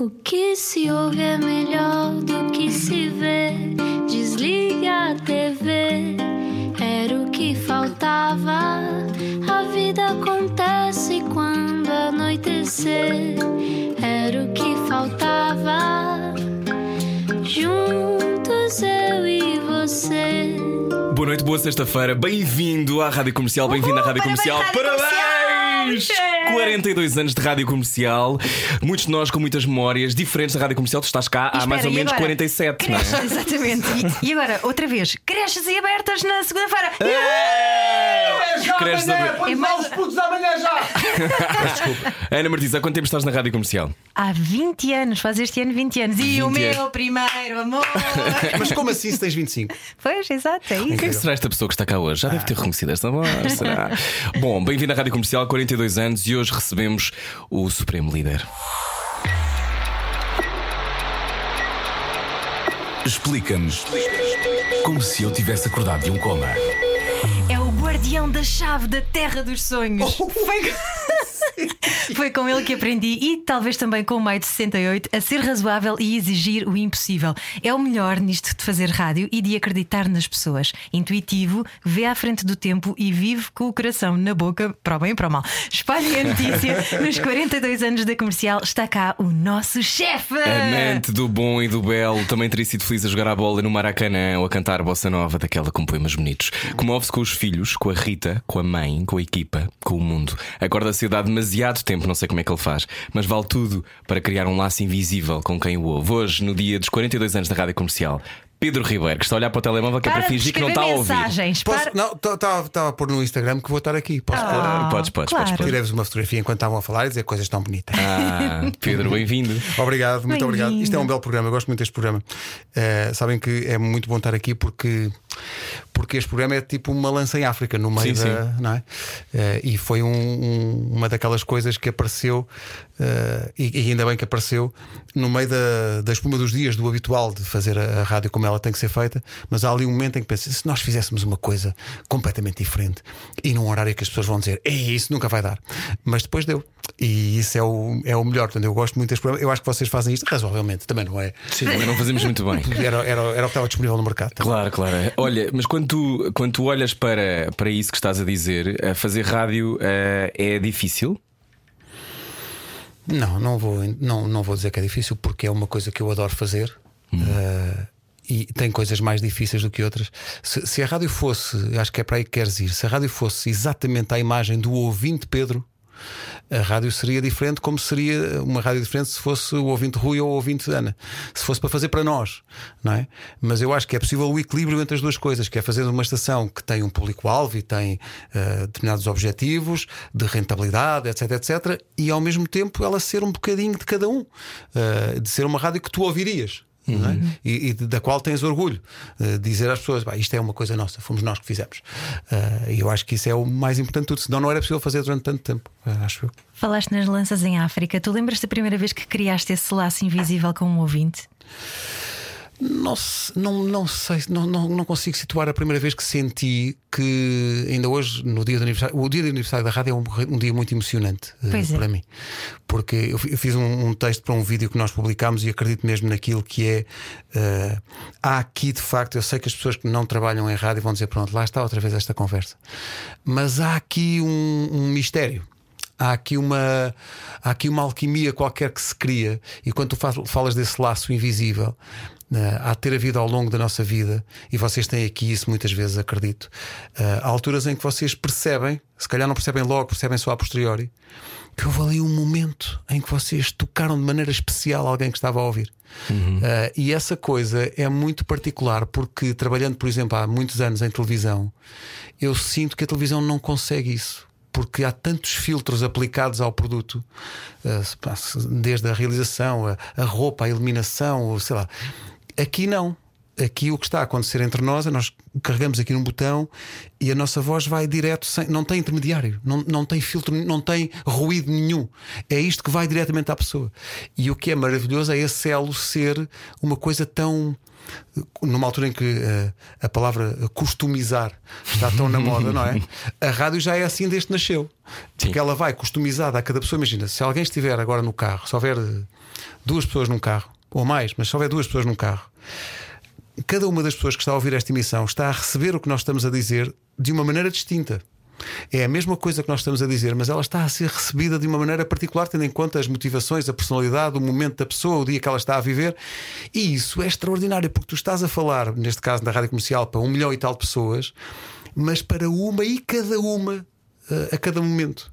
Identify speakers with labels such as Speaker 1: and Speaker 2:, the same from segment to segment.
Speaker 1: O que se ouve é melhor do que se vê. Desliga a TV, era o que faltava. A vida acontece quando anoitecer, era o que faltava. Juntos eu e você.
Speaker 2: Boa noite, boa sexta-feira. Bem-vindo à Rádio Comercial, bem-vindo à Rádio
Speaker 3: parabéns,
Speaker 2: Comercial.
Speaker 3: Rádio
Speaker 2: Parabéns!
Speaker 3: Comercial!
Speaker 2: 42 anos de Rádio Comercial, muitos de nós com muitas memórias diferentes da Rádio Comercial. Tu estás cá há
Speaker 3: espera,
Speaker 2: mais ou menos
Speaker 3: agora?
Speaker 2: 47, não é?
Speaker 3: Creches, exatamente. E, e agora, outra vez, creches e abertas na segunda-feira.
Speaker 2: É,
Speaker 4: Já amanhã, põe
Speaker 3: É mais-
Speaker 4: os putos amanhã já!
Speaker 2: Ana Martins, há quanto tempo estás na Rádio Comercial?
Speaker 3: Há 20 anos, faz este ano 20 anos. E o
Speaker 2: 20
Speaker 3: meu
Speaker 2: anos.
Speaker 3: primeiro amor.
Speaker 4: Mas como assim se tens 25?
Speaker 3: pois, exato, é
Speaker 2: Quem é
Speaker 3: isso.
Speaker 2: que será esta pessoa que está cá hoje? Já deve ter reconhecido esta voz, será? Bom, bem-vindo à Rádio Comercial, 42 anos, e hoje recebemos o Supremo Líder.
Speaker 5: Explica-nos como se eu tivesse acordado de um coma.
Speaker 3: Guardião da chave da terra dos sonhos. Foi... Foi com ele que aprendi e talvez também com o Maio de 68 a ser razoável e exigir o impossível. É o melhor nisto de fazer rádio e de acreditar nas pessoas. Intuitivo, vê à frente do tempo e vive com o coração na boca, para o bem e para o mal. Espalhe a notícia. Nos 42 anos da comercial está cá o nosso chefe.
Speaker 2: Amante do bom e do belo, também teria sido feliz a jogar a bola no Maracanã ou a cantar bossa nova daquela com poemas bonitos. Comove-se com os filhos, com a Rita, com a mãe, com a equipa, com o mundo. Acorda-se a dar demasiado tempo, não sei como é que ele faz, mas vale tudo para criar um laço invisível com quem o ouve. Hoje, no dia dos 42 anos da rádio comercial, Pedro Ribeiro, que está a olhar para o telemóvel que é
Speaker 3: Para
Speaker 2: fingir que não está a ouvir.
Speaker 3: mensagens.
Speaker 4: Posso,
Speaker 3: Para...
Speaker 4: não, estava a pôr no Instagram que vou estar aqui. Posso pôr?
Speaker 3: Ah,
Speaker 2: Podes, podes,
Speaker 3: claro.
Speaker 2: podes.
Speaker 4: Tirei-vos uma fotografia enquanto estavam a falar e dizer coisas tão bonitas.
Speaker 2: Ah, Pedro, bem-vindo.
Speaker 4: Obrigado, muito
Speaker 3: Bem-vindo.
Speaker 4: obrigado. Isto é um belo programa, eu gosto muito deste programa. Eh, sabem que é muito bom estar aqui porque, porque este programa é tipo uma lança em África, no meio
Speaker 2: Sim,
Speaker 4: da. Não é? Eh, e foi um- um- uma daquelas coisas que apareceu, eh, e, e ainda bem que apareceu, no meio da, da espuma dos dias, do habitual de fazer a, a rádio como ela tem que ser feita. Mas há ali um momento em que pensei, se nós fizéssemos uma coisa completamente diferente e num horário que as pessoas vão dizer, Ei, isso nunca vai dar. Mas depois deu. E isso é o, é o melhor. Portanto, eu gosto muito deste programa. Eu acho que vocês fazem isto razoavelmente, também não é?
Speaker 2: Sim, não fazemos muito bem.
Speaker 4: Era, era, era o que estava disponível no mercado.
Speaker 2: Claro, claro. Olha, mas quando tu, quando tu olhas para, para isso que estás a dizer, a fazer rádio eh, é difícil?
Speaker 4: Não, não vou, não, não vou dizer que é difícil, porque é uma coisa que eu adoro fazer. Uh, e tem coisas mais difíceis do que outras. Se, se a rádio fosse, acho que é para aí que queres ir, se a rádio fosse exatamente a imagem do ouvinte Pedro, a rádio seria diferente, como seria uma rádio diferente se fosse o ouvinte Rui ou o ouvinte Ana. Se fosse para fazer para nós, não é? Mas eu acho que é possível o equilíbrio entre as duas coisas, que é fazer uma estação que tem um público-alvo e tem eh, determinados objetivos de rentabilidade, etc, etc, e ao mesmo tempo ela ser um bocadinho de cada um, eh, de ser uma rádio que tu ouvirias. Não é? E, e da qual tens orgulho eh, dizer às pessoas: "Bah, isto é uma coisa nossa, fomos nós que fizemos. Eh, E eu acho que isso é o mais importante de tudo, senão não era possível fazer durante tanto tempo, eh, acho eu.
Speaker 3: Falaste nas lanças em África. Tu lembras da primeira vez que criaste esse laço invisível com um ouvinte?
Speaker 4: Não, não, não sei, não, não, não consigo situar a primeira vez que senti que ainda hoje, no dia do aniversário, o dia do aniversário da rádio é um, um dia muito emocionante eh,
Speaker 3: Pois é.
Speaker 4: para mim. Porque eu, eu fiz um, um texto para um vídeo que nós publicámos e acredito mesmo naquilo que é. eh, há aqui de facto, eu sei que as pessoas que não trabalham em rádio vão dizer: pronto, lá está outra vez esta conversa. Mas há aqui um, um mistério. Há aqui, uma, há aqui uma alquimia qualquer que se cria, e quando tu falas desse laço invisível, eh, há de ter havido ao longo da nossa vida, e vocês têm aqui isso muitas vezes, acredito, eh, há alturas em que vocês percebem, se calhar não percebem logo, percebem só a posteriori, que houve ali um momento em que vocês tocaram de maneira especial alguém que estava a ouvir. Eh, e essa coisa é muito particular porque, trabalhando, por exemplo, há muitos anos em televisão, eu sinto que a televisão não consegue isso porque há tantos filtros aplicados ao produto, eh, desde a realização, a, roupa, a iluminação, sei lá. Aqui não. Aqui o que está a acontecer entre nós é nós carregamos aqui num botão e a nossa voz vai direto, sem, não tem intermediário, não, não tem filtro, não tem ruído nenhum. É isto que vai diretamente à pessoa. E o que é maravilhoso é esse elo ser uma coisa tão numa altura em que eh, a palavra customizar está tão na moda, não é? A rádio já é assim desde que nasceu. Porque ela vai customizada a cada pessoa. Imagina, se alguém estiver agora no carro, se houver eh, duas pessoas num carro, ou mais, mas se houver duas pessoas num carro, cada uma das pessoas que está a ouvir esta emissão está a receber o que nós estamos a dizer de uma maneira distinta. É a mesma coisa que nós estamos a dizer, mas ela está a ser recebida de uma maneira particular, tendo em conta as motivações, a personalidade, o momento da pessoa, o dia que ela está a viver. E isso é extraordinário, porque tu estás a falar, neste caso na rádio comercial, para um milhão e tal de pessoas, mas para uma e cada uma a cada momento.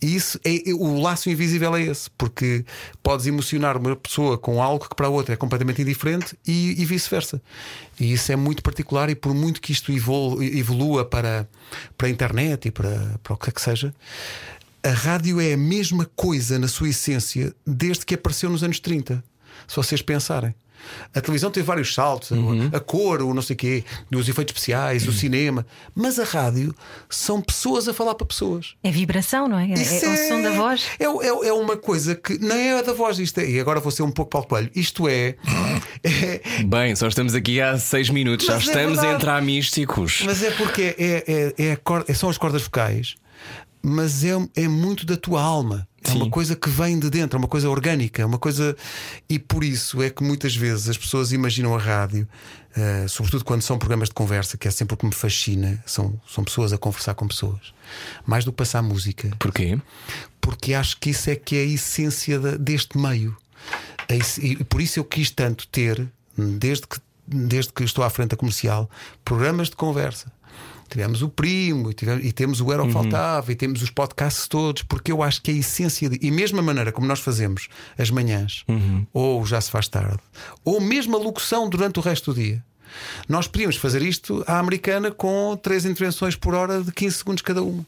Speaker 4: E isso é, o laço invisível é esse, porque podes emocionar uma pessoa com algo que para a outra é completamente indiferente e, e vice-versa. E isso é muito particular, e por muito que isto evolu, evolua para, para a internet e para, para o que é que seja, a rádio é a mesma coisa na sua essência desde que apareceu nos anos 30. Se vocês pensarem. A televisão teve vários saltos, uhum. a cor, o não sei o quê, os efeitos especiais, uhum. o cinema. Mas a rádio são pessoas a falar para pessoas.
Speaker 3: É vibração, não é? É, é, o som da voz.
Speaker 4: É, é, é, uma coisa que não é a da voz. Isto é, e agora vou ser um pouco Paulo Coelho. Isto é,
Speaker 2: é. Bem, só estamos aqui há seis minutos, já é estamos a entrar místicos.
Speaker 4: Mas é porque é, é, são as cordas vocais, mas é, é muito da tua alma. É Sim. uma coisa que vem de dentro, é uma coisa orgânica, é uma coisa. E por isso é que muitas vezes as pessoas imaginam a rádio, uh, sobretudo quando são programas de conversa, que é sempre o que me fascina, são, são pessoas a conversar com pessoas, mais do que passar música.
Speaker 2: Porquê?
Speaker 4: Porque acho que isso é que é a essência de, deste meio. E por isso eu quis tanto ter, desde que, desde que estou à frente da comercial, programas de conversa tivemos o Primo e, tivemos, e temos o Era uhum. Faltava e temos os podcasts todos, porque eu acho que a essência de, e mesmo a maneira como nós fazemos as manhãs, uhum. ou já se faz tarde, ou mesmo a locução durante o resto do dia. Nós podíamos fazer isto à americana com três intervenções por hora de 15 segundos cada uma.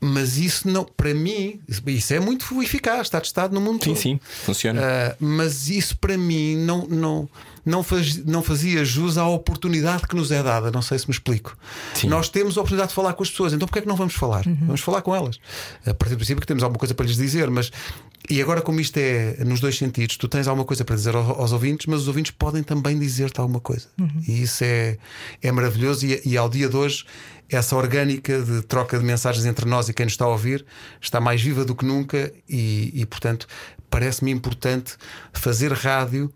Speaker 4: Mas isso não, para mim, isso é muito eficaz, está testado no mundo
Speaker 2: sim,
Speaker 4: todo.
Speaker 2: Sim, sim, funciona. Uh,
Speaker 4: mas isso para mim não, não, não, faz, não fazia jus à oportunidade que nos é dada. Não sei se me explico. Sim. Nós temos a oportunidade de falar com as pessoas, então porquê é que não vamos falar? Uhum. Vamos falar com elas. A partir do princípio que temos alguma coisa para lhes dizer, mas e agora, como isto é nos dois sentidos, tu tens alguma coisa para dizer aos, ouvintes, mas os ouvintes podem também dizer-te alguma coisa. Uhum. E isso é, é maravilhoso. E, e ao dia de hoje essa orgânica de troca de mensagens entre nós e quem nos está a ouvir está mais viva do que nunca e, e portanto, parece-me importante fazer rádio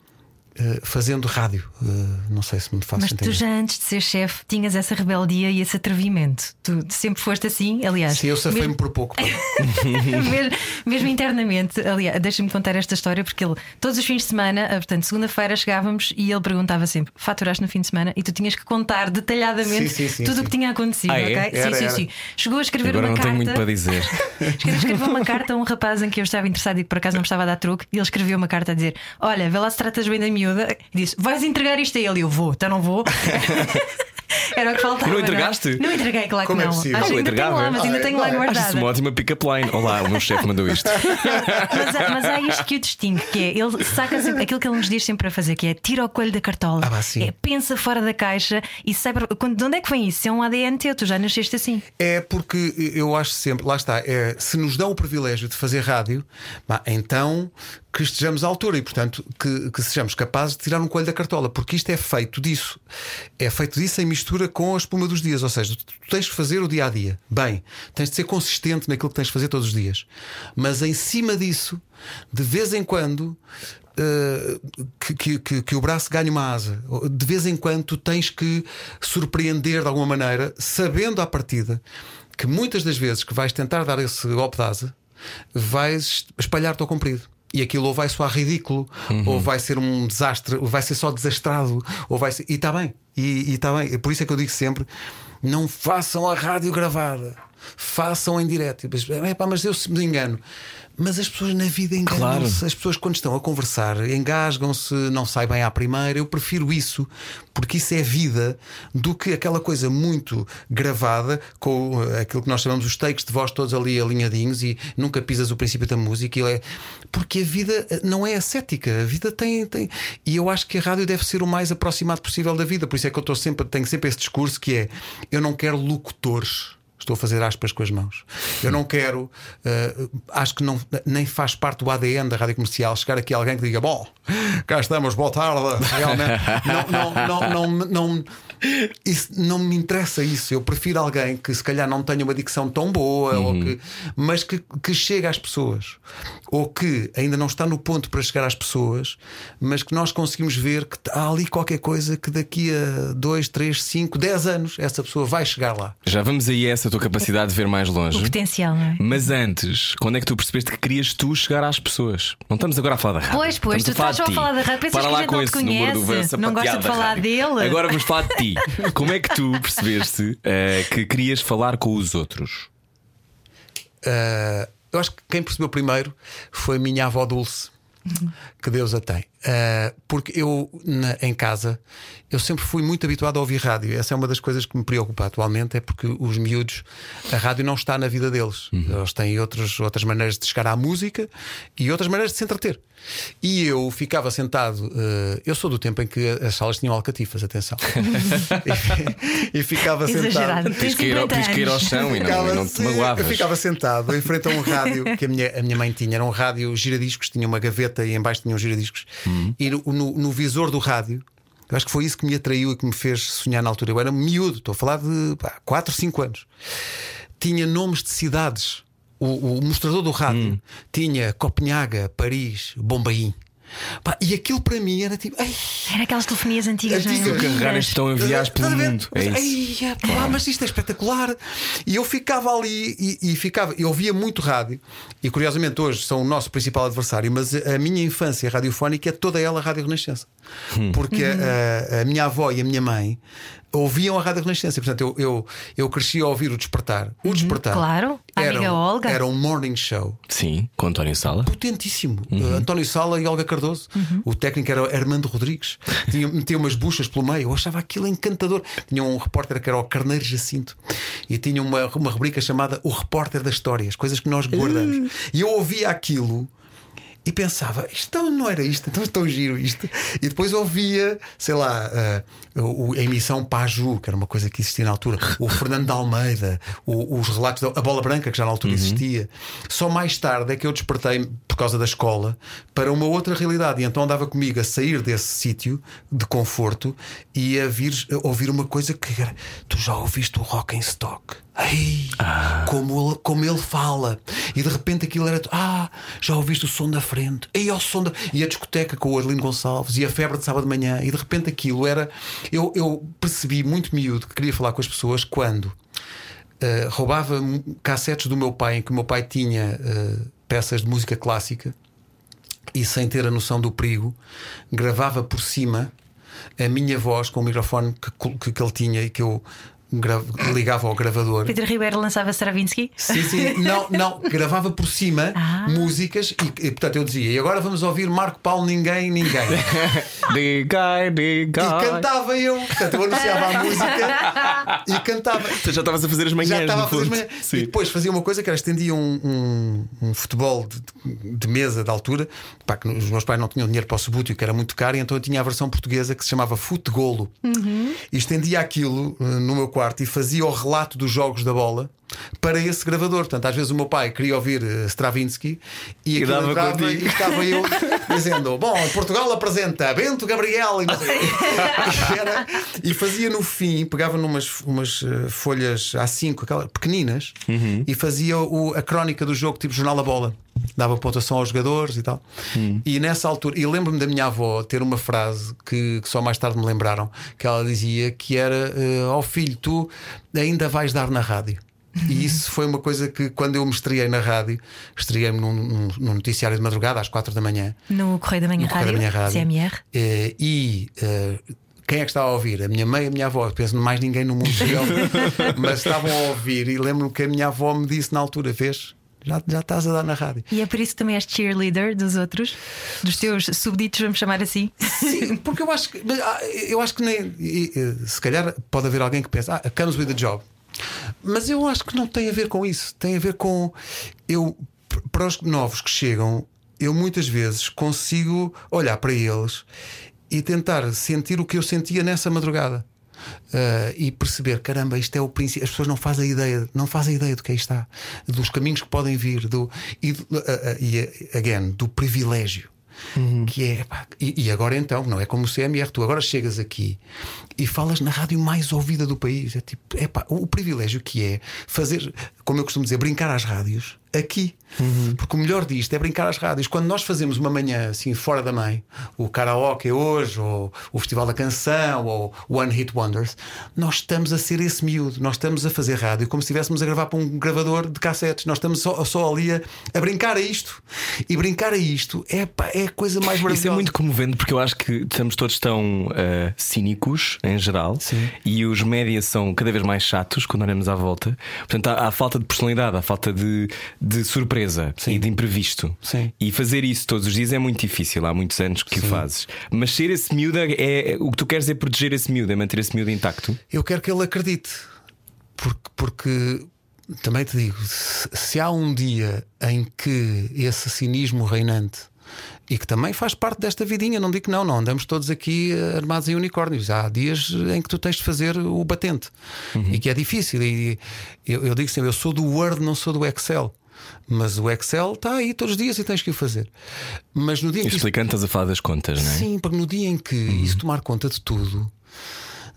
Speaker 4: fazendo rádio. Uh, não sei se me faço
Speaker 3: Mas
Speaker 4: entender.
Speaker 3: tu já antes de ser chefe tinhas essa rebeldia e esse atrevimento. Tu sempre foste assim, aliás.
Speaker 4: Sim, eu safei-me mesmo... por pouco.
Speaker 3: mesmo, mesmo, internamente, aliás, deixa-me contar esta história porque ele, todos os fins de semana, ah, portanto, segunda-feira chegávamos e ele perguntava sempre: faturaste no fim de semana e tu tinhas que contar detalhadamente sim, sim, sim, tudo o que tinha acontecido,
Speaker 2: ah,
Speaker 3: é? ok?
Speaker 2: Era,
Speaker 3: sim, sim, sim. Chegou a escrever
Speaker 2: Agora
Speaker 3: uma
Speaker 2: não
Speaker 3: carta.
Speaker 2: Tenho muito para dizer.
Speaker 3: escreveu uma carta a um rapaz em que eu estava interessado e que por acaso não me estava a dar truque, e ele escreveu uma carta a dizer: Olha, vê lá se tratas bem da miúda. E disse: vais entregar isto a ele? Eu vou, então não vou. Era o que faltava.
Speaker 2: Não entregaste?
Speaker 3: Não, não entreguei, claro
Speaker 4: Como
Speaker 3: que
Speaker 4: é
Speaker 3: não.
Speaker 4: Possível?
Speaker 3: Acho
Speaker 2: que
Speaker 3: ainda tenho lá, mas ainda tenho lá guardada.
Speaker 2: Acho isso uma ótima pick-up line. Olá, o meu chefe mandou isto.
Speaker 3: mas, há, mas há isto que o distingue, que é ele saca sempre aquilo que ele nos diz sempre para fazer, que é tira o coelho da cartola.
Speaker 4: Ah, sim.
Speaker 3: É pensa fora da caixa e sabe quando, de onde é que vem isso? É um ADN teu, tu já nasceste assim.
Speaker 4: É porque eu acho sempre, lá está, é, se nos dão o privilégio de fazer rádio, bah, então que estejamos à altura e, portanto, que, que, sejamos capazes de tirar um coelho da cartola, porque isto é feito disso. É feito disso em mistura com a espuma dos dias. Ou seja, tu, tens de fazer o dia a dia. Bem, tens de ser consistente naquilo que tens de fazer todos os dias. Mas em cima disso, de vez em quando. Uh, que, que, que, o braço ganhe uma asa. De vez em quando tu tens que surpreender de alguma maneira, sabendo à partida que muitas das vezes que vais tentar dar esse golpe de asa, vais espalhar-te ao comprido e aquilo ou vai soar ridículo, uhum. ou vai ser um desastre, ou vai ser só desastrado, ou vai ser. E está bem, e está bem. Por isso é que eu digo sempre: não façam a rádio gravada, façam em direto. Mas eu se me engano. Mas as pessoas na vida enganam-se. Claro. As pessoas, quando estão a conversar, engasgam-se, não sai bem à primeira. Eu prefiro isso, porque isso é vida, do que aquela coisa muito gravada, com eh, aquilo que nós chamamos os takes de voz todos ali alinhadinhos e nunca pisas o princípio da música. É... Porque a vida eh, não é ascética. A vida tem, tem. E eu acho que a rádio deve ser o mais aproximado possível da vida. Por isso é que eu estou sempre, tenho sempre esse discurso que é: eu não quero locutores. Estou a fazer aspas com as mãos. Eu não quero, uh, acho que não, nem faz parte do ADN da rádio comercial chegar aqui alguém que diga: Bom, cá estamos, boa tarde. Realmente, não, não, não, não, não isso não me interessa isso. Eu prefiro alguém que se calhar não tenha uma dicção tão boa, ou que, mas que, que chega às pessoas, ou que ainda não está no ponto para chegar às pessoas, mas que nós conseguimos ver que há ali qualquer coisa que daqui a 2, 3, 5, 10 anos essa pessoa vai chegar lá.
Speaker 2: Já vamos aí a essa tua capacidade de ver mais
Speaker 3: O
Speaker 2: longe.
Speaker 3: potencial, não é?
Speaker 2: Mas antes, quando é que tu percebeste que querias tu chegar às pessoas? Não estamos agora a falar da rádio.
Speaker 3: Pois, pois,
Speaker 2: estamos
Speaker 3: tu estás só a falar da rádio. Pensas
Speaker 2: Para
Speaker 3: que
Speaker 2: lá
Speaker 3: a gente
Speaker 2: com
Speaker 3: não te conhece, não gosta de falar
Speaker 2: rádio.
Speaker 3: dele.
Speaker 2: Agora vamos falar de ti. Como é que tu percebeste eh, que querias falar com os outros?
Speaker 4: Uh, eu acho que quem percebeu primeiro foi a minha avó Dulce, que Deus a tem. Uh, porque eu, na- em casa, eu sempre fui muito habituado a ouvir rádio. Essa é uma das coisas que me preocupa atualmente, é porque os miúdos, a rádio não está na vida deles. Eles têm outros, outras maneiras de chegar à música e outras maneiras de se entreter. E eu ficava sentado, uh, eu sou do tempo em que as salas tinham alcatifas, atenção. e, e ficava sentado.
Speaker 3: Exagerado. Tem
Speaker 2: Tens que ir, ao-
Speaker 3: 50
Speaker 2: tens que ir ao chão e não, e não te magoavas.
Speaker 4: Eu ficava sentado em frente a um rádio que a minha, a minha mãe tinha. Era um rádio giradiscos, tinha uma gaveta e embaixo tinha um giradiscos. E no, no- no visor do rádio, eu acho que foi isso que me atraiu e que me fez sonhar na altura. Eu era miúdo, estou a falar de 4, 5 anos. Tinha nomes de cidades. O, o mostrador do rádio tinha Copenhaga, Paris, Bombaim. Pá, e aquilo para mim era tipo. "Ai,
Speaker 3: Era aquelas telefonias antigas, não é?
Speaker 4: Antigas.
Speaker 2: Carregar
Speaker 3: Lindas.
Speaker 2: estão a viagem pelo mundo. É
Speaker 4: Mas,
Speaker 2: isso.
Speaker 4: ai, é, pá, mas isto é espetacular. E eu ficava ali e, e ficava, eu ouvia muito rádio, e curiosamente hoje são o nosso principal adversário, mas a a minha infância radiofónica é toda ela Rádio Renascença. Porque a- a, a minha avó e a minha mãe ouviam a Rádio Renascença. Portanto, eu, eu, eu cresci a ouvir o Despertar. O Despertar.
Speaker 3: claro. A
Speaker 4: Era,
Speaker 3: amiga
Speaker 4: um-
Speaker 3: Olga.
Speaker 4: era um morning show
Speaker 2: Sim, com António Sala.
Speaker 4: potentíssimo. Uh, António Sala e Olga Cardoso. O técnico era Armando Rodrigues. Tinha, metia umas buchas pelo meio. Eu achava aquilo encantador. Tinha um repórter que era o Carneiro Jacinto. E tinha uma, uma rubrica chamada O Repórter das Histórias, coisas que nós guardamos. E eu ouvia aquilo. E pensava, isto não era isto, então é giro isto. E depois ouvia, sei lá, uh, o- a emissão Paju, que era uma coisa que existia na altura, o Fernando de Almeida, o- os relatos da a Bola Branca, que já na altura existia. Só mais tarde é que eu despertei, por causa da escola, para uma outra realidade. E então andava comigo a sair desse sítio de conforto e a, vir, a ouvir uma coisa que era: tu já ouviste o rock em stock? Ei, como, ele, como ele fala, e de repente aquilo era. Ah, já ouviste o som da frente, ei, o som da. E a discoteca com o Arlindo Gonçalves, e a febre de sábado de manhã, e de repente aquilo era. Eu, eu percebi muito miúdo que queria falar com as pessoas quando Uh, roubava cassetes do meu pai em que o meu pai tinha uh, peças de música clássica e sem ter a noção do perigo gravava por cima a minha voz com o microfone que, que, que ele tinha e que eu ligava ao gravador.
Speaker 3: Pedro Ribeiro lançava Stravinsky.
Speaker 4: Sim, sim, não, não, gravava por cima
Speaker 3: Ah.
Speaker 4: músicas e, e, portanto eu dizia, e agora vamos ouvir Marco Paulo Ninguém, Ninguém.
Speaker 2: The guy, the
Speaker 4: E cantava eu, portanto eu anunciava a música e cantava.
Speaker 2: Tu já estavas a fazer as manhãs,
Speaker 4: Já estava a fazer as manhãs.
Speaker 2: Sim.
Speaker 4: E depois fazia uma coisa que era estendia um, um, um futebol de, de mesa de altura, pá, que os meus pais não tinham dinheiro para o subúrbio, que era muito caro, e então eu tinha a versão portuguesa que se chamava Futegolo. E estendia aquilo eh, no meu quarto e fazia o relato dos jogos da bola. Para esse gravador, portanto, às vezes o meu pai queria ouvir eh, Stravinsky e,
Speaker 2: dava
Speaker 4: entrava e estava eu dizendo: Bom, Portugal apresenta Bento Gabriel e. E era- e fazia no fim, pegava numas umas, eh, folhas A5, aquelas pequeninas, e fazia o- a crónica do jogo, tipo Jornal da Bola. Dava pontuação aos jogadores e tal. E nessa altura, e lembro-me da minha avó ter uma frase que, que só mais tarde me lembraram, que ela dizia que era: Ó filho, tu ainda vais dar na rádio. E isso foi uma coisa que, quando eu me estreiei na rádio, estreiei-me num, num- num noticiário de madrugada às quatro da manhã,
Speaker 3: No Correio da Manhã
Speaker 4: no
Speaker 3: Rádio.
Speaker 4: da Manhã Rádio.
Speaker 3: CMR.
Speaker 4: Eh, e eh, quem é que estava a ouvir? A minha mãe e a minha avó. Penso mais ninguém no mundo mas estavam a ouvir. E lembro-me que a minha avó me disse na altura: Vês, já, já estás a dar na rádio.
Speaker 3: E é por isso que também és cheerleader dos outros, dos teus subditos, vamos chamar assim.
Speaker 4: Sim, porque eu acho que ah, eu acho que nem e, e, se calhar pode haver alguém que pensa, ah, comes with the job. Mas eu acho que não tem a ver com isso. Tem a ver com eu para os novos que chegam, eu muitas vezes consigo olhar para eles e tentar sentir o que eu sentia nessa madrugada. Ah, e perceber, caramba, isto é o princípio. As pessoas não fazem ideia, não fazem ideia do que aí está, dos caminhos que podem vir, do, e, ah, ah, e again, do privilégio Que é, pá, e, e agora então, não é como o CMR, tu agora chegas aqui e falas na rádio mais ouvida do país. É tipo, é pá, o privilégio que é fazer, como eu costumo dizer, brincar às rádios aqui. Porque o melhor disto é brincar às rádios. Quando nós fazemos uma manhã assim fora da mãe, o karaoke hoje, ou o Festival da Canção, ou o One Hit Wonders, nós estamos a ser esse miúdo. Nós estamos a fazer rádio como se estivéssemos a gravar para um gravador de cassetes. Nós estamos só, só ali a, a brincar a isto. E brincar a isto é, pá, é a coisa mais maravilhosa.
Speaker 2: Isso é muito comovente porque eu acho que estamos todos tão eh, cínicos em geral
Speaker 4: Sim.
Speaker 2: e os médias são cada vez mais chatos quando olhamos à volta. Portanto, há, há falta de personalidade, há falta de, de surpresa e de imprevisto.
Speaker 4: Sim.
Speaker 2: E fazer isso todos os dias é muito difícil. Há muitos anos que o fazes. Mas ser esse miúdo é, é- o que tu queres é proteger esse miúdo, é manter esse miúdo intacto.
Speaker 4: Eu quero que ele acredite. Porque, porque também te digo: se, se há um dia em que esse cinismo reinante. E que também faz parte desta vidinha, não digo que não, não andamos todos aqui eh, armados em unicórnios. Há dias em que tu tens de fazer o batente e que é difícil. E eu, eu digo sempre: eu sou do Word, não sou do Excel. Mas o Excel está aí todos os dias e tens que o fazer. Mas no dia em que isso
Speaker 2: Explicando, estás a falar das contas, não é?
Speaker 4: Sim, porque no dia em que
Speaker 2: Uhum.
Speaker 4: isso tomar conta de tudo,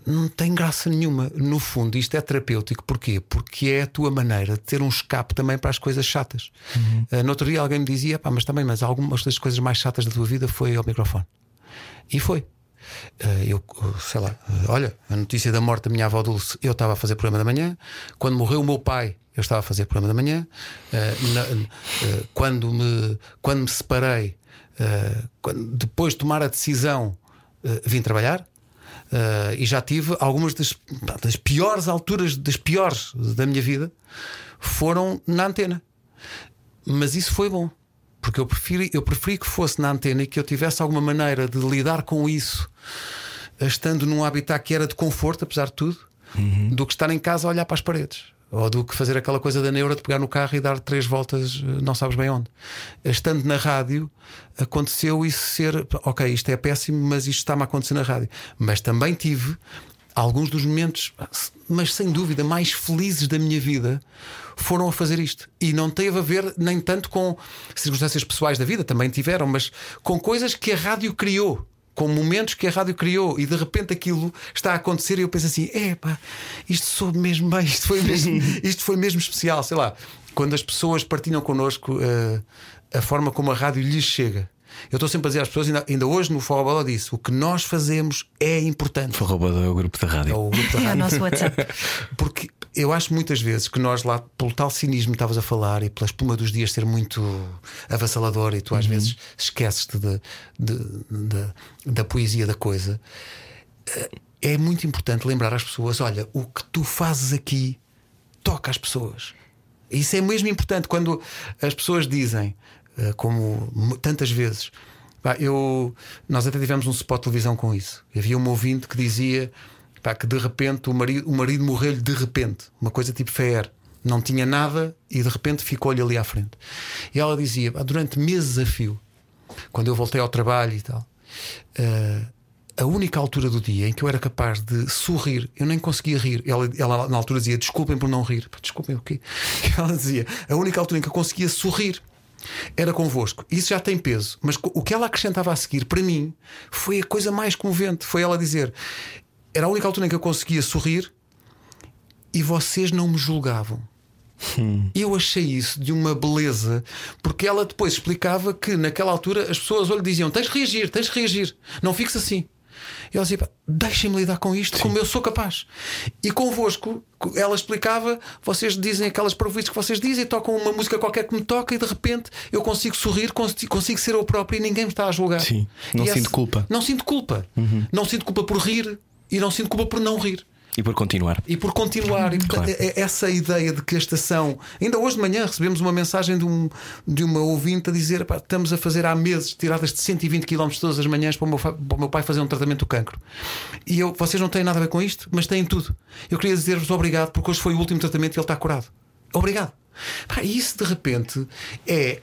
Speaker 4: não tem graça nenhuma. No fundo, isto é terapêutico. Porquê? Porque é a tua maneira de ter um escape também para as coisas chatas.
Speaker 2: Uhum.
Speaker 4: Uh, no outro dia alguém me dizia, pá, mas também, mas algumas das coisas mais chatas da tua vida foi ao microfone. E foi. Uh, eu, sei lá, uh, olha, a notícia da morte da minha avó Dulce, eu estava a fazer programa da manhã. Quando morreu o meu pai, eu estava a fazer programa da manhã. Uh, na- uh, quando, me, quando me separei, uh, quando- depois de tomar a decisão, vim trabalhar. E já tive algumas das, das piores alturas, das piores da minha vida, foram na antena. Mas isso foi bom. Porque eu preferi, eu preferi que fosse na antena e que eu tivesse alguma maneira de lidar com isso, estando num habitat que era de conforto, apesar de tudo, do que estar em casa a olhar para as paredes. Ou do que fazer aquela coisa da neura de pegar no carro e dar três voltas, eh, não sabes bem onde. Estando na rádio, aconteceu isso ser, ok, isto é péssimo, mas isto está-me a acontecer na rádio. Mas também tive alguns dos momentos, mas sem dúvida, mais felizes da minha vida foram a fazer isto. E não teve a ver nem tanto com circunstâncias pessoais da vida, também tiveram, mas com coisas que a rádio criou. Com momentos que a rádio criou e de repente aquilo está a acontecer e eu penso assim: epá, isto soube mesmo bem, isto foi mesmo, isto foi mesmo especial. Sei lá, quando as pessoas partilham connosco eh, a forma como a rádio lhes chega. Eu estou sempre a dizer às pessoas, ainda, ainda hoje no Fogo Bola disse: o que nós fazemos é importante.
Speaker 2: Forroba do grupo da
Speaker 4: É
Speaker 2: rádio.
Speaker 4: o grupo da
Speaker 3: É o
Speaker 4: rádio.
Speaker 3: nosso WhatsApp.
Speaker 4: Porque eu acho muitas vezes que nós lá, pelo tal cinismo que estavas a falar e pela espuma dos dias ser muito avassalador e tu às vezes esqueces-te de- de- de- da poesia da coisa, eh, é muito importante lembrar às pessoas: olha, o que tu fazes aqui toca às pessoas. Isso é mesmo importante quando as pessoas dizem, eh, como tantas vezes. eu, nós até tivemos um spot de televisão com isso. Havia um ouvinte que dizia pá, que de repente o marido, o marido morreu-lhe de repente, uma coisa tipo Fer. Não tinha nada e de repente ficou-lhe ali à frente. E ela dizia: durante meses a fio, quando eu voltei ao trabalho e tal, eh, a única altura do dia em que eu era capaz de sorrir, eu nem conseguia rir. Ela, ela na altura dizia: Desculpem por não rir. Desculpem o quê? Ela dizia: A única altura em que eu conseguia sorrir era convosco. Isso já tem peso. Mas o que ela acrescentava a seguir, para mim, foi a coisa mais comovente. Foi ela dizer: Era a única altura em que eu conseguia sorrir e vocês não me julgavam. Eu achei isso de uma beleza, porque ela depois explicava que naquela altura as pessoas ou lhe diziam: tens de reagir, tens de reagir, não fiques assim. E ela dizia: "Pá, deixem-me lidar com isto como eu sou capaz. E convosco, ela explicava: vocês dizem aquelas provistas que vocês dizem, tocam uma música qualquer que me toca e de repente eu consigo sorrir, consigo, consigo ser eu próprio e ninguém me está a julgar.
Speaker 2: Sim, não
Speaker 4: E
Speaker 2: sinto
Speaker 4: essa-
Speaker 2: culpa.
Speaker 4: Não sinto culpa. Não sinto culpa por rir e não sinto culpa por não rir
Speaker 2: E por continuar.
Speaker 4: e por continuar. E, portanto,
Speaker 2: Claro.
Speaker 4: é- é essa ideia de que a estação. Ainda hoje de manhã recebemos uma mensagem de, um, de uma ouvinte a dizer: "Pá, estamos a fazer há meses tiradas de 120 km todas as manhãs para o, meu, para o meu pai fazer um tratamento do cancro. E eu, vocês não têm nada a ver com isto, mas têm tudo. Eu queria dizer-vos obrigado porque hoje foi o último tratamento e ele está curado. Obrigado. Pá, e isso de repente é.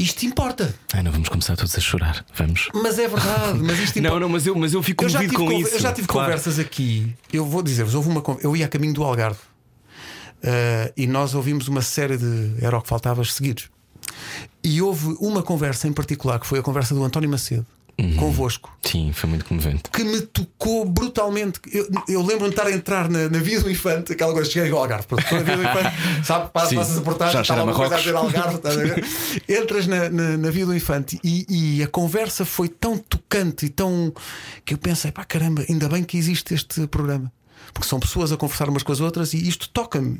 Speaker 4: Isto importa,
Speaker 2: Ai, não vamos começar todos a chorar. Vamos.
Speaker 4: mas é verdade. Mas isto importa.
Speaker 2: Não, não, mas eu, mas eu fico
Speaker 4: Eu já
Speaker 2: comovido
Speaker 4: tive,
Speaker 2: com isso.
Speaker 4: eu já tive
Speaker 2: Claro.
Speaker 4: conversas aqui. Eu vou dizer-vos: houve uma. Eu ia a caminho do Algarve eh, e nós ouvimos uma série de. Era o que faltava seguidos. E houve uma conversa em particular, que foi a conversa do António Macedo, convosco,
Speaker 2: Sim, foi muito comovente.
Speaker 4: que me tocou brutalmente. Eu, eu lembro-me de estar a entrar na, na Via do Infante, aquela coisa, cheguei ao Algarve, pronto, na Via do Infante, sabe, passa- passas a portagem,
Speaker 2: já
Speaker 4: está
Speaker 2: cheira
Speaker 4: lá
Speaker 2: a
Speaker 4: uma coisa a dizer Algarve, estás a entras na, na, na Via do Infante e, e a conversa foi tão tocante e tão. que eu pensei, pá, caramba, ainda bem que existe este programa. Porque são pessoas a conversar umas com as outras e isto toca-me,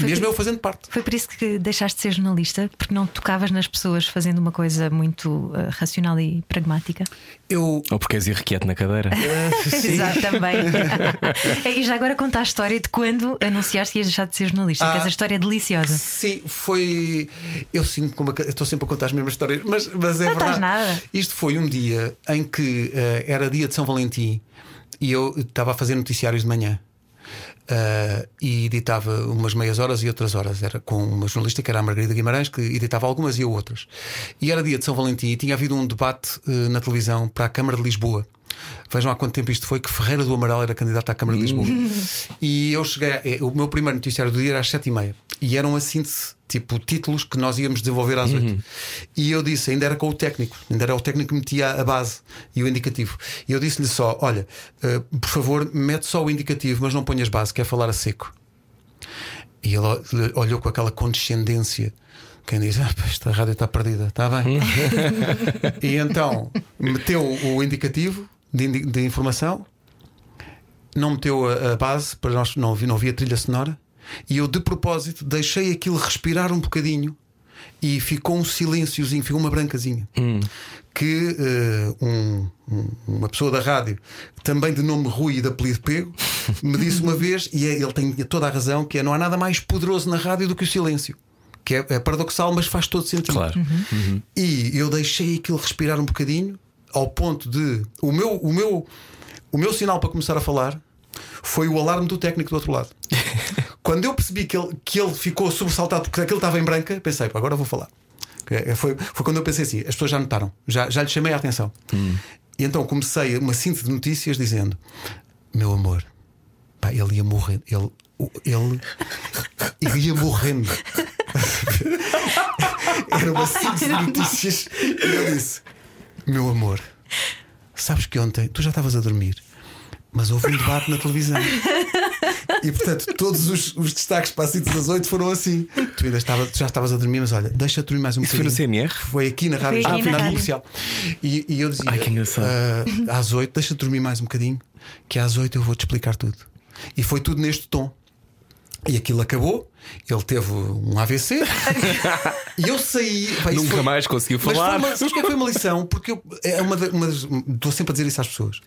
Speaker 4: mesmo eu fazendo parte.
Speaker 3: Foi por isso que deixaste de ser jornalista, porque não tocavas nas pessoas fazendo uma coisa muito eh, racional e pragmática.
Speaker 4: Eu.
Speaker 2: Ou porque és irrequieto na cadeira.
Speaker 4: Sim.
Speaker 3: Exato, também. e já agora conta a história de quando anunciaste que ias deixar de ser jornalista, que
Speaker 4: Ah.
Speaker 3: essa história é deliciosa.
Speaker 4: Sim, foi. Eu sinto como. Estou sempre a contar as mesmas histórias, mas, mas é
Speaker 3: Não estás
Speaker 4: verdade.
Speaker 3: nada.
Speaker 4: Isto foi um dia em que eh, era dia de São Valentim e eu estava a fazer noticiários de manhã. eh, e editava umas meias horas e outras horas. Era com uma jornalista que era a Margarida Guimarães, que editava algumas e eu outras. E era dia de São Valentim e tinha havido um debate eh, na televisão para a Câmara de Lisboa. Vejam há quanto tempo isto foi que Ferreira do Amaral era candidato à Câmara de Lisboa. e eu cheguei. a- o meu primeiro noticiário do dia era às sete e meia. E eram assim, tipo, títulos que nós íamos desenvolver às oito. E eu disse, ainda era com o técnico, ainda era o técnico que metia a base e o indicativo. E eu disse-lhe só: olha, eh, por favor, mete só o indicativo, mas não ponhas base, quer falar a seco. E ele ol- olhou com aquela condescendência. Quem diz, ah, esta rádio está perdida, está bem. e então meteu o indicativo de, de informação, não meteu a, a base, para nós não, não havia trilha sonora, e eu de propósito deixei aquilo respirar um bocadinho e ficou um silênciozinho, ficou uma brancazinha. Que eh, um- um- uma pessoa da rádio, também de nome Rui e de apelido Pego, me disse uma vez, e é- ele tem toda a razão, que é não há nada mais poderoso na rádio do que o silêncio. Que é, é paradoxal, mas faz todo sentido.
Speaker 2: Claro.
Speaker 4: E eu deixei aquilo respirar um bocadinho, ao ponto de. O meu, o meu, o meu sinal para começar a falar foi o alarme do técnico do outro lado. Quando eu percebi que ele, que ele ficou sobressaltado porque aquilo estava em branca, pensei, "Pá, agora vou falar. Que Foi, foi quando eu pensei assim: as pessoas já notaram, já, já lhe chamei a atenção. E então comecei uma síntese de notícias dizendo: Meu amor, pá, ele ia morrer. Ele, ele, ele ia morrendo. Era uma síntese de notícias. E eu disse: Meu amor, sabes que ontem tu já estavas a dormir, mas houve um debate na televisão. E portanto, todos os, os destaques para a das 8 foram assim. Tu ainda estava, tu já estavas a dormir, mas olha, deixa-te dormir mais um
Speaker 2: Isso foi no
Speaker 4: bocadinho.
Speaker 2: CMR?
Speaker 4: Foi aqui na rádio, ah,
Speaker 3: na rádio.
Speaker 4: comercial. E, e eu dizia:
Speaker 2: Ai, que engraçado.
Speaker 4: "Ah, às 8, deixa-te dormir mais um bocadinho, que às 8 eu vou-te explicar tudo. E foi tudo neste tom. E aquilo acabou, ele teve um AVC e eu saí. pá,
Speaker 2: Nunca
Speaker 4: foi-
Speaker 2: mais conseguiu
Speaker 4: Mas
Speaker 2: falar.
Speaker 4: foi uma, sabes que é que foi uma lição? Porque eu, é uma, uma das- estou sempre a dizer isso às pessoas.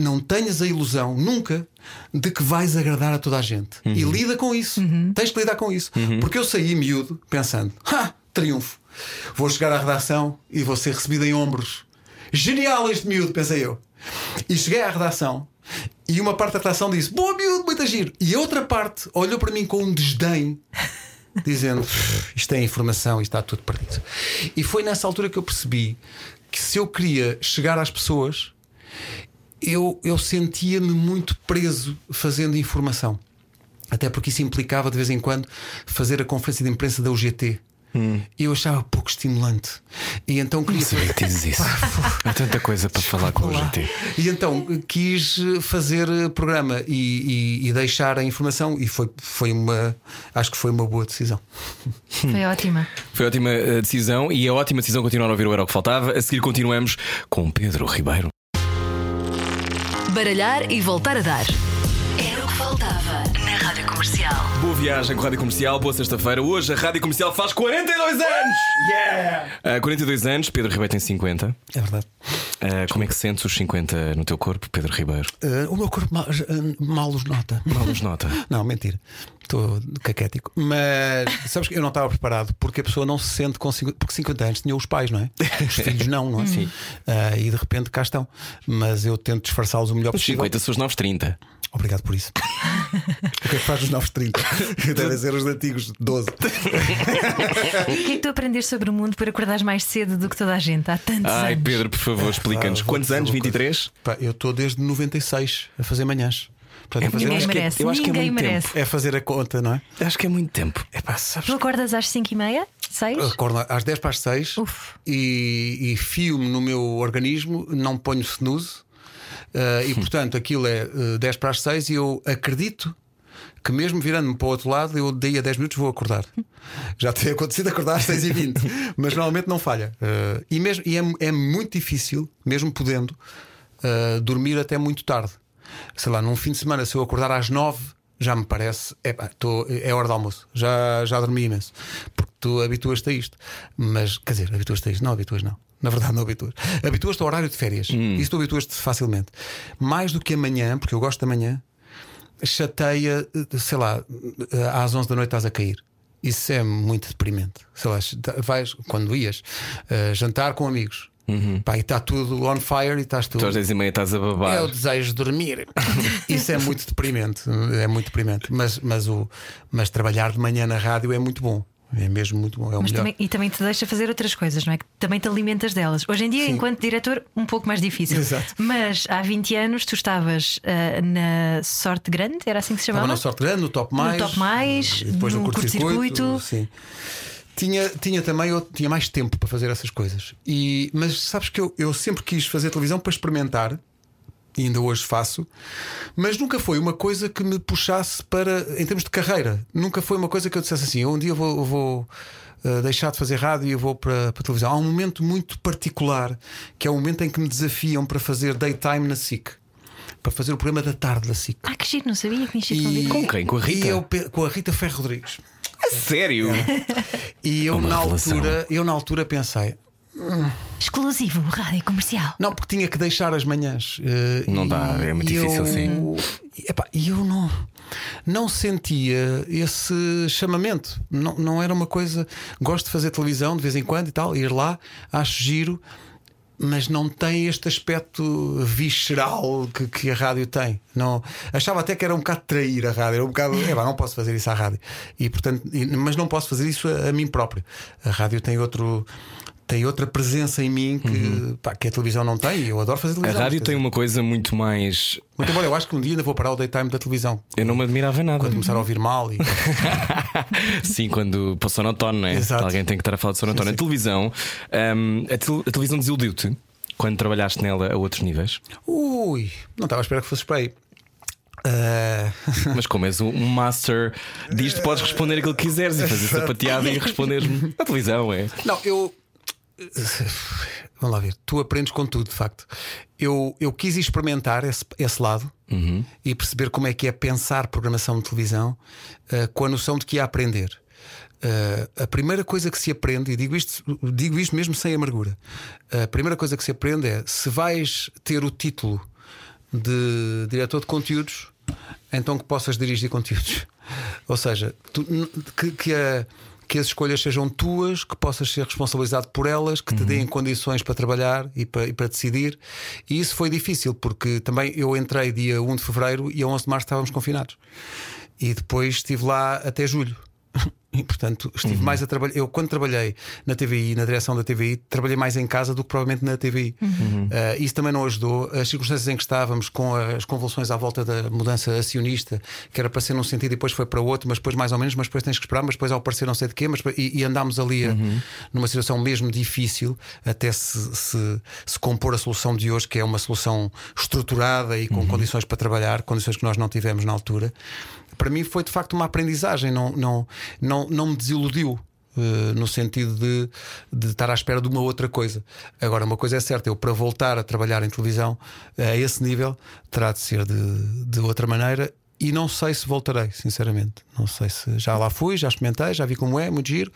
Speaker 4: Não tenhas a ilusão nunca de que vais agradar a toda a gente. E
Speaker 2: Uhum.
Speaker 4: lida com isso. Tens que lidar com isso. Porque eu saí miúdo pensando: ha, triunfo. Vou chegar à redação e vou ser recebido em ombros. Genial este miúdo, pensei eu. E cheguei à redação e uma parte da redação disse: Boa miúdo, muito giro. E a outra parte olhou para mim com um desdém dizendo isto é informação e está tudo perdido. E foi nessa altura que eu percebi que se eu queria chegar às pessoas, eu, eu sentia-me muito preso fazendo informação. Até porque isso implicava de vez em quando fazer a conferência de imprensa da UGT. E eu achava pouco estimulante. E então queria
Speaker 2: Sabia que dizes isso. Há tanta coisa para falar com o
Speaker 4: Olá.
Speaker 2: GT.
Speaker 4: E então quis fazer eh, programa e, e- e deixar a informação e foi, foi uma acho que foi uma boa decisão.
Speaker 3: Foi ótima.
Speaker 2: Foi ótima eh, decisão e é ótima decisão continuar a ouvir o Era o que Faltava. A seguir continuamos com Pedro Ribeiro.
Speaker 6: Baralhar e voltar a dar. Era o que faltava na Rádio Comercial.
Speaker 2: Boa viagem com a Rádio Comercial, boa sexta-feira. Hoje a Rádio Comercial faz 42 anos! Yeah! Ah, 42 anos, Pedro Ribeiro tem 50.
Speaker 4: É verdade.
Speaker 2: Ah, como é que sentes os 50 no teu corpo, Pedro Ribeiro?
Speaker 4: Eh, o meu corpo mal, mal os nota.
Speaker 2: Mal nos nota.
Speaker 4: Não, mentira. Estou caquético. Mas sabes que eu não estava preparado porque a pessoa não se sente com 50, porque 50 anos tinha os pais, não é? Os filhos não, não é? Sim. e de repente cá estão. Mas eu tento disfarçá-los o melhor
Speaker 2: Os
Speaker 4: possível.
Speaker 2: 50 são os novos 30.
Speaker 4: Obrigado por isso. o que é que faz os novos 30? Devem ser os antigos 12.
Speaker 3: O que é que tu aprendeste sobre o mundo por acordares mais cedo do que toda a gente há tantos
Speaker 2: Ai,
Speaker 3: anos?
Speaker 2: Pedro, por favor, explica-nos.
Speaker 4: Ah,
Speaker 2: Quantos anos?
Speaker 4: uma coisa.
Speaker 2: 23?
Speaker 4: Pá, eu estou desde 96 a fazer manhãs. Portanto, a fazer-
Speaker 3: Ninguém
Speaker 2: acho que é-
Speaker 3: merece.
Speaker 2: eu acho que é muito
Speaker 3: merece.
Speaker 4: é fazer a conta, não é?
Speaker 2: Acho que é muito tempo.
Speaker 4: É pá, sabes?
Speaker 3: Tu acordas às 5 e meia? 6?
Speaker 4: Acordo às 10 para as 6
Speaker 3: Uf.
Speaker 4: e, e fio-me no meu organismo, não ponho snooze. Uh, e portanto aquilo é uh, 10 para as 6 e eu acredito que mesmo virando-me para o outro lado, eu daí a 10 minutos vou acordar. Já tem acontecido acordar às 6 e 20 mas normalmente não falha. Uh, e mesmo, e é, é muito difícil, mesmo podendo, uh, dormir até muito tarde. Sei lá, num fim de semana, se eu acordar às 9, já me parece, epá, tô, é hora de almoço, já, já dormi imenso. Porque tu habituas-te a isto. Mas, quer dizer, habituas-te a isto, não habituas, não. Na verdade, não habituas. Habituas-te ao horário de férias. Isso tu habituas-te facilmente. Mais do que amanhã, porque eu gosto da manhã, chateia, sei lá, às 11 da noite estás a cair. Isso é muito deprimente. Sei lá, vais, quando ias uh, jantar com amigos, pá, e está tudo on fire e estás tudo.
Speaker 2: Tu às 10 e meia estás a babar.
Speaker 4: É o desejo de dormir. Isso é muito deprimente. É muito deprimente. Mas, mas, o, mas trabalhar de manhã na rádio é muito bom. É mesmo muito bom. É o
Speaker 3: Mas
Speaker 4: melhor.
Speaker 3: também, e também te deixa fazer outras coisas, não é? Que também te alimentas delas. Hoje em dia,
Speaker 4: Sim.
Speaker 3: enquanto diretor, um pouco mais difícil.
Speaker 4: Exato.
Speaker 3: Mas há 20 anos tu estavas ah, na Sorte Grande, era assim que se chamava?
Speaker 4: Estava na sorte grande, no top mais.
Speaker 3: Top Mais,
Speaker 4: depois no,
Speaker 3: no
Speaker 4: curto-circuito.
Speaker 3: curto-circuito.
Speaker 4: Tinha, tinha também eu tinha mais tempo para fazer essas coisas. E, mas sabes que eu, eu sempre quis fazer televisão para experimentar, e ainda hoje faço, mas nunca foi uma coisa que me puxasse para, em termos de carreira, nunca foi uma coisa que eu dissesse assim: um dia eu vou. eu vou uh, deixar de fazer rádio e eu vou para, para a televisão. Há um momento muito particular que é o momento em que me desafiam para fazer daytime na SIC, para fazer o programa da tarde da SIC.
Speaker 3: Ah, que giro, não sabia que tinha sido
Speaker 4: E-.
Speaker 2: Com quem? Com a Rita?
Speaker 4: E eu com a Rita Ferro Rodrigues.
Speaker 2: Sério?
Speaker 4: E eu
Speaker 2: É uma
Speaker 4: na
Speaker 2: revelação.
Speaker 4: altura, eu na altura pensei,
Speaker 3: Exclusivo, rádio comercial.
Speaker 4: não, porque tinha que deixar as manhãs. eh,
Speaker 2: Não
Speaker 4: e-
Speaker 2: dá, é muito difícil,
Speaker 4: eu,
Speaker 2: sim.
Speaker 4: Epá, E eu não, não sentia esse chamamento. Não, não era uma coisa. Gosto de fazer televisão de vez em quando e tal, ir lá, acho giro. Mas não tem este aspecto visceral que, que a rádio tem. Não, achava até que era um bocado trair a rádio. Era um bocado, "Epá, não posso fazer isso à rádio. E, portanto, mas não posso fazer isso a, a mim próprio. A rádio tem outro. Tem outra presença em mim que, pá, que a televisão não tem. Eu adoro fazer
Speaker 2: A
Speaker 4: televisão.
Speaker 2: rádio
Speaker 4: quer
Speaker 2: tem
Speaker 4: dizer,
Speaker 2: uma coisa muito mais.
Speaker 4: Muito embora eu acho que um dia ainda vou parar o daytime da televisão.
Speaker 2: Eu não me admirava nada.
Speaker 4: Quando começar a ouvir mal e.
Speaker 2: Sim, quando para o sonotono, não é?
Speaker 4: Exato.
Speaker 2: Alguém tem que estar a falar de sonotono.
Speaker 4: Sim,
Speaker 2: A televisão, hum, a, tel- a televisão desiludiu-te quando trabalhaste nela a outros níveis.
Speaker 4: Ui, não estava a esperar que fosses para aí. Ah,
Speaker 2: Mas como és um master disto, podes responder aquilo que quiseres e fazer sapateada e responderes-me na televisão, é?
Speaker 4: Não, eu. Vamos lá ver, tu aprendes com tudo, de facto. Eu, eu quis experimentar esse, esse lado e perceber como é que é pensar programação de televisão ah, com a noção de que ia aprender. Ah, a primeira coisa que se aprende, e digo isto, digo isto mesmo sem amargura, a primeira coisa que se aprende é se vais ter o título de diretor de conteúdos, então que possas dirigir conteúdos. Ou seja, tu- que, que, a- que as escolhas sejam tuas, que possas ser responsabilizado por elas, que te deem condições para trabalhar e para, e para decidir. E isso foi difícil, porque também eu entrei dia 1 de fevereiro e a 11 de março estávamos confinados. E depois estive lá até julho. E portanto estive mais a trabalhar. Eu, quando trabalhei na TVI, na direção da TVI, trabalhei mais em casa do que provavelmente na TVI. Ah, isso também não ajudou. As circunstâncias em que estávamos, com as convulsões à volta da mudança acionista, que era para ser num sentido e depois foi para outro, mas depois mais ou menos, mas depois tens que esperar, mas depois ao aparecer não sei de quê, mas, e, e andámos ali a- numa situação mesmo difícil até se, se, se compor a solução de hoje, que é uma solução estruturada e com condições para trabalhar, condições que nós não tivemos na altura. Para mim foi de facto uma aprendizagem, não, não, não, não me desiludiu. eh, no sentido de, de estar à espera de uma outra coisa. Agora, uma coisa é certa: eu para voltar a trabalhar em televisão a esse nível terá de ser de, de outra maneira. E não sei se voltarei, sinceramente. Não sei se já lá fui, já experimentei, já vi como é, muito giro,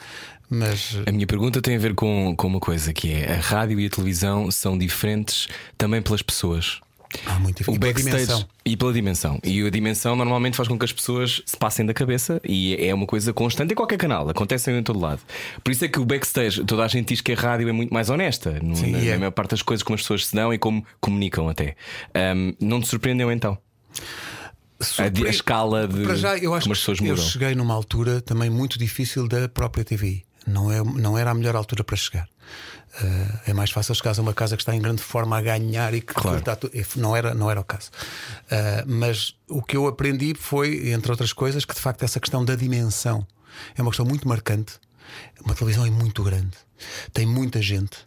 Speaker 4: mas
Speaker 2: A minha pergunta tem a ver com, com uma coisa que é a rádio e a televisão são diferentes também pelas pessoas.
Speaker 4: Há muito
Speaker 2: O
Speaker 4: e pela
Speaker 2: backstage
Speaker 4: dimensão.
Speaker 2: e pela dimensão. E a dimensão normalmente faz com que as pessoas se passem da cabeça e é uma coisa constante em qualquer canal, acontece em todo lado. Por isso é que o backstage, toda a gente diz que a rádio é muito mais honesta no,
Speaker 4: Sim,
Speaker 2: na,
Speaker 4: é.
Speaker 2: na maior parte das coisas como as pessoas se dão e como comunicam até. Ahm, não te surpreendeu então? A, escala de
Speaker 4: Para já, eu acho
Speaker 2: como as pessoas
Speaker 4: que eu
Speaker 2: mudam.
Speaker 4: cheguei numa altura também muito difícil da própria TVI. Não, é, não era a melhor altura para chegar. Eh, é mais fácil chegar a uma casa que está em grande forma a ganhar e que
Speaker 2: Claro.
Speaker 4: está não, era, não era o caso. Eh, mas o que eu aprendi foi, entre outras coisas, que de facto essa questão da dimensão é uma questão muito marcante. Uma televisão é muito grande, tem muita gente.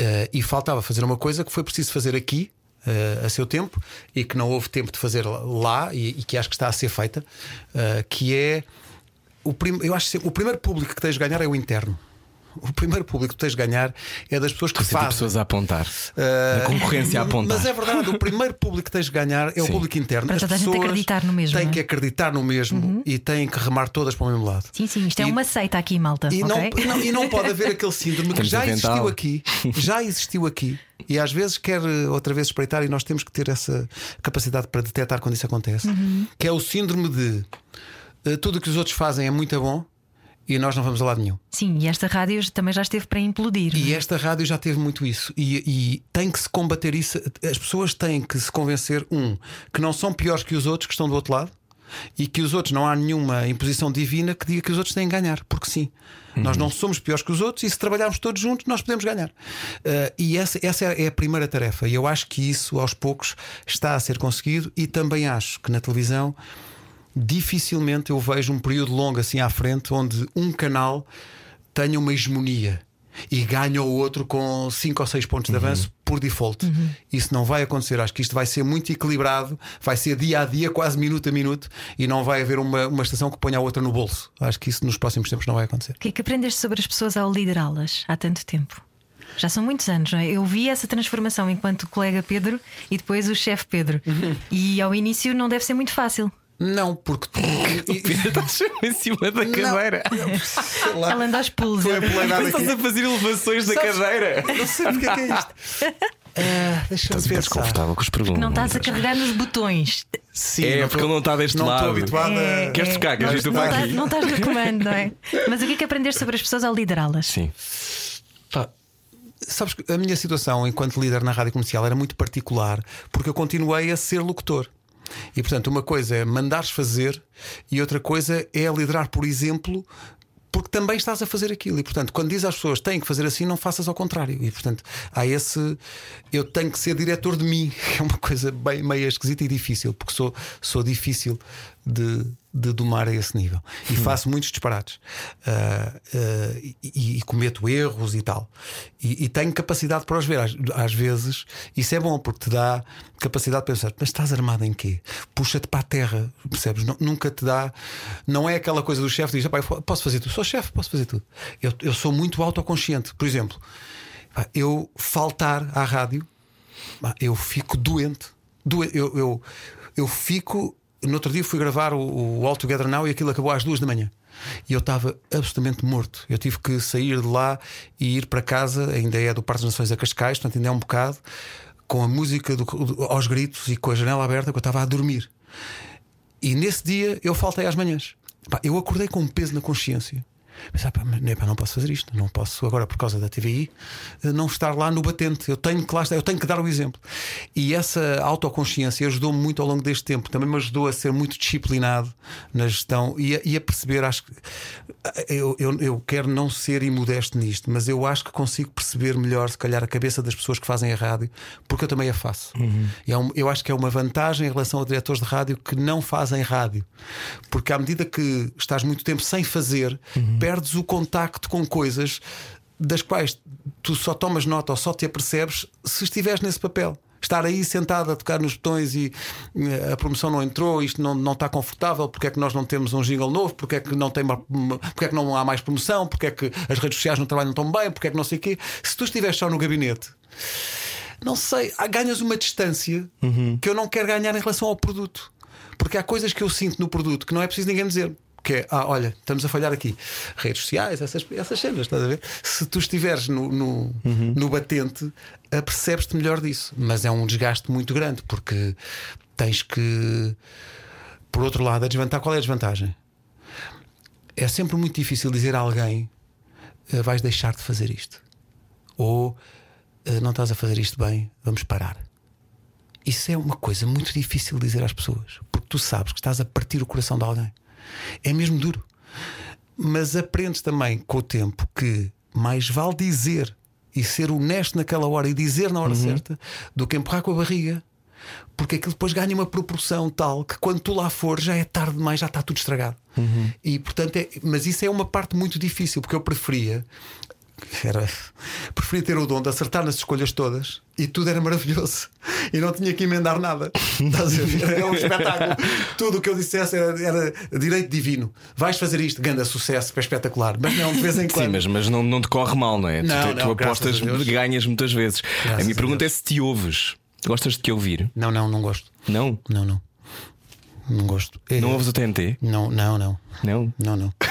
Speaker 4: Uh, e faltava fazer uma coisa que foi preciso fazer aqui. Uh, a seu tempo e que não houve tempo de fazer lá e, e que acho que está a ser feita, uh, que é o eu acho que o primeiro público que tens de ganhar é o interno o primeiro público que tens de ganhar é das pessoas que fazem.
Speaker 2: pessoas a apontar.
Speaker 4: Uh,
Speaker 2: a concorrência a apontar.
Speaker 4: Mas é verdade, o primeiro público que tens de ganhar é o
Speaker 2: Sim.
Speaker 4: público interno.
Speaker 3: Para
Speaker 4: As
Speaker 3: toda a gente
Speaker 4: pessoas
Speaker 3: acreditar no mesmo,
Speaker 4: Têm
Speaker 3: é?
Speaker 4: que acreditar no mesmo e têm que remar todas para o mesmo lado.
Speaker 3: Sim, sim, isto é
Speaker 4: E-
Speaker 3: uma seita aqui, malta.
Speaker 4: E,
Speaker 3: ok?
Speaker 4: não, e não- e não pode haver aquele síndrome que já existiu aqui, já existiu aqui, e às vezes quer eh, outra vez espreitar, e nós temos que ter essa capacidade para detectar quando isso acontece, que é o síndrome de eh, tudo o que os outros fazem é muito bom e nós não vamos a lado nenhum.
Speaker 3: Sim, e esta rádio também já esteve para implodir.
Speaker 4: E esta rádio já teve muito isso. E, e tem que se combater isso. As pessoas têm que se convencer, um, que não são piores que os outros que estão do outro lado e que os outros não há nenhuma imposição divina que diga que os outros têm que ganhar, porque sim. Nós não somos piores que os outros e se trabalharmos todos juntos, nós podemos ganhar. Uh, e essa, essa é a primeira tarefa. E eu acho que isso, aos poucos, está a ser conseguido. E também acho que na televisão dificilmente eu vejo um período longo assim à frente onde um canal tenha uma hegemonia e ganha o outro com 5 ou 6 pontos de avanço por default. Isso não vai acontecer. Acho que isto vai ser muito equilibrado, vai ser dia a dia, quase minuto a minuto, e não vai haver uma, uma estação que ponha a outra no bolso. Acho que isso nos próximos tempos não vai acontecer.
Speaker 3: O que é que aprendeste sobre as pessoas ao liderá-las há tanto tempo? Já são muitos anos, não é? Eu vi essa transformação enquanto colega Pedro e depois o chefe Pedro. E ao início não deve ser muito fácil.
Speaker 4: Não, porque tu.
Speaker 2: Estás em cima da cadeira.
Speaker 3: Ela anda aos pulos.
Speaker 2: Estás
Speaker 4: aqui.
Speaker 2: a fazer elevações da cadeira.
Speaker 4: Não sei porque é que é isto. Ah, Deixa-me
Speaker 2: confortável com perguntas.
Speaker 3: Não estás a carregar nos botões.
Speaker 4: Sim,
Speaker 2: É, porque ele não está deste
Speaker 4: não
Speaker 2: lado.
Speaker 4: Estou habituado a.
Speaker 2: Queres tocar? Queres vir tu para
Speaker 3: estás-
Speaker 2: aqui?
Speaker 3: não estás no comando, não é? Mas o que é que aprendeste sobre as pessoas ao liderá-las?
Speaker 2: Sim.
Speaker 4: Pá, Sabes que a minha situação enquanto líder na rádio comercial era muito particular porque eu continuei a ser locutor. E portanto, uma coisa é mandares fazer e outra coisa é liderar por exemplo. Porque também estás a fazer aquilo, e portanto, quando diz às pessoas têm que fazer assim, não faças ao contrário. E portanto, há esse. Eu tenho que ser diretor de mim, que é uma coisa bem meio esquisita e difícil, porque sou, sou difícil de, de domar a esse nível. E faço muitos disparates. Ah, ah, e, e cometo erros e tal. E, e tenho capacidade para os ver. Às, às vezes, isso é bom, porque te dá capacidade de pensar, mas estás armado em quê? Puxa-te para a terra, percebes? Nu- Nunca te dá. Não é aquela coisa do chefe diz, "Epá, eu posso fazer tudo, sou chefe, posso fazer tudo. Eu, eu sou muito autoconsciente. Por exemplo, eu faltar à rádio, eu fico doente. Doe- Eu, eu, eu fico. No outro dia fui gravar o, o All Together Now e aquilo acabou às duas da manhã. E eu estava absolutamente morto. Eu tive que sair de lá e ir para casa, ainda é do Parque das Nações a Cascais, portanto ainda é um bocado, com a música do- do- aos gritos e com a janela aberta, que eu estava a dormir. E nesse dia eu faltei às manhãs. Eu acordei com um peso na consciência. Pá, não posso fazer isto, não posso agora por causa da TVI eh, não estar lá no batente. Eu tenho que lá estar, eu tenho que dar o exemplo. E essa autoconsciência ajudou-me muito ao longo deste tempo. Também me ajudou a ser muito disciplinado na gestão e a, e a perceber. Acho que eh, eu, eu, eu quero não ser imodesto nisto, mas eu acho que consigo perceber melhor, se calhar, a cabeça das pessoas que fazem a rádio, porque eu também a faço. E é um- eu acho que é uma vantagem em relação a diretores de rádio que não fazem rádio, porque à medida que estás muito tempo sem fazer, perdes o contacto com coisas das quais tu só tomas nota ou só te apercebes se estiveres nesse papel. Estar aí sentado a tocar nos botões e eh, a promoção não entrou, isto não, não está confortável, porque é que nós não temos um jingle novo, porque é que não, tem porque é que não há mais promoção, porque é que as redes sociais não trabalham tão bem, porque é que não sei o quê. Se tu estiveres só no gabinete, não sei, ganhas uma distância que eu não quero ganhar em relação ao produto. Porque há coisas que eu sinto no produto que não é preciso ninguém dizer. Que é, ah, olha, estamos a falhar aqui. Redes sociais, essas, essas cenas, estás a ver? Se tu estiveres no, no, no batente, apercebes-te melhor disso. Mas é um desgaste muito grande, porque tens que. Por outro lado, a desvantagem, qual é a desvantagem? É sempre muito difícil dizer a alguém "Ah, vais deixar de fazer isto. Ou "Ah, não estás a fazer isto bem, vamos parar. Isso é uma coisa muito difícil de dizer às pessoas, porque tu sabes que estás a partir o coração de alguém. É mesmo duro. Mas aprendes também com o tempo que mais vale dizer e ser honesto naquela hora e dizer na hora certa do que empurrar com a barriga porque aquilo depois ganha uma proporção tal que quando tu lá fores já é tarde demais, já está tudo estragado. E portanto, é, mas isso é uma parte muito difícil, porque eu preferia. Era, preferia ter o dom de acertar nas escolhas todas e tudo era maravilhoso e não tinha que emendar nada. Estás a ver? Era um espetáculo. Tudo o que eu dissesse era, era direito divino. Vais fazer isto, grande sucesso, é espetacular. Mas não, de vez em quando.
Speaker 2: Sim, mas, mas não, não te corre mal, não é? Tu-
Speaker 4: Não,
Speaker 2: tu,
Speaker 4: não,
Speaker 2: tu apostas, ganhas muitas vezes.
Speaker 4: Graças
Speaker 2: a minha pergunta é se te ouves. Gostas de te ouvir?
Speaker 4: Não, não, não gosto.
Speaker 2: Não?
Speaker 4: Não, não. Não gosto. É-
Speaker 2: Não ouves o TNT?
Speaker 4: Não, não, não.
Speaker 2: Não?
Speaker 4: Não, não.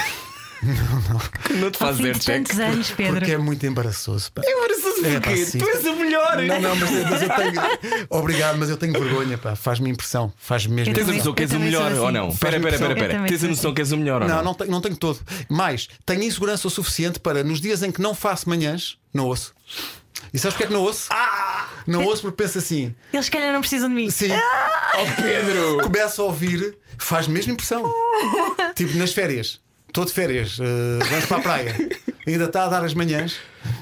Speaker 2: Não te
Speaker 3: Ao
Speaker 2: faz
Speaker 3: fim
Speaker 2: zero
Speaker 3: de
Speaker 2: check.
Speaker 3: anos, Pedro.
Speaker 4: Porque é muito embaraçoso. pá.
Speaker 2: Embaraçoso
Speaker 4: É, pá, sim.
Speaker 2: Tu és o melhor!
Speaker 4: Não, não, mas, mas eu tenho. Obrigado, mas eu tenho vergonha, pá. Faz-me impressão. Faz mesmo.
Speaker 2: Tens a noção que és o melhor
Speaker 3: assim.
Speaker 2: ou não? Espera,
Speaker 4: Faz-me
Speaker 2: espera, espera. Tens a noção que és o melhor ou
Speaker 4: Não,
Speaker 2: não?
Speaker 4: não tenho, não tenho todo. Mais, tenho insegurança o suficiente para, nos dias em que não faço manhãs, não ouço. E sabes porque é que não ouço? Não ouço porque penso assim.
Speaker 3: Eles, calhar, não precisam de mim.
Speaker 4: Sim.
Speaker 2: Oh, Pedro!
Speaker 4: Começo a ouvir, faz mesmo impressão. tipo nas férias. Estou de férias, eh, vamos para a praia. Ainda está a dar as manhãs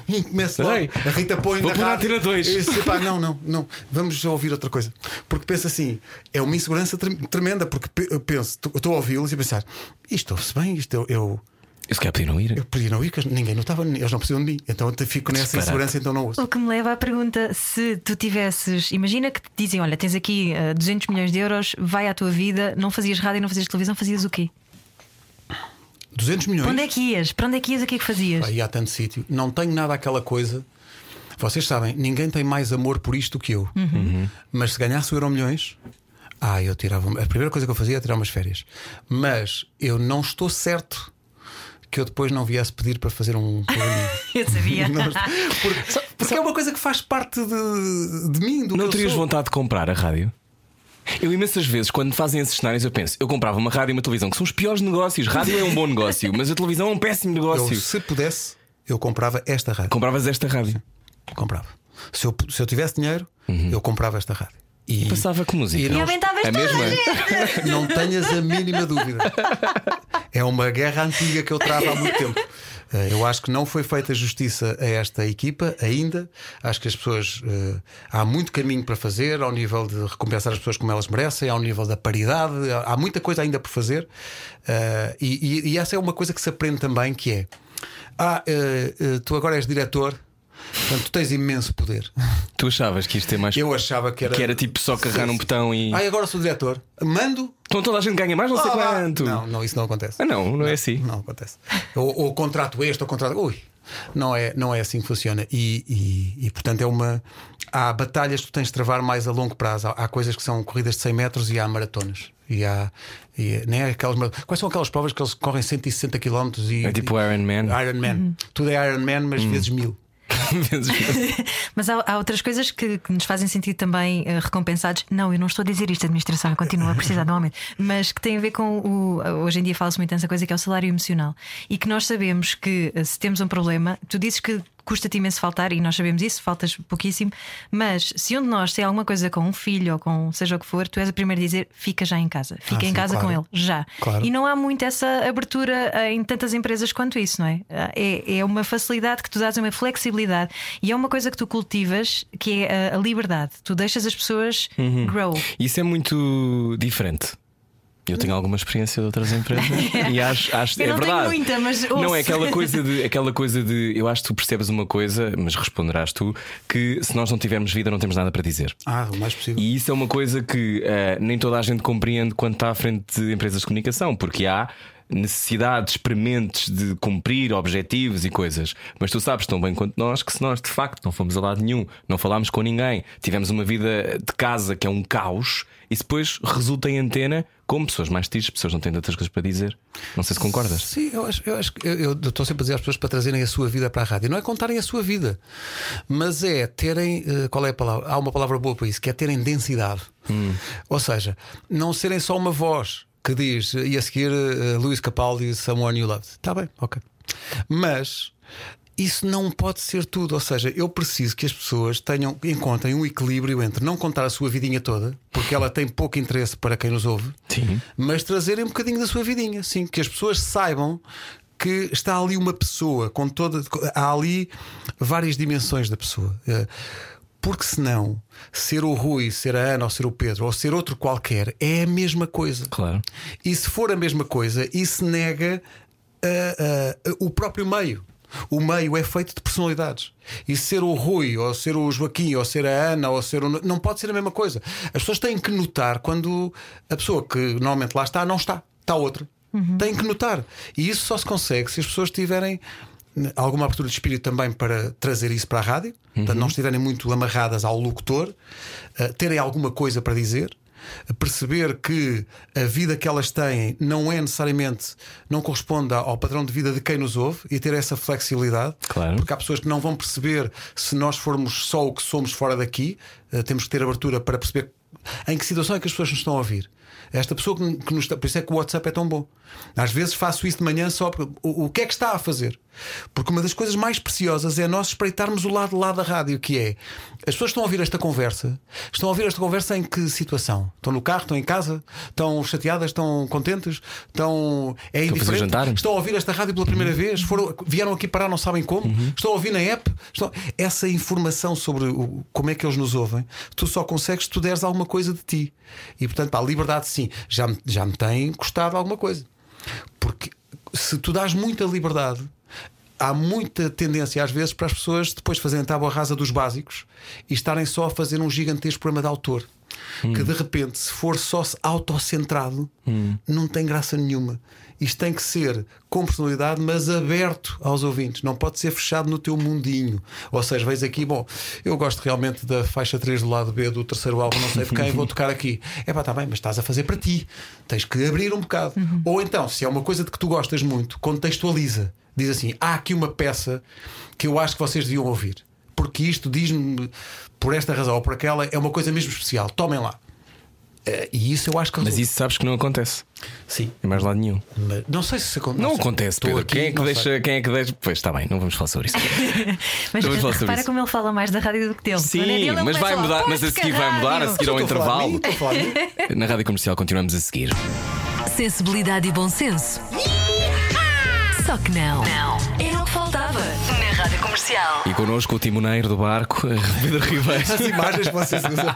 Speaker 4: e começo logo.
Speaker 2: Ei,
Speaker 4: A Rita põe
Speaker 2: vou
Speaker 4: na
Speaker 2: pôr a
Speaker 4: rádio.
Speaker 2: Antena dois.
Speaker 4: E disse, "Epá, não, não, não. Vamos ouvir outra coisa. Porque penso assim, é uma insegurança trem- tremenda. Porque penso, estou a ouvi-los e a pensar, isto ouve-se bem, isto eu, eu,
Speaker 2: Eu se calhar podia não ir.
Speaker 4: eu podia não ir, que ninguém notava, eles não precisam de mim. Então eu fico nessa insegurança, então não ouço.
Speaker 3: O que me leva à pergunta: se tu tivesses, imagina que te dizem, olha, tens aqui eh, 200 milhões de euros, vai à tua vida, não fazias rádio, não fazias televisão, fazias o quê?
Speaker 4: 200 milhões.
Speaker 3: Para onde é que ias? Para onde é que ias? O que é que fazias?
Speaker 4: Aí há tanto sítio. Não tenho nada aquela coisa. Vocês sabem, ninguém tem mais amor por isto do que eu. Mas se ganhasse o Euro Milhões, ah, eu tirava. A primeira coisa que eu fazia era tirar umas férias. Mas eu não estou certo que eu depois não viesse pedir para fazer um programinha.
Speaker 3: Eu sabia.
Speaker 4: Não porque porque é uma coisa que faz parte de, de mim, do
Speaker 2: Não
Speaker 4: que eu
Speaker 2: terias
Speaker 4: sou.
Speaker 2: vontade de comprar a rádio? Eu imensas vezes, quando fazem esses cenários, eu penso, eu comprava uma rádio e uma televisão, que são os piores negócios. Rádio é um bom negócio, mas a televisão é um péssimo
Speaker 4: Eu,
Speaker 2: negócio.
Speaker 4: se pudesse, eu comprava esta rádio.
Speaker 2: Compravas esta rádio.
Speaker 4: Comprava. Se eu, se eu tivesse dinheiro, eu comprava esta rádio. E,
Speaker 2: Passava com música.
Speaker 4: E
Speaker 3: E
Speaker 4: não-
Speaker 3: aumentavas
Speaker 2: A mesma?
Speaker 3: a gente.
Speaker 4: Não tenhas a mínima dúvida. É uma guerra antiga que eu travo há muito tempo. Eh, Eu acho que não foi feita justiça a esta equipa ainda. Acho que as pessoas. eh, há muito caminho para fazer ao nível de recompensar as pessoas como elas merecem, ao nível da paridade. Há muita coisa ainda por fazer. Eh, e, e- e essa é uma coisa que se aprende também: que é. Ah, tu agora és diretor, portanto, tu tens imenso poder.
Speaker 2: Tu achavas que isto é mais.
Speaker 4: Eu achava que era.
Speaker 2: Que era tipo só carregar num botão e.
Speaker 4: Ah, agora sou diretor. Mando.
Speaker 2: Então toda a gente ganha mais, não sei
Speaker 4: Ah,
Speaker 2: quanto.
Speaker 4: Não, não, isso não acontece.
Speaker 2: Ah, não, não é assim.
Speaker 4: Não acontece. Ou, ou contrato este, ou contrato. Ui, não é, não é assim que funciona. E, e, e, portanto é uma. Há batalhas que tu tens de travar mais a longo prazo. Há, há coisas que são corridas de 100 metros e há maratonas. E há. E, nem é aquelas, mara- quais são aquelas provas que eles correm 160 km e.
Speaker 2: É tipo Iron Man.
Speaker 4: Iron Man. Tudo é Iron Man, mas vezes mil.
Speaker 3: Mas há, há outras coisas que, que nos fazem sentir também eh, recompensados. Não, eu não estou a dizer isto, a administração continua a precisar de um aumento, mas que tem a ver com o. Hoje em dia fala-se muito nessa coisa que é o salário emocional. E que nós sabemos que eh, se temos um problema, tu dizes que custa-te imenso faltar, e nós sabemos isso, faltas pouquíssimo, mas se um de nós tem alguma coisa com um filho ou com seja o que for, tu és o primeiro a dizer fica já em casa, fica
Speaker 4: Ah,
Speaker 3: em
Speaker 4: sim,
Speaker 3: casa
Speaker 4: claro.
Speaker 3: com ele, já.
Speaker 4: Claro.
Speaker 3: E não há muito essa abertura eh, em tantas empresas quanto isso, não é? É, é uma facilidade que tu dás, uma flexibilidade e é uma coisa que tu cultivas que é a, a liberdade. Tu deixas as pessoas grow.
Speaker 2: Isso é muito diferente. Eu tenho alguma experiência de outras empresas e acho, acho
Speaker 3: Eu
Speaker 2: é
Speaker 3: não tenho
Speaker 2: verdade.
Speaker 3: muita, mas
Speaker 2: não
Speaker 3: ouço.
Speaker 2: é aquela coisa de aquela coisa de eu acho que tu percebes uma coisa, mas responderás tu que se nós não tivermos vida não temos nada para dizer.
Speaker 4: Ah, o mais possível.
Speaker 2: E isso é uma coisa que eh, nem toda a gente compreende quando está à frente de empresas de comunicação, porque há necessidades prementes de cumprir objetivos e coisas. Mas tu sabes tão bem quanto nós que se nós de facto não fomos a lado nenhum, não falámos com ninguém, tivemos uma vida de casa que é um caos, isso depois resulta em antena com pessoas mais tristes, pessoas não têm outras coisas para dizer. Não sei se concordas.
Speaker 4: Sim, eu acho, eu acho que eu- estou sempre a dizer às pessoas para trazerem a sua vida para a rádio. Não é contarem a sua vida, mas é terem. eh, Qual é a palavra? Há uma palavra boa para isso, que é terem densidade. Ou seja, não serem só uma voz que diz e a seguir eh, Luís Capaldi, Someone You Loved. Está bem, ok. Mas. Isso não pode ser tudo, ou seja, eu preciso que as pessoas tenham, encontrem um equilíbrio entre não contar a sua vidinha toda, porque ela tem pouco interesse para quem nos ouve,
Speaker 2: Sim.
Speaker 4: mas trazerem um bocadinho da sua vidinha, sim, que as pessoas saibam que está ali uma pessoa com toda. Há ali várias dimensões da pessoa. Eh, Porque senão, ser o Rui, ser a Ana ou ser o Pedro ou ser outro qualquer é a mesma coisa.
Speaker 2: Claro.
Speaker 4: E se for a mesma coisa, isso nega ah, ah, o próprio meio. O meio é feito de personalidades. E ser o Rui, ou ser o Joaquim, ou ser a Ana, ou ser o. Não pode ser a mesma coisa. As pessoas têm que notar quando a pessoa que normalmente lá está, não está. Está outra. Têm que notar. E isso só se consegue se as pessoas tiverem alguma abertura de espírito também para trazer isso para a rádio, portanto, não estiverem muito amarradas ao locutor, eh, terem alguma coisa para dizer. Perceber que a vida que elas têm não é necessariamente, não corresponde ao padrão de vida de quem nos ouve e ter essa flexibilidade.
Speaker 2: Claro.
Speaker 4: Porque há pessoas que não vão perceber se nós formos só o que somos fora daqui. Eh, temos que ter abertura para perceber em que situação é que as pessoas nos estão a ouvir. Esta pessoa que, que nos está. Por isso é que o WhatsApp é tão bom. Às vezes faço isso de manhã só porque. O, o que é que está a fazer? Porque uma das coisas mais preciosas é nós espreitarmos o lado lá da rádio, que é as pessoas estão a ouvir esta conversa. Estão a ouvir esta conversa em que situação? Estão no carro, estão em casa, estão chateadas, estão contentes, estão. É indiferente. Estão a ouvir esta rádio pela primeira vez, foram, vieram aqui parar, não sabem como, estão a ouvir na app. Estão... Essa informação sobre o- como é que eles nos ouvem, tu só consegues se tu deres alguma coisa de ti. E portanto, a liberdade, sim, já já me tem custado alguma coisa. Porque se tu dás muita liberdade, há muita tendência às vezes para as pessoas depois fazerem tábua rasa dos básicos e estarem só a fazer um gigantesco programa de autor. Que de repente, se for só autocentrado, não tem graça nenhuma. Isto tem que ser com personalidade, mas aberto aos ouvintes. Não pode ser fechado no teu mundinho. Ou seja, veis aqui, bom, eu gosto realmente da faixa 3 do lado B do terceiro álbum, não sei de quem, vou tocar aqui. É pá, está bem, mas estás a fazer para ti. Tens que abrir um bocado. Ou então, se é uma coisa de que tu gostas muito, contextualiza. Diz assim: há aqui uma peça que eu acho que vocês deviam ouvir. Porque isto diz-me, por esta razão ou por aquela, é uma coisa mesmo especial. Tomem lá. Eh, e isso eu acho que
Speaker 2: Mas isso sabes que não acontece.
Speaker 4: Sim.
Speaker 2: Em mais lado nenhum.
Speaker 4: Mas não sei se acontece.
Speaker 2: Não acontece, Pedro.
Speaker 4: aqui,
Speaker 2: quem, é que deixa,
Speaker 4: sei.
Speaker 2: quem é que deixa. Pois está bem, não vamos falar sobre isso.
Speaker 3: Mas
Speaker 2: Vamos falar sobre
Speaker 3: repara
Speaker 2: isso.
Speaker 3: como ele fala mais da rádio do que dele.
Speaker 2: Sim,
Speaker 3: é dele, ele
Speaker 2: mas vai
Speaker 3: começa
Speaker 2: mudar,
Speaker 3: lá,
Speaker 2: mas a
Speaker 3: "Pois,
Speaker 2: seguir
Speaker 3: que
Speaker 2: vai mudar, a
Speaker 3: rádio."
Speaker 2: seguir ao
Speaker 4: falar
Speaker 2: intervalo.
Speaker 4: falar mim.
Speaker 2: Na rádio comercial continuamos a seguir.
Speaker 6: Sensibilidade e bom senso. Só que não. Não. Era o que faltava na Rádio Comercial.
Speaker 2: E connosco o timoneiro do barco, Pedro Ribeiro.
Speaker 4: As imagens vocês usam.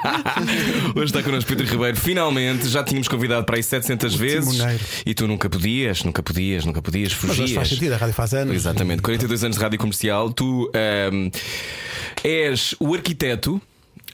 Speaker 2: Hoje está connosco Pedro Ribeiro. Finalmente, já tínhamos convidado para aí 700 vezes.
Speaker 4: timoneiro.
Speaker 2: E tu nunca podias, nunca podias, nunca podias,
Speaker 4: Mas
Speaker 2: fugias.
Speaker 4: faz sentido, a rádio faz anos.
Speaker 2: Exatamente, 42 anos de rádio comercial. Tu ahm, és o arquiteto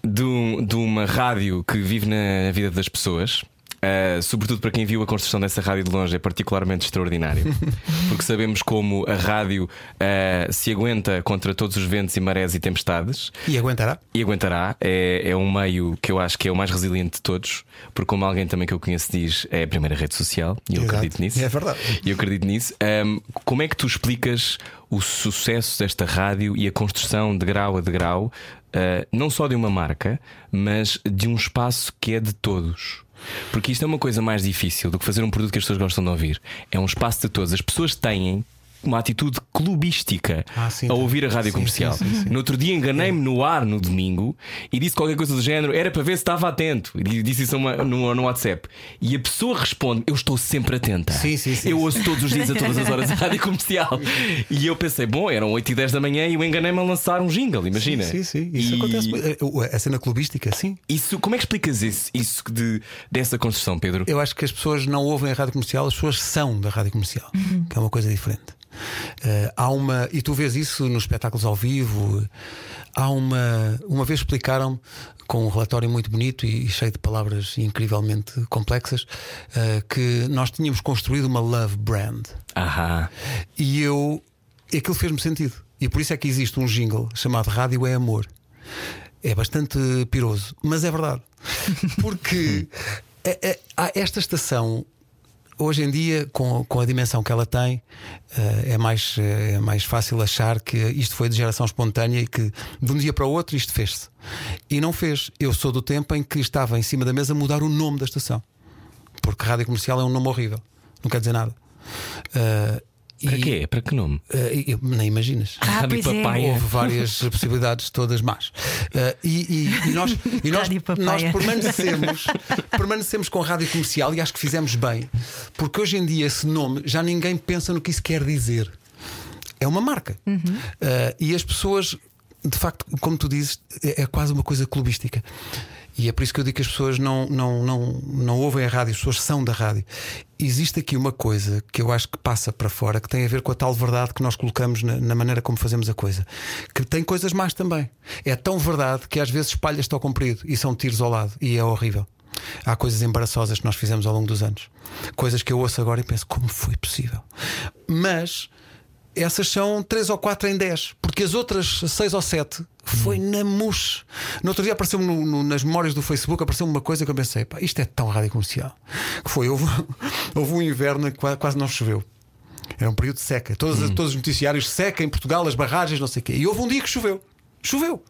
Speaker 2: de, um- de uma rádio que vive na vida das pessoas. Ah, sobretudo para quem viu a construção dessa rádio de longe, é particularmente extraordinário. Porque sabemos como a rádio ah, se aguenta contra todos os ventos e marés e tempestades.
Speaker 4: E aguentará?
Speaker 2: E aguentará, é, é um meio que eu acho que é o mais resiliente de todos, porque como alguém também que eu conheço diz, é a primeira rede social, e eu
Speaker 4: Exato.
Speaker 2: acredito nisso.
Speaker 4: É verdade.
Speaker 2: E eu acredito nisso. Ahm, como é que tu explicas o sucesso desta rádio e a construção de grau a degrau, ah, não só de uma marca, mas de um espaço que é de todos? Porque isto é uma coisa mais difícil do que fazer um produto que as pessoas gostam de ouvir. É um espaço de todos. As pessoas têm uma atitude clubística
Speaker 4: Ah, sim,
Speaker 2: a ouvir a rádio
Speaker 4: sim,
Speaker 2: comercial.
Speaker 4: sim, sim, sim.
Speaker 2: No outro dia enganei-me no ar no domingo e disse qualquer coisa do género, era para ver se estava atento. E disse isso no, no WhatsApp. E a pessoa responde: Eu estou sempre atenta.
Speaker 4: Sim, sim, sim,
Speaker 2: Eu
Speaker 4: sim.
Speaker 2: ouço todos os dias, a todas as horas, a rádio comercial. E eu pensei: Bom, eram 8 e 10 da manhã e eu enganei-me a lançar um jingle, imagina.
Speaker 4: Sim, sim. Isso
Speaker 2: E
Speaker 4: acontece. muito. A cena clubística, sim.
Speaker 2: Isso, como é que explicas isso, isso de, dessa construção, Pedro?
Speaker 4: Eu acho que as pessoas não ouvem a rádio comercial, as pessoas são da rádio comercial, que é uma coisa diferente. Eh, há uma, e tu vês isso nos espetáculos ao vivo. Há uma, uma vez explicaram com um relatório muito bonito e, e cheio de palavras incrivelmente complexas eh, que nós tínhamos construído uma love brand.
Speaker 2: Ahá.
Speaker 4: E eu. e Aquilo fez-me sentido. E por isso é que existe um jingle chamado Rádio é Amor. É bastante piroso, mas é verdade. Porque é- é- há esta estação. Hoje em dia, com, com a dimensão que ela tem, eh, é mais, eh, é mais fácil achar que isto foi de geração espontânea e que de um dia para o outro isto fez-se. E não fez. Eu sou do tempo em que estava em cima da mesa mudar o nome da estação. Porque rádio comercial é um nome horrível. Não quer dizer nada. Eh,
Speaker 2: Para
Speaker 4: e-
Speaker 2: quê? Para que nome?
Speaker 4: eu- nem imaginas.
Speaker 3: Ah,
Speaker 2: Rádio
Speaker 3: pois é.
Speaker 4: Houve várias possibilidades, todas más. Eh, e, e- e nós, e nós, nós permanecemos, permanecemos com rádio comercial e acho que fizemos bem, porque hoje em dia esse nome já ninguém pensa no que isso quer dizer. É uma marca. Eh, e as pessoas de facto, como tu dizes, é, é quase uma coisa clubística. E é por isso que eu digo que as pessoas não, não, não, não ouvem a rádio, as pessoas são da rádio. Existe aqui uma coisa que eu acho que passa para fora, que tem a ver com a tal verdade que nós colocamos na, na maneira como fazemos a coisa. Que tem coisas más também. É tão verdade que às vezes espalha-se ao comprido e são tiros ao lado e é horrível. Há coisas embaraçosas que nós fizemos ao longo dos anos. Coisas que eu ouço agora e penso, como foi possível? Mas essas são 3 ou 4 em 10, porque as outras 6 ou 7 foi na mousse. No outro dia apareceu-me nas memórias do Facebook apareceu uma coisa que eu pensei, pá, isto é tão rádio comercial. Que foi, houve, houve um inverno que qua- quase não choveu. Era um período de seca. Todos, todos os noticiários seca em Portugal, as barragens, não sei o quê. E houve um dia que choveu. Choveu.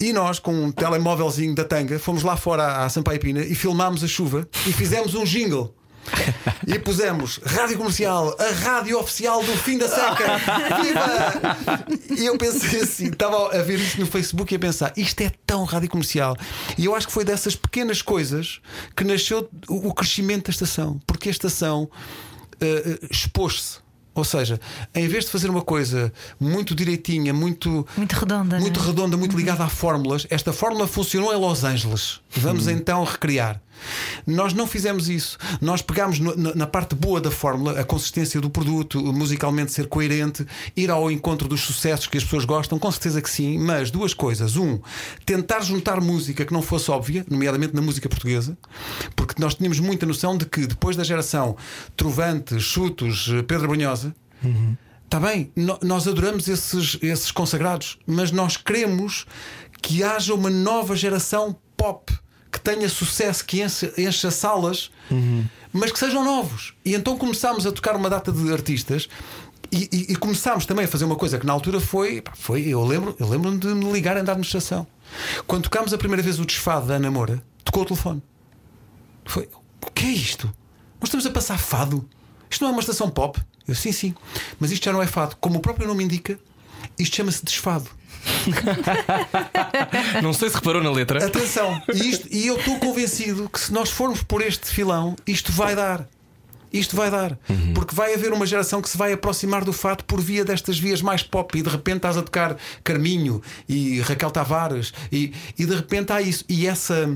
Speaker 4: E nós, com um telemóvelzinho da tanga, fomos lá fora à, à Sampaio Pina e filmámos a chuva e fizemos um jingle. E pusemos Rádio Comercial, a rádio oficial do fim da seca. Viva! E eu pensei assim, estava a ver isso no Facebook e a pensar, isto é tão rádio comercial. E eu acho que foi dessas pequenas coisas que nasceu o crescimento da estação, porque a estação eh, expôs-se. Ou seja, em vez de fazer uma coisa muito direitinha, muito,
Speaker 3: Muito redonda,
Speaker 4: muito
Speaker 3: não é?
Speaker 4: redonda, muito ligada a fórmulas, esta fórmula funcionou em Los Angeles. Vamos então recriar. Nós não fizemos isso. Nós pegámos no- na, na parte boa da fórmula, a consistência do produto, musicalmente ser coerente, ir ao encontro dos sucessos que as pessoas gostam, com certeza que sim, mas duas coisas. Um, tentar juntar música que não fosse óbvia, nomeadamente na música portuguesa, porque nós tínhamos muita noção de que depois da geração Trovante, Chutos, Pedro Brunhosa, Está bem, no- nós adoramos esses, esses consagrados, mas nós queremos que haja uma nova geração pop que tenha sucesso, que encha, salas, mas que sejam novos. E então começámos a tocar uma data de artistas. E, e- e começámos também a fazer uma coisa que na altura foi, foi eu lembro, eu lembro-me de me ligar a andar na estação. Quando tocámos a primeira vez o desfado da Ana Moura, tocou o telefone. Foi, o que é isto? Nós estamos a passar fado. Isto não é uma estação pop? Eu, sim, sim. Mas isto já não é fado. Como o próprio nome indica, isto chama-se desfado.
Speaker 2: Não sei se reparou na letra.
Speaker 4: Atenção! E, isto- e eu estou convencido que se nós formos por este filão, isto vai dar. Isto vai dar. Porque vai haver uma geração que se vai aproximar do fato por via destas vias mais pop e de repente estás a tocar Carminho e Raquel Tavares e, e de repente há isso. E essa.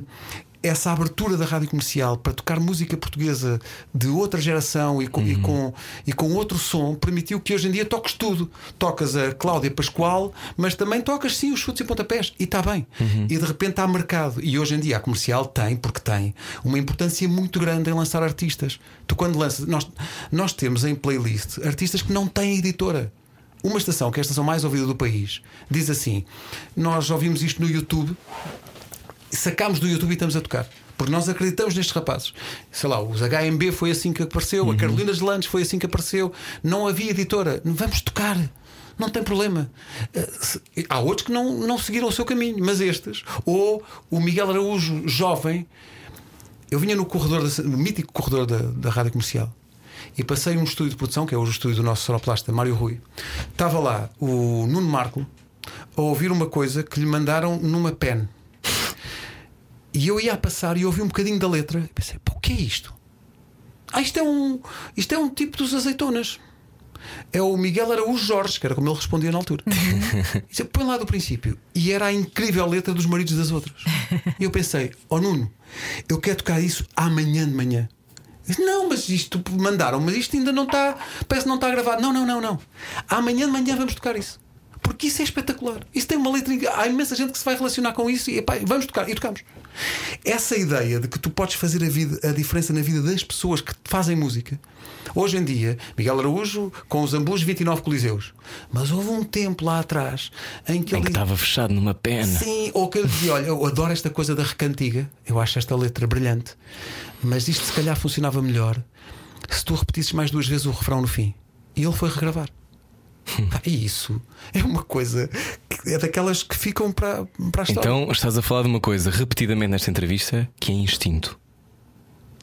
Speaker 4: Essa abertura da rádio comercial para tocar música portuguesa de outra geração e com, e com, e com outro som permitiu que hoje em dia toques tudo. Tocas a Cláudia Pascoal, mas também tocas sim os chutes e pontapés. E está bem. E de repente há mercado. E hoje em dia a comercial tem, porque tem, uma importância muito grande em lançar artistas. Tu, quando lanças, nós, nós temos em playlist artistas que não têm editora. Uma estação, que é a estação mais ouvida do país, diz assim: Nós ouvimos isto no YouTube, sacámos do YouTube e estamos a tocar. Porque nós acreditamos nestes rapazes. Sei lá, os HMB foi assim que apareceu, a Carolina de Landes foi assim que apareceu. Não havia editora. Vamos tocar. Não tem problema. Eh, Há outros que não, não seguiram o seu caminho, mas estes, ou o Miguel Araújo, jovem, eu vinha no corredor, da- no mítico corredor da, da rádio comercial e passei um estúdio de produção, que é hoje o estúdio do nosso sonoplasta Mário Rui. Estava lá o Nuno Marco a ouvir uma coisa que lhe mandaram numa pen. E eu ia a passar e ouvi um bocadinho da letra e pensei: pô, o que é isto? Ah, isto é um, isto é um tipo dos azeitonas. É o Miguel Araújo Jorge, que era como ele respondia na altura. Disse, Põe lá do princípio. E era a incrível letra dos maridos das outras. E eu pensei: Ó Nuno, eu quero tocar isso amanhã de manhã. Disse, não, mas isto mandaram, mas isto ainda não está. Parece que não está gravado. Não, não, não, não. Amanhã de manhã vamos tocar isso. Porque isso é espetacular. Isso tem uma letra. Há imensa gente que se vai relacionar com isso e epá, vamos tocar. E tocamos. Essa ideia de que tu podes fazer a, vida, a diferença na vida das pessoas que fazem música. Hoje em dia, Miguel Araújo com os ambus 29 coliseus. Mas houve um tempo lá atrás em que
Speaker 2: Em
Speaker 4: ele
Speaker 2: estava fechado numa pena.
Speaker 4: Sim, ou que eu dizia: Olha, eu adoro esta coisa da recantiga, eu acho esta letra brilhante, mas isto se calhar funcionava melhor se tu repetisses mais duas vezes o refrão no fim. E ele foi regravar. E isso é uma coisa é daquelas que ficam para, para a história.
Speaker 2: Então estás a falar de uma coisa repetidamente nesta entrevista que é instinto.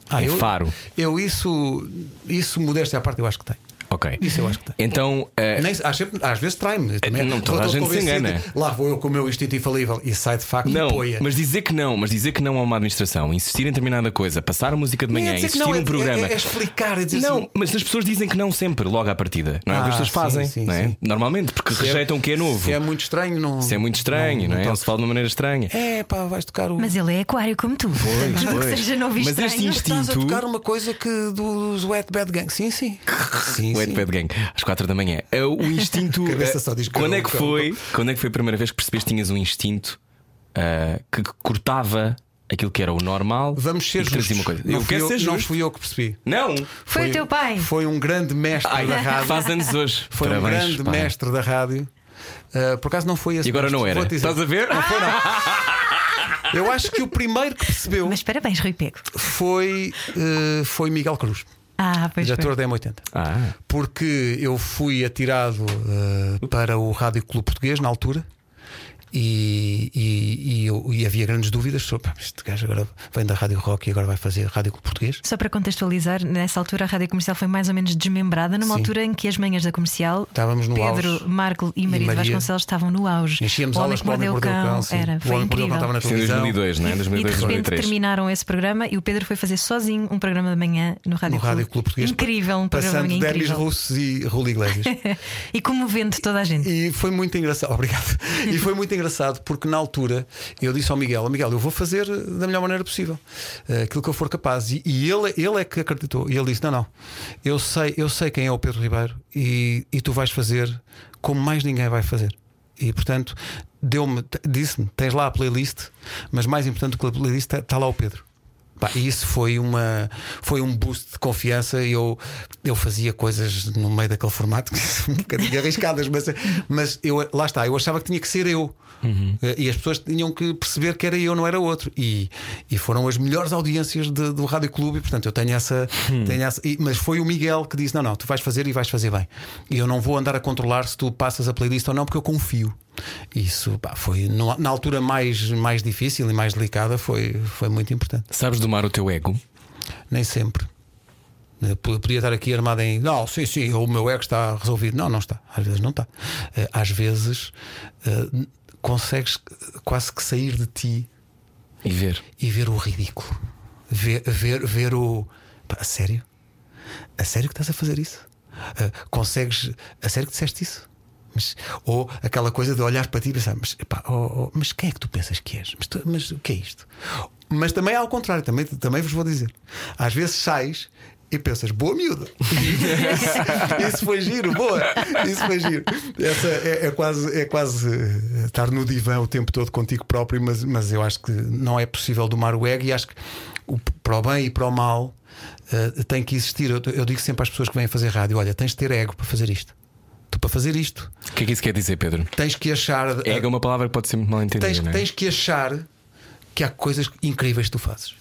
Speaker 4: Ah,
Speaker 2: é
Speaker 4: eu,
Speaker 2: faro.
Speaker 4: Eu isso, isso modéstia à parte, eu acho que tem.
Speaker 2: Ok.
Speaker 4: Isso eu acho que tem.
Speaker 2: Então, eh,
Speaker 4: Nem, às, sempre- às vezes trai-me. Também-
Speaker 2: Não, toda a gente se engana.
Speaker 4: Lá vou eu com o meu instinto infalível e sai de facto
Speaker 2: não,
Speaker 4: poia.
Speaker 2: mas dizer que não, mas dizer que não a uma administração, insistir em determinada coisa, passar a música de
Speaker 4: é
Speaker 2: manhã,
Speaker 4: que
Speaker 2: insistir
Speaker 4: não, é-
Speaker 2: num programa.
Speaker 4: É, é explicar, é dizer
Speaker 2: Não,
Speaker 4: assim,
Speaker 2: mas as pessoas dizem que não sempre, logo à partida. Não é
Speaker 4: Ah,
Speaker 2: as pessoas
Speaker 4: sim,
Speaker 2: fazem,
Speaker 4: sim,
Speaker 2: não é?
Speaker 4: sim.
Speaker 2: Normalmente, porque
Speaker 4: se é-
Speaker 2: rejeitam o que é novo.
Speaker 4: Se é muito estranho, não.
Speaker 2: Se é muito estranho, não, é? Ou
Speaker 4: toco.
Speaker 2: se fala de uma maneira estranha.
Speaker 4: É, pá, vais tocar o.
Speaker 3: Mas ele é aquário como tu.
Speaker 2: Pois.
Speaker 3: que seja novo e
Speaker 2: Mas
Speaker 3: estranho.
Speaker 2: este
Speaker 4: Estás a
Speaker 2: instinto.
Speaker 4: tocar uma coisa que dos Wet Bad Gang. Sim, sim. sim, sim.
Speaker 2: Ed Bad Gang, às quatro da manhã. É O instinto.
Speaker 4: Cabeça
Speaker 2: eh,
Speaker 4: só diz
Speaker 2: quando é que
Speaker 4: cão,
Speaker 2: foi? Quando é que foi a primeira vez que percebeste que tinhas um instinto ah, que cortava aquilo que era o normal?
Speaker 4: Vamos ser justos.
Speaker 2: uma coisa.
Speaker 4: Não,
Speaker 2: eu
Speaker 4: fui
Speaker 2: quero
Speaker 4: eu,
Speaker 2: ser
Speaker 4: não
Speaker 2: justo.
Speaker 4: fui eu que percebi.
Speaker 2: Não!
Speaker 3: Foi o teu pai.
Speaker 4: Foi um grande mestre
Speaker 2: Ai,
Speaker 4: da rádio.
Speaker 2: faz anos hoje.
Speaker 4: Foi
Speaker 2: Parabéns,
Speaker 4: um grande
Speaker 2: pai.
Speaker 4: mestre da rádio. Uh, por acaso não foi esse.
Speaker 2: E agora
Speaker 4: mestre,
Speaker 2: não era. Estás a ver?
Speaker 4: Não foi, não. Eu acho que o primeiro que percebeu
Speaker 3: Mas parabéns, Rui Pego.
Speaker 4: foi, uh, foi Miguel Cruz,
Speaker 3: Ah, pois foi.
Speaker 4: diretor da M80.
Speaker 2: Ah,
Speaker 4: Porque eu fui atirado uh, para o Rádio Clube Português na altura. E, e, e eu- e havia grandes dúvidas sobre "Pá, este gajo agora vem da Rádio Rock e agora vai fazer Rádio Clube Português.
Speaker 3: Só para contextualizar, nessa altura a rádio comercial foi mais ou menos desmembrada, numa
Speaker 4: Sim.
Speaker 3: altura em que as manhãs da comercial,
Speaker 4: Estávamos no
Speaker 3: Pedro,
Speaker 4: auge.
Speaker 3: Marco e Maria, de
Speaker 4: Maria.
Speaker 3: Vasconcelos estavam no auge.
Speaker 4: Enchíamos
Speaker 3: o Homem
Speaker 4: aulas com o Homem
Speaker 3: Mordeu o
Speaker 4: o
Speaker 3: Cão, era,
Speaker 4: o
Speaker 3: foi
Speaker 4: Homem que Mordeu o Cão estava na
Speaker 2: isso em
Speaker 4: televisão.
Speaker 2: 2002, não é?
Speaker 3: E
Speaker 2: 2002,
Speaker 3: de repente
Speaker 2: 2003.
Speaker 3: terminaram esse programa e o Pedro foi fazer sozinho um programa de manhã no Rádio,
Speaker 4: no Rádio Clube Português.
Speaker 3: Incrível, um programa de
Speaker 4: Passando
Speaker 3: manhã
Speaker 4: Demis
Speaker 3: incrível.
Speaker 4: Russos e Ruli Iglesias.
Speaker 3: e comovendo toda a gente.
Speaker 4: E foi muito engraçado, obrigado. E foi muito engraçado porque na altura eu disse ao Miguel: "Ó Miguel, eu vou fazer da melhor maneira possível eh, aquilo que eu for capaz. E, e ele, ele é que acreditou. E ele disse: Não, não, eu sei, eu sei quem é o Pedro Ribeiro e, e tu vais fazer como mais ninguém vai fazer. E portanto, deu-me, disse-me: tens lá a playlist, mas mais importante que a playlist está lá o Pedro. E isso foi, uma, foi um boost de confiança. Eu, eu fazia coisas no meio daquele formato que um bocadinho arriscadas, mas, mas eu, lá está, eu achava que tinha que ser eu. Eh, E as pessoas tinham que perceber que era eu, não era outro. E, e foram as melhores audiências de- do Rádio Clube. E, portanto, eu tenho essa. Tenho essa e- mas foi o Miguel que disse: Não, não, tu vais fazer e vais fazer bem. E eu não vou andar a controlar se tu passas a playlist ou não, porque eu confio. Isso pá, foi no- na altura mais, mais difícil e mais delicada, foi, foi muito importante.
Speaker 2: sabes domar o teu ego?
Speaker 4: Nem sempre. Eu po- Podia estar aqui armado em. Não, sim, sim, o meu ego está resolvido. Não, não está. Às vezes não está. Eh, Às vezes eh, consegues quase que sair de ti
Speaker 2: E ver.
Speaker 4: e ver o ridículo. Ver, ver, ver o. Pá, a sério? A sério que estás a fazer isso? Ah, consegues. A sério que disseste isso? Mas, ou aquela coisa de olhar para ti e pensar, mas, epá, oh, oh, mas quem é que tu pensas que és? Mas, tu- mas o que é isto? Mas também ao contrário, também, também vos vou dizer. Às vezes sais e pensas, boa miúda. isso, foi giro, boa. Isso foi giro. Essa é, é quase, é quase eh, estar no divã o tempo todo contigo próprio, mas, mas eu acho que não é possível domar o ego e acho que o, para o bem e para o mal eh, tem que existir. Eu, eu digo sempre às pessoas que vêm fazer rádio: olha, tens de ter ego para fazer isto. Tu para fazer isto
Speaker 2: O que é que isso quer dizer, Pedro?
Speaker 4: tens que achar.
Speaker 2: Ego é uma palavra que pode ser muito mal entendida.
Speaker 4: tens,
Speaker 2: é?
Speaker 4: tens que achar que há coisas incríveis que tu fazes.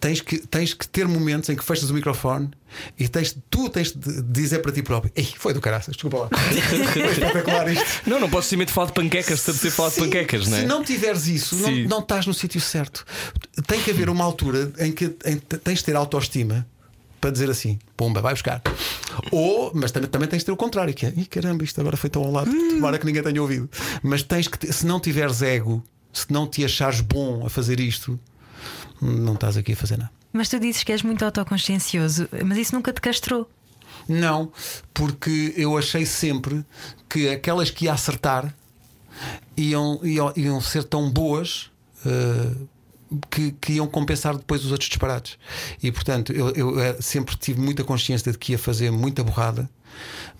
Speaker 4: Tens que, tens que ter momentos em que fechas o microfone e tens, tu tens de dizer para ti próprio: Ei, foi do caraças, desculpa lá. espetacular isto.
Speaker 2: Não, não podes simplesmente falar de panquecas se você falar de panquecas, não é?
Speaker 4: Se não tiveres isso, não, não estás no sítio certo. Tem que haver uma altura em que em tens de ter autoestima para dizer assim: Pumba, vai buscar. Ou, mas também, também tens de ter o contrário, que é: caramba, isto agora foi tão ao lado, tomara que ninguém tenha ouvido. Mas tens que, ter- se não tiveres ego, se não te achares bom a fazer isto, não estás aqui a fazer nada.
Speaker 3: Mas tu dizes que és muito autoconsciencioso, mas isso nunca te castrou.
Speaker 4: Não, porque eu achei sempre que aquelas que ia acertar iam, iam, iam ser tão boas eh, que, que iam compensar depois os outros disparates. E portanto, eu, eu, eh, sempre tive muita consciência de que ia fazer muita borrada.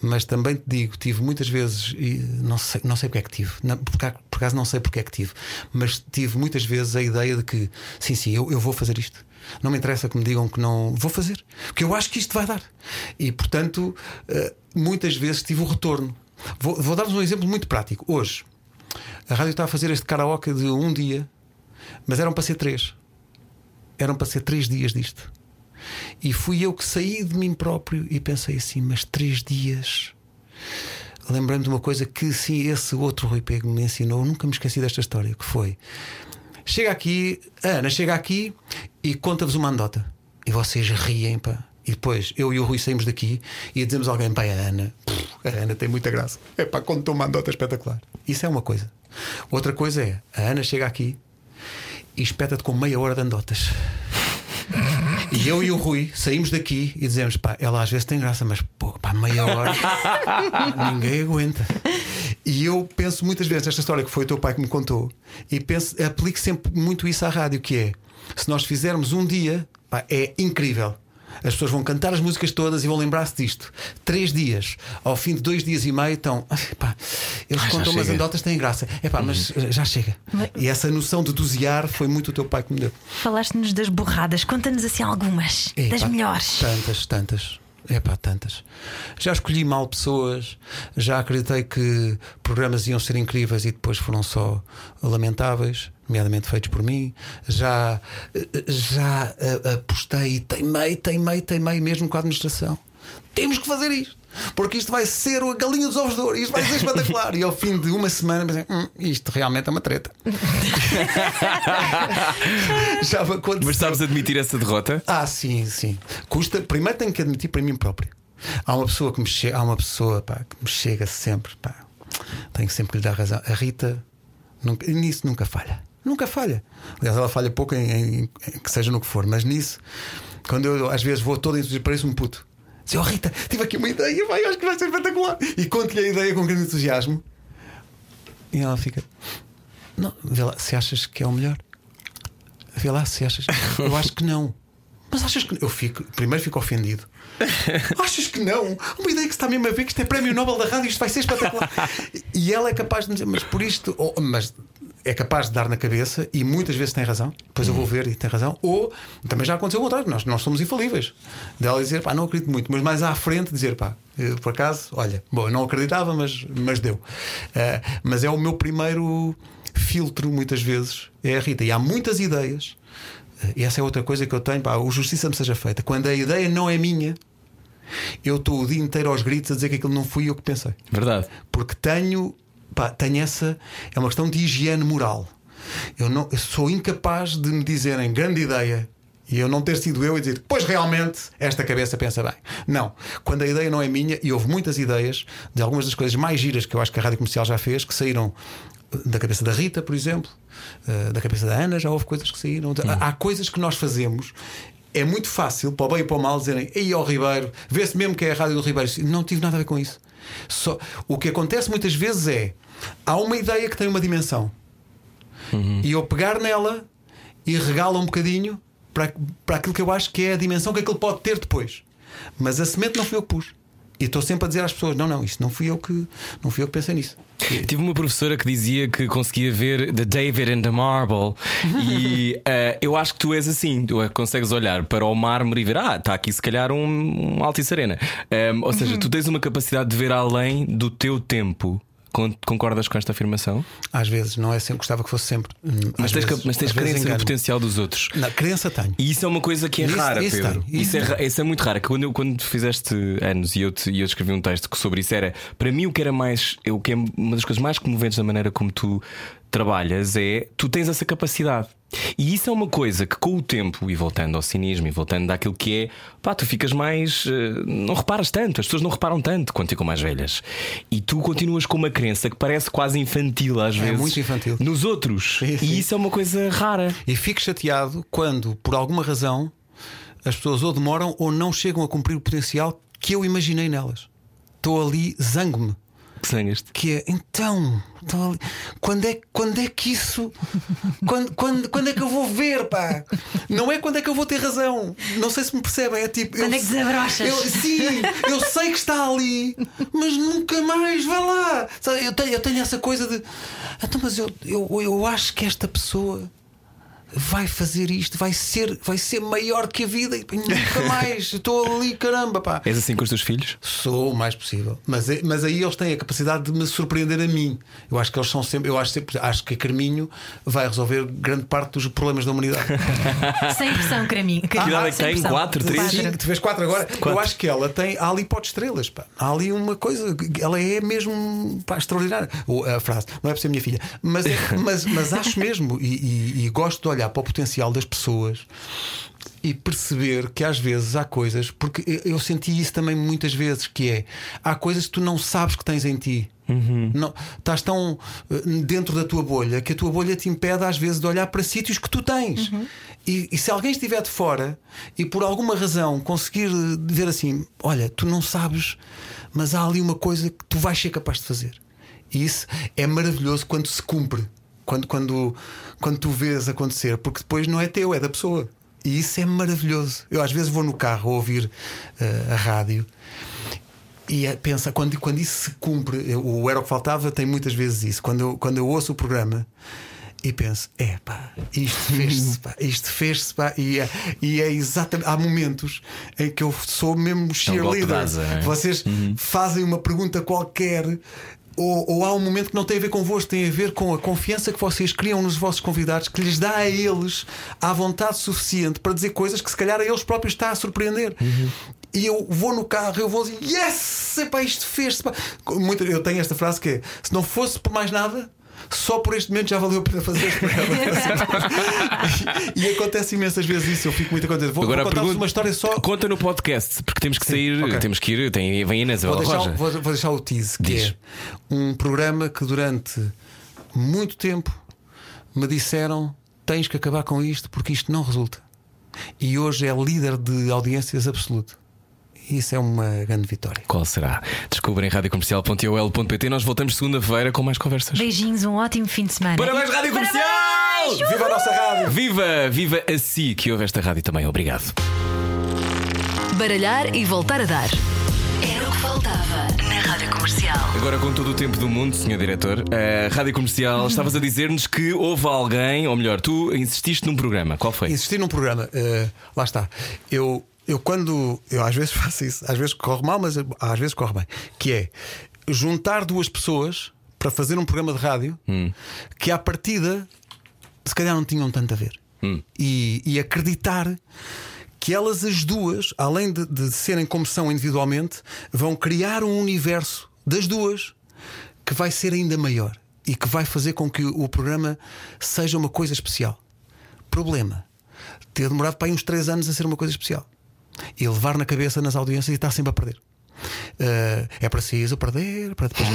Speaker 4: Mas também te digo, tive muitas vezes, e não sei, não sei porque é que tive, não, por, por acaso não sei porque é que tive, mas tive muitas vezes a ideia de que sim, sim, eu, eu vou fazer isto. Não me interessa que me digam que não vou fazer, porque eu acho que isto vai dar. E portanto, eh, muitas vezes tive o retorno. Vou, vou dar-vos um exemplo muito prático. Hoje, a rádio está a fazer este karaoke de um dia, mas eram para ser três. Eram para ser três dias disto. E fui eu que saí de mim próprio e pensei assim: mas três dias. Lembrando de uma coisa que sim, esse outro Rui Pego me ensinou, nunca me esqueci desta história, que foi Chega aqui, Ana chega aqui e conta-vos uma anedota. E vocês riem, pá. E depois eu e o Rui saímos daqui e dizemos a alguém: pai, a Ana, a Ana tem muita graça. É pá, estou uma andota espetacular. Isso é uma coisa. Outra coisa é: a Ana chega aqui e espeta-te com meia hora de andotas. E eu e o Rui saímos daqui e dizemos: pá, ela às vezes tem graça, mas pô, pá, meia hora ninguém aguenta. E eu penso muitas vezes nesta história que foi o teu pai que me contou e penso, aplico sempre muito isso à rádio: que é se nós fizermos um dia, pá, é incrível. As pessoas vão cantar as músicas todas e vão lembrar-se disto. Três dias, ao fim de dois dias e meio, estão. "Ai, pá, eles
Speaker 2: Ah,
Speaker 4: contam umas
Speaker 2: chega."
Speaker 4: andotas, têm graça. É pá, mas eh, já chega.
Speaker 3: Mas-
Speaker 4: E essa noção de dosear foi muito o teu pai que me deu.
Speaker 3: Falaste-nos das borradas, conta-nos assim algumas,
Speaker 4: É,
Speaker 3: das melhores.
Speaker 4: Tantas, tantas. É pá, tantas. Já escolhi mal pessoas, já acreditei que programas iam ser incríveis e depois foram só lamentáveis, nomeadamente feitos por mim. Já, já eh, apostei e teimei, teimei, teimei mesmo com a administração. Temos que fazer isto. Porque isto vai ser a galinha dos ovos de ouro, isto vai ser espetacular. e ao fim de uma semana pensei, "Hum, isto realmente é uma treta. Já me aconteceu.
Speaker 2: Mas sabes admitir essa derrota?
Speaker 4: Ah, sim, sim. Custa. Primeiro tenho que admitir para mim próprio. Há uma pessoa que me chega, há uma pessoa pá, que me chega sempre, pá. Tenho sempre que lhe dar razão. A Rita nunca, nisso nunca falha. Nunca falha. Aliás, ela falha pouco em, em- em que seja no que for, mas nisso, quando eu às vezes vou todo entusiasmado, pareço um puto. Diz, oh Rita, tive aqui uma ideia, vai, acho que vai ser espetacular. E conto-lhe a ideia com grande entusiasmo. E ela fica. Não, vê lá, se achas que é o melhor. Vê lá se achas. Eu acho que não. Mas achas que. Eu fico. Primeiro fico ofendido. Achas que não? Uma ideia que se está mesmo a ver que isto é prémio Nobel da rádio, isto vai ser espetacular. E ela é capaz de dizer, mas por isto. ou- mas é capaz de dar na cabeça e muitas vezes tem razão. Depois eu vou ver e tem razão. Ou também já aconteceu o contrário, nós, nós somos infalíveis. Dela dizer, pá, não acredito muito, mas mais à frente dizer, pá, por acaso, olha, bom, eu não acreditava, mas, mas deu. Eh, mas é o meu primeiro filtro, muitas vezes, é a Rita. E há muitas ideias. eh, E essa é outra coisa que eu tenho, pá, o justiça me seja feita. Quando a ideia não é minha, eu estou o dia inteiro aos gritos a dizer que aquilo não fui eu que pensei.
Speaker 2: Verdade.
Speaker 4: Porque tenho, pá, tenho essa. É uma questão de higiene moral. Eu, não, eu sou incapaz de me dizerem grande ideia e eu não ter sido eu e dizer, pois realmente esta cabeça pensa bem. Não. Quando a ideia não é minha, e houve muitas ideias de algumas das coisas mais giras que eu acho que a rádio comercial já fez, que saíram eh, da cabeça da Rita, por exemplo, eh, da cabeça da Ana, já houve coisas que saíram. Há coisas que nós fazemos. É muito fácil, para o bem e para o mal, dizerem Ei, ó Ribeiro, vê-se mesmo que é a rádio do Ribeiro. Não tive nada a ver com isso. Só, o que acontece muitas vezes é há uma ideia que tem uma dimensão e eu pegar nela e regala um bocadinho para, para aquilo que eu acho que é a dimensão que aquilo pode ter depois. Mas a semente não fui eu que pus. E estou sempre a dizer às pessoas: não, não, isso não fui eu que, não fui eu que pensei nisso.
Speaker 2: Tive uma professora que dizia que conseguia ver The David and the Marble e eh, eu acho que tu és assim, tu consegues olhar para o mármore e ver, ah, está aqui se calhar um, um Altice Arena. Ehm, ou seja, tu tens uma capacidade de ver além do teu tempo. Con- Concordas com esta afirmação?
Speaker 4: Às vezes, não é sempre, gostava que fosse sempre. Hum,
Speaker 2: Mas tens,
Speaker 4: vezes-
Speaker 2: mas tens crença no potencial dos outros.
Speaker 4: Na crença tenho.
Speaker 2: E isso é uma coisa que é
Speaker 4: Isso-
Speaker 2: rara,
Speaker 4: isso
Speaker 2: Pedro.
Speaker 4: tem,
Speaker 2: Isso, é, isso é muito raro. Quando, eu, quando fizeste anos e eu, te- eu escrevi um texto sobre isso, era para mim o que era mais, o que é uma das coisas mais comoventes da maneira como tu trabalhas é tu tens essa capacidade. E isso é uma coisa que com o tempo, e voltando ao cinismo, e voltando daquilo que é, pá, tu ficas mais. eh, não reparas tanto, as pessoas não reparam tanto quando ficam mais velhas. E tu continuas com uma crença que parece quase infantil às vezes.
Speaker 4: muito infantil.
Speaker 2: Nos outros.
Speaker 4: Sim, sim.
Speaker 2: E isso é uma coisa rara.
Speaker 4: E fico chateado quando, por alguma razão, as pessoas ou demoram ou não chegam a cumprir o potencial que eu imaginei nelas. Estou ali, zango-me.
Speaker 2: Que sangaste.
Speaker 4: que é então, então ali- quando é quando é que isso quando, quando, quando é que eu vou ver pá não é quando é que eu vou ter razão não sei se me percebem é tipo
Speaker 3: Quando
Speaker 4: eu-
Speaker 3: é que desabrochas?
Speaker 4: eu, sim eu sei que está ali mas nunca mais vai lá Sabe, eu tenho, eu tenho essa coisa de então mas eu, eu, eu acho que esta pessoa vai fazer isto vai ser vai ser maior que a vida e nunca mais estou ali caramba pá
Speaker 2: És assim com os teus filhos?
Speaker 4: Sou o mais possível. Mas, é- mas aí eles têm a capacidade de me surpreender a mim. Eu acho que eles são sempre. Eu acho, sempre, acho que a Carminho vai resolver grande parte dos problemas da humanidade.
Speaker 3: Sem pressão, Craminho.
Speaker 2: Que idade é que tem?
Speaker 3: pressão.
Speaker 2: Quatro, três?
Speaker 4: Sim, tu vês quatro agora. Eu acho que ela tem. Há ali pote estrelas. Pá. Há ali uma coisa. Ela é mesmo pá, extraordinária. Ou, a frase, não é por ser minha filha. Mas, é- mas, mas acho mesmo. E, e- e gosto de olhar para o potencial das pessoas. e perceber que às vezes há coisas, porque eu- senti isso também muitas vezes, que é há coisas que tu não sabes que tens em ti. Não, estás tão eh, dentro da tua bolha que a tua bolha te impede às vezes de olhar para sítios que tu tens. E, e se alguém estiver de fora e por alguma razão conseguir dizer assim: Olha, tu não sabes, mas há ali uma coisa que tu vais ser capaz de fazer. E isso é maravilhoso quando se cumpre, quando, quando, quando tu vês acontecer, porque depois não é teu, é da pessoa. E isso é maravilhoso. Eu às vezes vou no carro a ouvir eh, a rádio e é- pensa, quando, quando isso se cumpre, eu- o Era o que Faltava tem muitas vezes isso. Quando eu, quando eu ouço o programa e penso, é pá, isto fez-se, pá, isto fez-se, pá, e é, e é exatamente. Há momentos em que eu sou mesmo cheerleader.
Speaker 2: asa, não é?
Speaker 4: Vocês fazem uma pergunta qualquer. Ou, ou há um momento que não tem a ver convosco, tem a ver com a confiança que vocês criam nos vossos convidados, que lhes dá a eles a vontade suficiente para dizer coisas que se calhar a eles próprios está a surpreender. E eu vou no carro, eu vou dizer, yes! Epá, isto fez-se. pá." Muito- Eu tenho esta frase que é: se não fosse por mais nada. Só por este momento já valeu a pena fazer este programa. e, e acontece imensas vezes isso, eu fico muito contente. Vou,
Speaker 2: Agora
Speaker 4: vou
Speaker 2: a
Speaker 4: contar-vos
Speaker 2: pergunta-
Speaker 4: uma história só.
Speaker 2: Conta no podcast, porque temos que sair,
Speaker 4: ok.
Speaker 2: temos que ir. Tem, vem Inês
Speaker 4: Vou deixar,
Speaker 2: Roja.
Speaker 4: vou, vou deixar o tease, que
Speaker 2: Diz.
Speaker 4: é um programa que durante muito tempo me disseram tens que acabar com isto porque isto não resulta. E hoje é líder de audiências absoluto. Isso é uma grande vitória.
Speaker 2: Qual será? Descobrem radiocomercial.ol.pt. Nós voltamos segunda-feira com mais conversas.
Speaker 3: Beijinhos, um ótimo fim de semana.
Speaker 2: Parabéns, Rádio Comercial!
Speaker 4: Viva a nossa rádio!
Speaker 2: Viva, viva a si que ouve esta rádio também. Obrigado.
Speaker 6: Baralhar e voltar a dar. Era o que faltava na Rádio Comercial.
Speaker 2: Agora, com todo o tempo do mundo, Sr. Diretor, a Rádio Comercial, estavas a dizer-nos que houve alguém, ou melhor, tu insististe num programa. Qual foi?
Speaker 4: Insistir num programa, eh, lá está. Eu, eu quando. Eu às vezes faço isso, às vezes corre mal, mas às vezes corre bem. Que é juntar duas pessoas para fazer um programa de rádio que à partida se calhar não tinham tanto a ver. E, e acreditar que elas as duas, além de, de serem como são individualmente, vão criar um universo das duas que vai ser ainda maior e que vai fazer com que o programa seja uma coisa especial. Problema: ter demorado para aí uns 3 anos a ser uma coisa especial e levar na cabeça nas audiências e estar sempre a perder. Eh, é preciso perder para depois.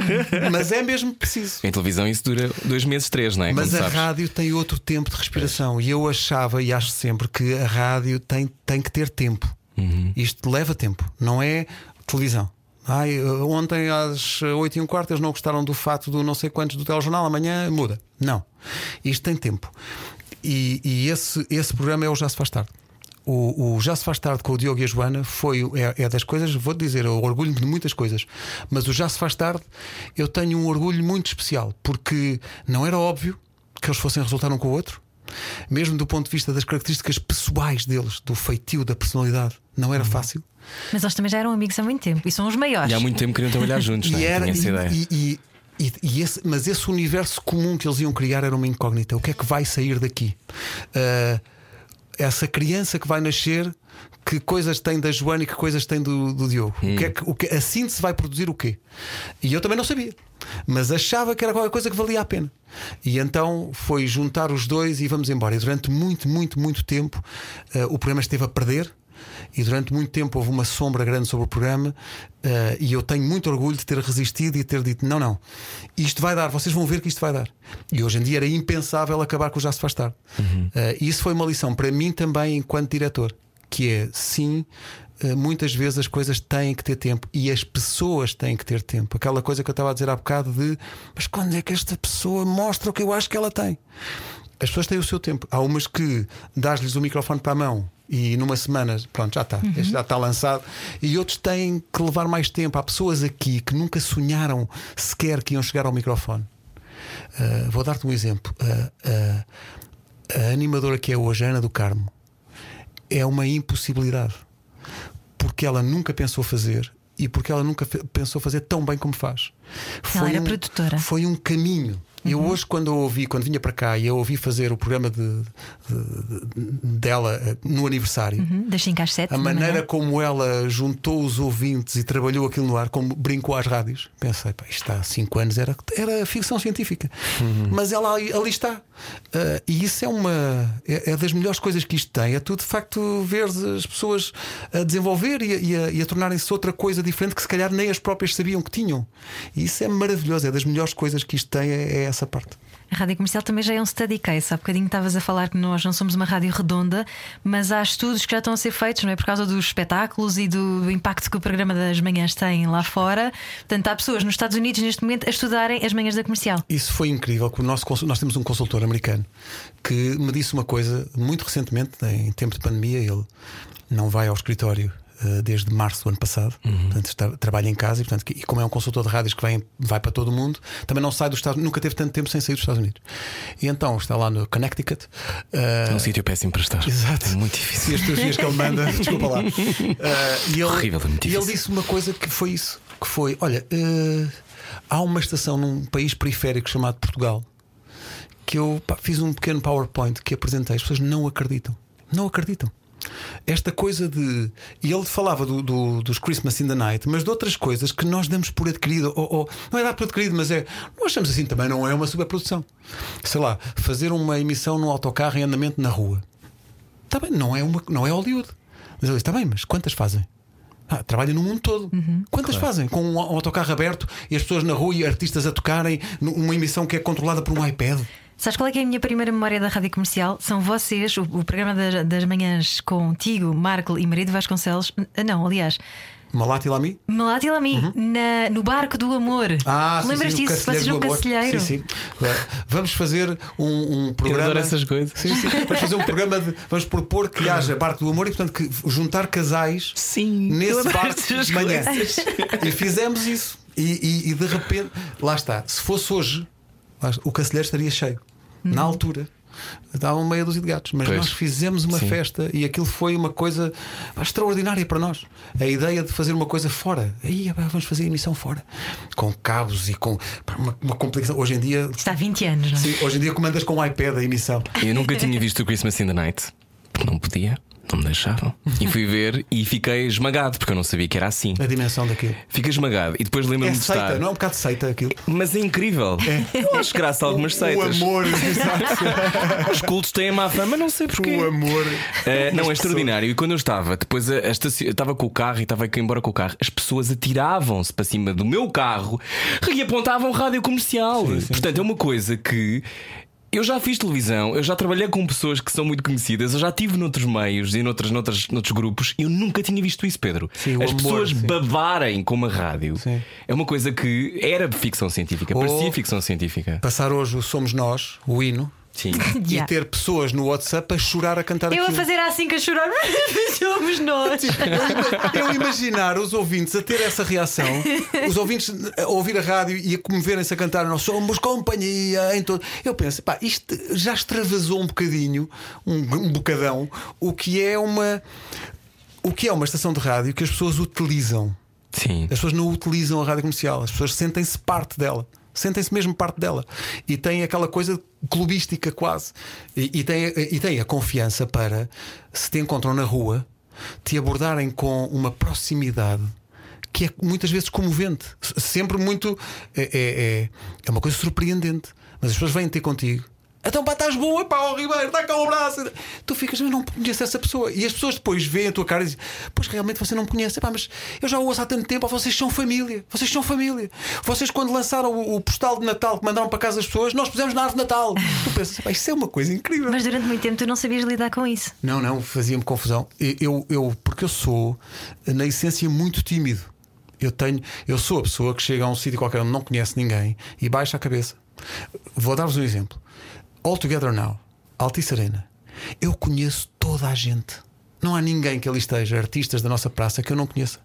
Speaker 4: Mas é mesmo preciso.
Speaker 2: Em televisão isso dura dois meses, três, não é?
Speaker 4: Mas
Speaker 2: Como
Speaker 4: a
Speaker 2: sabes.
Speaker 4: rádio tem outro tempo de respiração e eu achava e acho sempre que a rádio tem, tem que ter tempo.
Speaker 2: Uhum.
Speaker 4: Isto leva tempo, não é televisão. Ai, ontem às 8 e um quarto eles não gostaram do fato do não sei quantos do telejornal, amanhã muda. Não. Isto tem tempo. E, e esse, esse programa é o Já Se Faz Tarde. O, o Já Se Faz Tarde com o Diogo e a Joana foi, é, é das coisas, vou-te dizer, eu orgulho-me de muitas coisas, mas o Já Se Faz Tarde eu tenho um orgulho muito especial, porque não era óbvio que eles fossem resultar um com o outro, mesmo do ponto de vista das características pessoais deles, do feitio, da personalidade, não era fácil.
Speaker 3: Mas eles também já eram amigos há muito tempo e são os maiores.
Speaker 2: E há muito tempo queriam trabalhar juntos, não
Speaker 4: E
Speaker 2: é?
Speaker 4: era, e-
Speaker 2: ideia.
Speaker 4: e- e- e- e esse- mas esse universo comum que eles iam criar era uma incógnita. O que é que vai sair daqui? Ah, essa criança que vai nascer, que coisas tem da Joana e que coisas tem do, do Diogo? O que é que, o que, a síntese vai produzir o quê? E eu também não sabia, mas achava que era qualquer coisa que valia a pena. E então foi juntar os dois e vamos embora. E durante muito, muito, muito tempo ah, o programa esteve a perder. E durante muito tempo houve uma sombra grande sobre o programa eh, e eu tenho muito orgulho de ter resistido e ter dito: não, não, isto vai dar, vocês vão ver que isto vai dar. E hoje em dia era impensável acabar com o Já Se Faz Tarde. Eh, e isso foi uma lição para mim também, enquanto diretor, que é sim. eh, Muitas vezes as coisas têm que ter tempo e as pessoas têm que ter tempo. Aquela coisa que eu estava a dizer há bocado de mas quando é que esta pessoa mostra o que eu acho que ela tem? As pessoas têm o seu tempo. Há umas que dás-lhes o microfone para a mão e numa semana, pronto, já está, este já está lançado. E outros têm que levar mais tempo. Há pessoas aqui que nunca sonharam sequer que iam chegar ao microfone. Ah, vou dar-te um exemplo. Ah, ah, a animadora que é hoje, a Ana do Carmo, é uma impossibilidade. Porque ela nunca pensou fazer e porque ela nunca pensou fazer tão bem como faz.
Speaker 3: Ela era produtora.
Speaker 4: Foi um caminho eu hoje, quando eu ouvi, quando vinha para cá e eu ouvi fazer o programa de, de- de- dela eh, no aniversário,
Speaker 3: Hum, Das 5 às 7.
Speaker 4: a maneira como ela juntou os ouvintes e trabalhou aquilo no ar, como brincou às rádios, pensei, pá, isto há 5 anos era, era ficção científica. Mas ela ali, ali está. Ah, e isso é uma é, é das melhores coisas que isto tem. É tu de facto ver as pessoas a desenvolver e a, e a- e a tornarem-se outra coisa diferente que se calhar nem as próprias sabiam que tinham. E isso é maravilhoso, é das melhores coisas que isto tem, é, é essa parte.
Speaker 3: A rádio comercial também já é um study case. Há bocadinho estavas a falar que nós não somos uma rádio redonda, mas há estudos que já estão a ser feitos, não é? Por causa dos espetáculos e do impacto que o programa das manhãs tem lá fora. Portanto, há pessoas nos Estados Unidos neste momento a estudarem as manhãs da comercial.
Speaker 4: Isso foi incrível. O nosso, nós temos um consultor americano que me disse uma coisa muito recentemente, em tempo de pandemia. Ele não vai ao escritório desde março do ano passado, portanto, está- trabalha em casa e, portanto, e como é um consultor de rádios que vem, vai para todo o mundo, também não sai dos Estados nunca teve tanto tempo sem sair dos Estados Unidos. E então está lá no Connecticut. eh,
Speaker 2: É um sítio péssimo para estar.
Speaker 4: Exato.
Speaker 2: É muito difícil.
Speaker 4: E as fotografias que ele manda, desculpa lá. Ah, e ele,
Speaker 2: Horrível, é muito
Speaker 4: e ele disse uma coisa que foi isso: que foi, olha, eh, há uma estação num país periférico chamado Portugal que eu pá, fiz um pequeno PowerPoint que apresentei, as pessoas não acreditam. Não acreditam. Esta coisa de. E ele falava do- do- dos Christmas in the Night, mas de outras coisas que nós damos por adquirido. Ou, ou- não é dar por adquirido, mas é. Nós achamos assim também, não é uma superprodução. Sei lá, fazer uma emissão num autocarro em andamento na rua. Está bem, não é, uma, não é Hollywood. Mas ele disse: está bem, mas quantas fazem? Ah, trabalham no mundo todo. Quantas fazem? Com um autocarro aberto e as pessoas na rua e artistas a tocarem numa emissão que é controlada por um iPad.
Speaker 3: Sabes qual é, que é a minha primeira memória da rádio comercial? São vocês, o, o programa das, das manhãs contigo, Marco e Marido Vasconcelos. Ah, Não, aliás,
Speaker 4: Malati Lami?
Speaker 3: Malati Lami, na- no barco do amor.
Speaker 4: Uhum. Ah, sim,
Speaker 3: Lembras
Speaker 4: sim, o
Speaker 3: disso? Vocês no. Cacilheiro.
Speaker 4: Sim, sim. Vamos fazer um, um programa.
Speaker 2: adoro essas coisas.
Speaker 4: Sim, sim. Vamos fazer um programa de. Vamos propor que haja barco do amor e, portanto, que juntar casais
Speaker 2: Sim, eu
Speaker 4: nesse barco de manhã.
Speaker 2: coisas.
Speaker 4: E fizemos isso. E, e- e de repente, lá está. Se fosse hoje, o Cacilheiro estaria cheio. Na altura. Estavam meia dúzia de gatos, mas
Speaker 2: Pois.
Speaker 4: nós fizemos uma
Speaker 2: Sim.
Speaker 4: festa e aquilo foi uma coisa extraordinária para nós. A ideia de fazer uma coisa fora, aí vamos fazer a emissão fora, com cabos e com uma, uma complicação. Hoje em dia,
Speaker 3: Está há 20 anos, não é?
Speaker 4: sim, hoje em dia comandas com o iPad a emissão.
Speaker 2: Eu nunca tinha visto o Christmas in the Night, porque não podia, não me deixavam. E fui ver e fiquei esmagado, porque eu não sabia que era assim.
Speaker 4: A dimensão daquilo.
Speaker 2: Fiquei esmagado e depois
Speaker 4: É
Speaker 2: lembro-me de
Speaker 4: seita,
Speaker 2: estar.
Speaker 4: não é um bocado de seita aquilo.
Speaker 2: Mas é incrível. Eu acho graça a algumas
Speaker 4: O
Speaker 2: seitas.
Speaker 4: amor, exato.
Speaker 2: Os cultos têm má fama, não sei porquê.
Speaker 4: o amor.
Speaker 2: Eh, não, é extraordinário. E quando eu estava, depois a, a estaci- eu estava com o carro e estava a ir embora com o carro, as pessoas atiravam-se para cima do meu carro e apontavam rádio comercial. Portanto, é uma coisa que. Eu já fiz televisão, eu já trabalhei com pessoas que são muito conhecidas, eu já estive noutros meios e noutros, noutros, noutros grupos e eu nunca tinha visto isso, Pedro.
Speaker 4: Sim,
Speaker 2: As
Speaker 4: amor,
Speaker 2: pessoas
Speaker 4: sim.
Speaker 2: babarem com uma rádio
Speaker 4: Sim.
Speaker 2: é uma coisa que era ficção científica,
Speaker 4: Oh.
Speaker 2: parecia ficção científica.
Speaker 4: Passar hoje o Somos Nós, o hino,
Speaker 2: Sim.
Speaker 3: Yeah.
Speaker 4: e ter pessoas no WhatsApp a chorar a cantar
Speaker 3: Eu a
Speaker 4: aquilo.
Speaker 3: fazer assim que a chorar, somos nós.
Speaker 4: Eu imaginar os ouvintes a ter essa reação, os ouvintes a ouvir a rádio e a comoverem-se a cantar Nós somos companhia em todo. Eu penso, pá, isto já extravasou um bocadinho, um, um bocadão, o que é uma. O que é uma estação de rádio que as pessoas utilizam.
Speaker 2: Sim.
Speaker 4: As pessoas não utilizam a rádio comercial, as pessoas sentem-se parte dela. Sentem-se mesmo parte dela e têm aquela coisa clubística quase. E, e, têm, e têm a confiança para, se te encontram na rua, te abordarem com uma proximidade que é muitas vezes comovente. Sempre muito. É, é, é, é uma coisa surpreendente. Mas as pessoas vêm ter contigo. Então, pá, estás boa, pá, ó Ribeiro, dá cá um abraço. Tu ficas, eu não conheço essa pessoa. E as pessoas depois veem a tua cara e dizem, pois realmente você não me conhece. Pá, mas eu já o ouço há tanto tempo, vocês são família. Vocês são família. Vocês, quando lançaram o, o postal de Natal que mandaram para casa das pessoas, nós pusemos na árvore de Natal. Tu pensas, pá, isso é uma coisa incrível.
Speaker 3: Mas durante muito tempo tu não sabias lidar com isso.
Speaker 4: Não, não, fazia-me confusão. Eu, eu, porque eu sou, na essência, muito tímido. Eu tenho, eu sou a pessoa que chega a um sítio qualquer onde não conhece ninguém e baixa a cabeça. Vou dar-vos um exemplo. All Together Now, Altice Arena. Eu conheço toda a gente. Não há ninguém que ali esteja, artistas da nossa praça, que eu não conheça.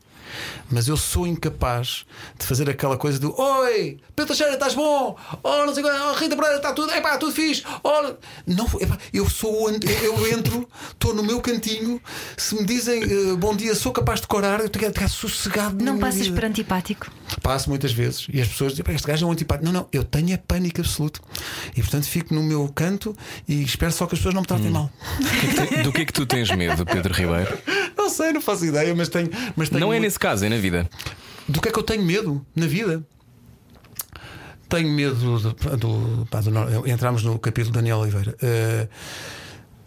Speaker 4: Mas eu sou incapaz de fazer aquela coisa do Oi, Pedro Teixeira, estás bom? Oh, não sei qual, oh, Rita Pereira, está tudo, epá, tudo fixe. Oh, não, epá, eu sou, eu entro, estou no meu cantinho. Se me dizem eh, bom dia, sou capaz de corar, eu tenho que ficar sossegado.
Speaker 3: Não passas por antipático?
Speaker 4: Passo muitas vezes e as pessoas dizem: "Pá, Este gajo é um antipático. Não, não, eu tenho é pânico absoluto. E portanto fico no meu canto e espero só que as pessoas não me tratem mal.
Speaker 2: Do que é que tu tens medo, Pedro Ribeiro?
Speaker 4: Não sei, não faço ideia, mas tenho. Mas tenho
Speaker 2: Não é
Speaker 4: muito-
Speaker 2: nesse caso, é na vida.
Speaker 4: Do que é que eu tenho medo na vida? Tenho medo do. do, pá, do nor- entramos no capítulo Daniel Oliveira. Eh,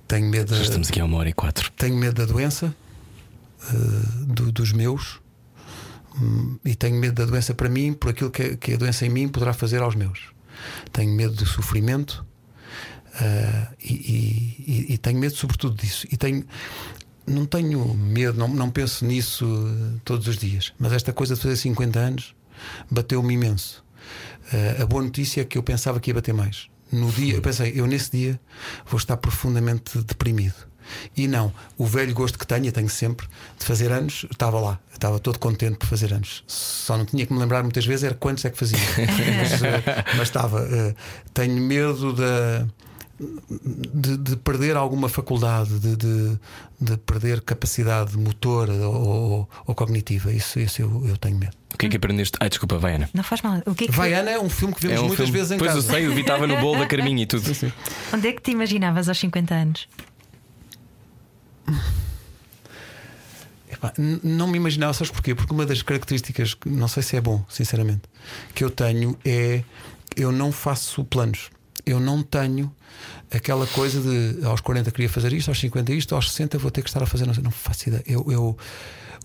Speaker 4: tenho medo
Speaker 2: Já estamos aqui a uma hora e quatro.
Speaker 4: tenho medo da doença, eh, do- dos meus, Hum, e tenho medo da doença para mim, por aquilo que, que a doença em mim poderá fazer aos meus. Tenho medo do sofrimento e, e- e- e tenho medo, sobretudo, disso. E tenho. Não tenho medo, não, não penso nisso eh, todos os dias, mas esta coisa de fazer 50 anos bateu-me imenso. Eh, a boa notícia é que eu pensava que ia bater mais. No dia, eu pensei, eu nesse dia vou estar profundamente deprimido. E não, o velho gosto que tenho, tenho sempre, de fazer anos, estava lá, estava todo contente por fazer anos. Só não tinha que me lembrar muitas vezes era quantos é que fazia. mas, eh, mas estava. eh, tenho medo da. De, de perder alguma faculdade, de, de, de perder capacidade motora ou, ou- ou cognitiva. Isso, isso eu, eu tenho medo.
Speaker 2: O que é que aprendeste? Ah, desculpa, vai Ana.
Speaker 3: Não faz mal. O que é que,
Speaker 4: Vaiana é um filme que vemos
Speaker 2: É um
Speaker 4: muitas
Speaker 2: filme.
Speaker 4: vezes em
Speaker 2: pois
Speaker 4: casa.
Speaker 2: eu sei, eu vi estava no bolo da Carminha e tudo.
Speaker 3: Onde é que te imaginavas aos 50 anos?
Speaker 4: Epá, não me imaginava, sabes porquê? Porque uma das características, não sei se é bom, sinceramente, que eu tenho é eu não faço planos. Eu não tenho aquela coisa de aos 40 queria fazer isto, aos 50 isto, aos 60 vou ter que estar a fazer. Não, não faço ideia. Eu, eu-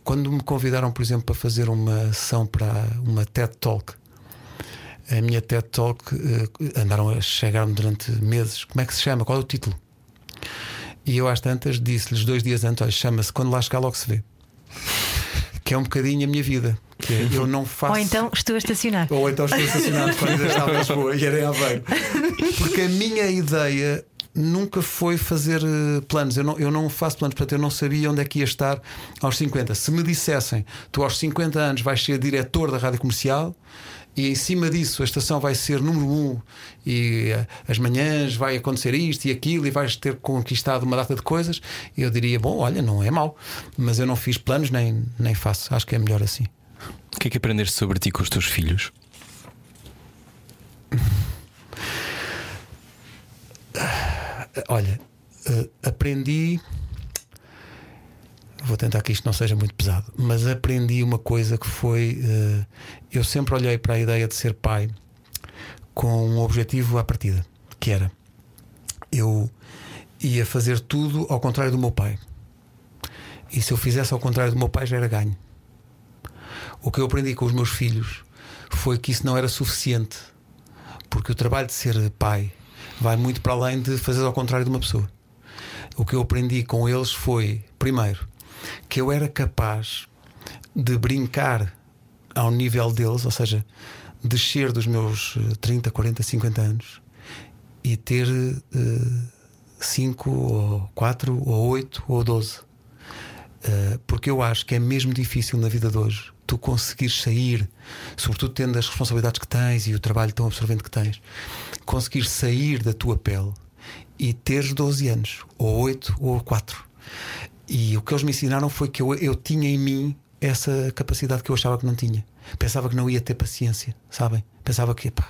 Speaker 4: quando me convidaram, por exemplo, para fazer uma ação para uma TED Talk, a minha TED Talk eh, andaram a chegar-me durante meses. Como é que se chama? Qual é o título? E eu às tantas disse-lhes dois dias antes: chama-se Quando Lá Chegar Logo Se Vê. Que é um bocadinho a minha vida. Que é, eu não faço.
Speaker 3: Ou então estou a estacionar.
Speaker 4: Ou então estou estacionado quando ainda estava em Lisboa e era em Aveiro. Porque a minha ideia nunca foi fazer eh, planos. Eu não, eu não faço planos, portanto, eu não sabia onde é que ia estar aos 50. Se me dissessem, tu aos 50 anos vais ser diretor da rádio comercial. E em cima disso a estação vai ser número um e eh, as manhãs vai acontecer isto e aquilo e vais ter conquistado uma data de coisas. Eu diria, bom, olha, não é mau, mas eu não fiz planos nem, nem faço. Acho que é melhor assim.
Speaker 2: O que é que aprendeste sobre ti com os teus filhos?
Speaker 4: Olha, eh, aprendi. Vou tentar que isto não seja muito pesado, mas aprendi uma coisa que foi. eh, eu sempre olhei para a ideia de ser pai com um objetivo à partida, que era eu ia fazer tudo ao contrário do meu pai. E se eu fizesse ao contrário do meu pai já era ganho. O que eu aprendi com os meus filhos foi que isso não era suficiente, porque o trabalho de ser pai vai muito para além de fazer ao contrário de uma pessoa. O que eu aprendi com eles foi, primeiro, que eu era capaz de brincar ao nível deles, ou seja, descer dos meus eh, 30, 40, 50 anos e ter 5 ou 4 ou 8 ou 12. Uh, porque eu acho que é mesmo difícil na vida de hoje tu conseguires sair, sobretudo tendo as responsabilidades que tens e o trabalho tão absorvente que tens, conseguir sair da tua pele e teres 12 anos, ou 8 ou 4. E o que eles me ensinaram foi que eu, eu tinha em mim essa capacidade que eu achava que não tinha. Pensava que não ia ter paciência, sabem? Pensava que pá,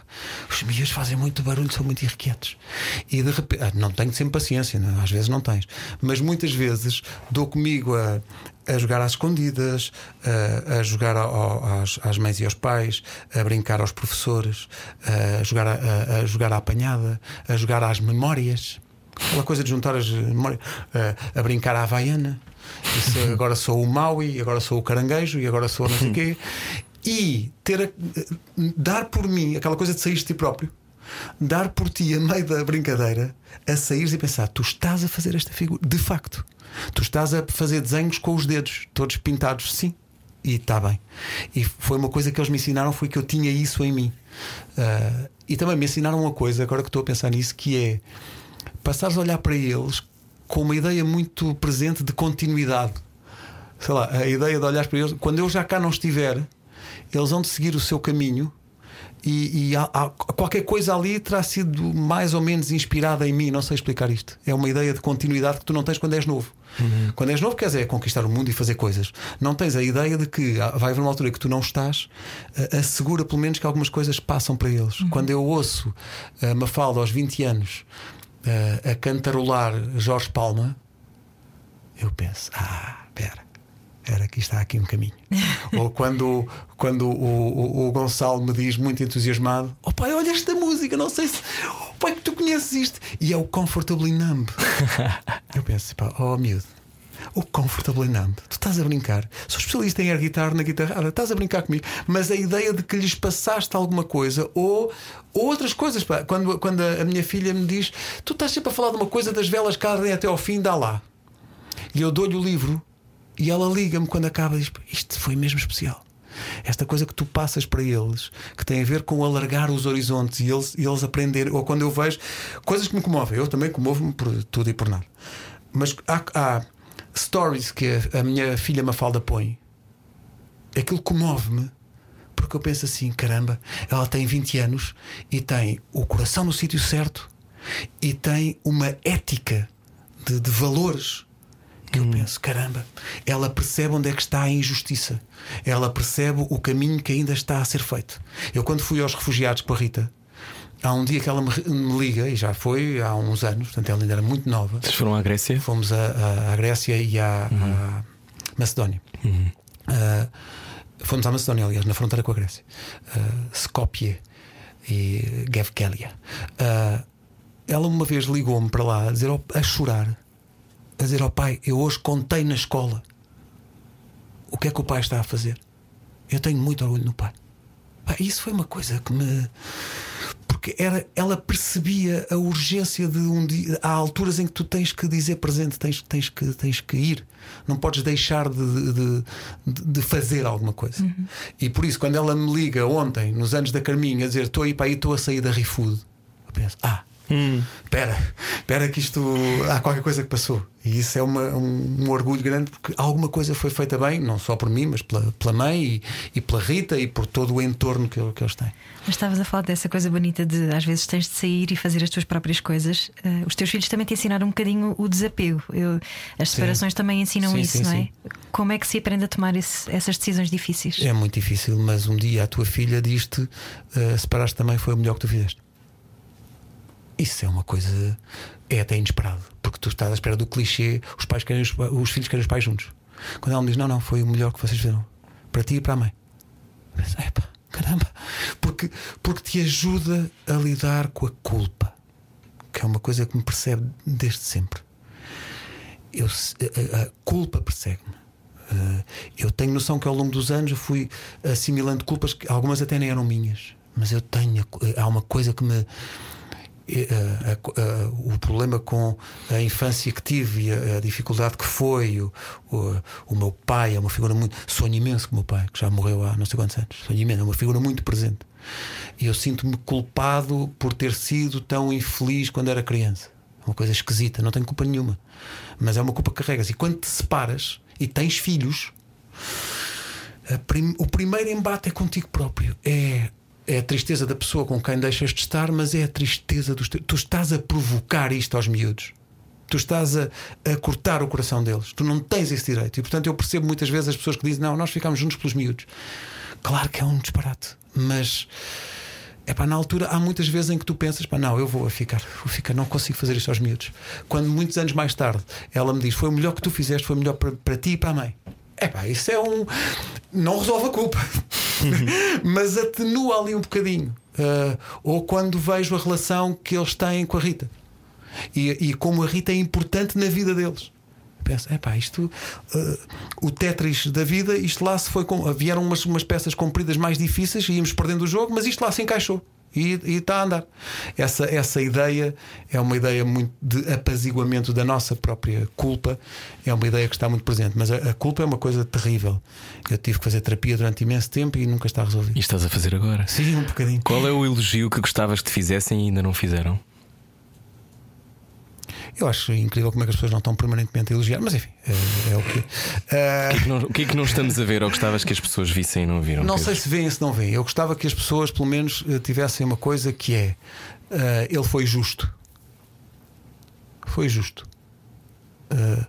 Speaker 4: os miúdos fazem muito barulho, são muito irrequietos. E de repente, ah, não tenho sempre paciência, não? às vezes não tens, mas muitas vezes dou comigo a, a jogar às escondidas, a, a jogar ao- às, às mães e aos pais, a brincar aos professores, a jogar, a- a jogar à apanhada, a jogar às memórias. Aquela coisa de juntar as memórias, a, a brincar à havaiana. Isso, agora sou o Maui, agora sou o caranguejo e agora sou não sei o quê. E ter a- dar por mim aquela coisa de sair de ti próprio, dar por ti a meio da brincadeira, a sair e pensar: tu estás a fazer esta figura, de facto, tu estás a fazer desenhos com os dedos, todos pintados, sim. E está bem. E foi uma coisa que eles me ensinaram: foi que eu tinha isso em mim. Ah, e também me ensinaram uma coisa, agora que estou a pensar nisso, que é passares a olhar para eles com uma ideia muito presente de continuidade. sei lá, a ideia de olhar para eles, quando eu já cá não estiver, eles vão de seguir o seu caminho. E, e há- há- qualquer coisa ali terá sido mais ou menos inspirada em mim. Não sei explicar isto. É uma ideia de continuidade que tu não tens quando és novo. Quando és novo, queres é conquistar o mundo e fazer coisas. Não tens a ideia de que vai haver uma altura que tu não estás, ah, assegura pelo menos que algumas coisas passam para eles. Quando eu ouço a Mafalda aos 20 anos ah, a cantarolar Jorge Palma, eu penso: ah, espera. Era que está aqui um caminho. Ou quando, quando o, o, o Gonçalo me diz, muito entusiasmado: Oh pai, olha esta música, não sei se. Oh, pai, que tu conheces isto. E é o Comfortably Numb. Eu penso: pá, oh miúdo, o Comfortably Numb. Tu estás a brincar. Sou especialista em air guitar na guitarra, estás a brincar comigo. Mas a ideia de que lhes passaste alguma coisa ou, ou outras coisas. Pá. Quando, quando a minha filha me diz: Tu estás sempre a falar de uma coisa das velas que ardem até ao fim, dá lá. E eu dou-lhe o livro e ela liga-me quando acaba e diz: Isto foi mesmo especial. Esta coisa que tu passas para eles, que tem a ver com alargar os horizontes e eles, e eles aprenderem, ou quando eu vejo coisas que me comovem, eu também comovo-me por tudo e por nada. Mas há, há stories que a, a minha filha Mafalda põe, aquilo comove-me, porque eu penso assim: caramba, ela tem 20 anos e tem o coração no sítio certo e tem uma ética de, de valores que eu penso, caramba, ela percebe onde é que está a injustiça, ela percebe o caminho que ainda está a ser feito. Eu, quando fui aos refugiados com a Rita, há um dia que ela me, me liga, e já foi há uns anos, portanto ela ainda era muito nova.
Speaker 2: Vocês foram à Grécia?
Speaker 4: Fomos à Grécia e à, à Macedónia. Ah, fomos à Macedónia, aliás, na fronteira com a Grécia. Ah, Skopje e Gevgelia. Ah, ela uma vez ligou-me para lá a, dizer, a chorar, a dizer ao pai: Eu hoje contei na escola o que é que o pai está a fazer. Eu tenho muito orgulho no pai. Pá, isso foi uma coisa que me. Porque era, ela percebia a urgência de um dia. Há alturas em que tu tens que dizer presente, tens, tens, que, tens que ir. Não podes deixar de, de, de- fazer alguma coisa. E por isso, quando ela me liga ontem, nos anos da Carminha, a dizer estou aí para aí, estou a sair da ReFood, eu penso, ah. Espera, espera que isto há qualquer coisa que passou. E isso é uma- um, um orgulho grande porque alguma coisa foi feita bem, não só por mim, mas pela, pela mãe e, e pela Rita e por todo o entorno que, que eles têm.
Speaker 3: Mas estavas a falar dessa coisa bonita de às vezes tens de sair e fazer as tuas próprias coisas. Eh, os teus filhos também te ensinaram um bocadinho o desapego. Eu- as separações também ensinam
Speaker 4: Sim,
Speaker 3: isso,
Speaker 4: sim,
Speaker 3: não é?
Speaker 4: sim.
Speaker 3: Como é que se aprende a tomar esse- essas decisões difíceis?
Speaker 4: É muito difícil, mas um dia a tua filha diz-te: uh, separaste também foi o melhor que tu fizeste. Isso é uma coisa. É até inesperado, porque tu estás à espera do clichê: os, pais querem os, os filhos querem os pais juntos. Quando ela me diz: não, não, foi o melhor que vocês fizeram, para ti e para a mãe. Penso, "Epá, caramba, porque, porque te ajuda a lidar com a culpa, que é uma coisa que me percebe desde sempre. Eu, a, a- culpa persegue-me. Uh, eu tenho noção que ao longo dos anos eu fui assimilando culpas que algumas até nem eram minhas, mas eu tenho. Há uma coisa que me. Eh, a- o problema com a infância que tive e a, dificuldade que foi, o, o, o meu pai é uma figura muito. Sonho imenso com o meu pai, que já morreu há não sei quantos anos. Sonho imenso, é uma figura muito presente. E eu sinto-me culpado por ter sido tão infeliz quando era criança. É uma coisa esquisita, não tenho culpa nenhuma. Mas é uma culpa que carregas. E quando te separas e tens filhos, prim- o primeiro embate é contigo próprio. É, é a tristeza da pessoa com quem deixas de estar, mas é a tristeza dos teus. Tu estás a provocar isto aos miúdos. Tu estás a, a cortar o coração deles. Tu não tens esse direito. E portanto eu percebo muitas vezes as pessoas que dizem: Não, nós ficamos juntos pelos miúdos. Claro que é um disparate, mas. É pá, na altura há muitas vezes em que tu pensas, pá, não, eu vou a ficar, vou ficar, não consigo fazer isto aos miúdos. Quando muitos anos mais tarde ela me diz, foi o melhor que tu fizeste, foi o melhor para ti e para a mãe. É pá, isso é um. Não resolve a culpa, mas atenua ali um bocadinho. Ah, ou quando vejo a relação que eles têm com a Rita e, e como a Rita é importante na vida deles. Penso, é pá, isto, ah, o Tetris da vida, isto lá se foi com. Vieram umas, umas peças compridas mais difíceis e íamos perdendo o jogo, mas isto lá se encaixou e, e está a andar. Essa, essa ideia é uma ideia muito de apaziguamento da nossa própria culpa, é uma ideia que está muito presente, mas a, a culpa é uma coisa terrível. Eu tive que fazer terapia durante imenso tempo e nunca está resolvido.
Speaker 2: E estás a fazer agora?
Speaker 4: Sim, um bocadinho.
Speaker 2: Qual é o elogio que gostavas que te fizessem e ainda não fizeram?
Speaker 4: Eu acho incrível como é que as pessoas não estão permanentemente a elogiar, mas enfim, é, é o que. é.
Speaker 2: O que, não, o que é que não estamos a ver ou gostavas que as pessoas vissem e não viram?
Speaker 4: Não sei se veem, se não veem. Eu gostava que as pessoas, pelo menos, eh, tivessem uma coisa que é: eh, ele foi justo. Foi justo. Eh,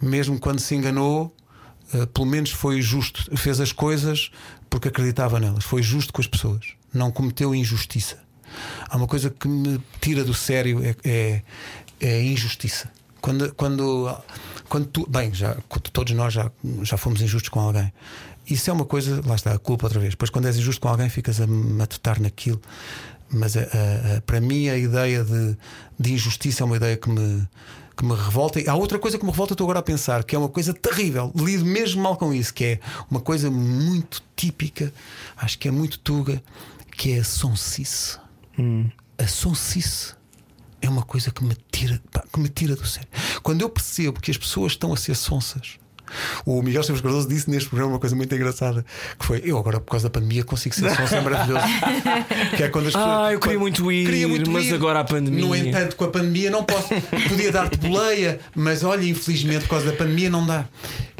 Speaker 4: mesmo quando se enganou, eh, pelo menos foi justo. Fez as coisas porque acreditava nelas. Foi justo com as pessoas. Não cometeu injustiça. Há uma coisa que me tira do sério: é, é, é a injustiça. Quando, quando, quando tu. Bem, já, todos nós já, já fomos injustos com alguém. Isso é uma coisa, lá está, a culpa outra vez. Depois, quando és injusto com alguém, ficas a matutar naquilo. Mas a- a- a- para mim, a ideia de, de injustiça é uma ideia que me, que me revolta. E há outra coisa que me revolta, estou agora a pensar, que é uma coisa terrível. Lido mesmo mal com isso, que é uma coisa muito típica, acho que é muito tuga, que é a sonsice. A sonsice é uma coisa que me tira, pá, que me tira do sério. Quando eu percebo que as pessoas estão a ser sonsas. O Miguel Esteves Cardoso disse neste programa uma coisa muito engraçada que foi eu agora por causa da pandemia consigo ser sonso, é maravilhoso. que é quando as pessoas,
Speaker 2: Ah, eu queria
Speaker 4: quando-
Speaker 2: muito ir, mas agora a pandemia.
Speaker 4: No entanto, com a pandemia não posso. Podia dar-te boleia, mas olha, infelizmente, por causa da pandemia não dá.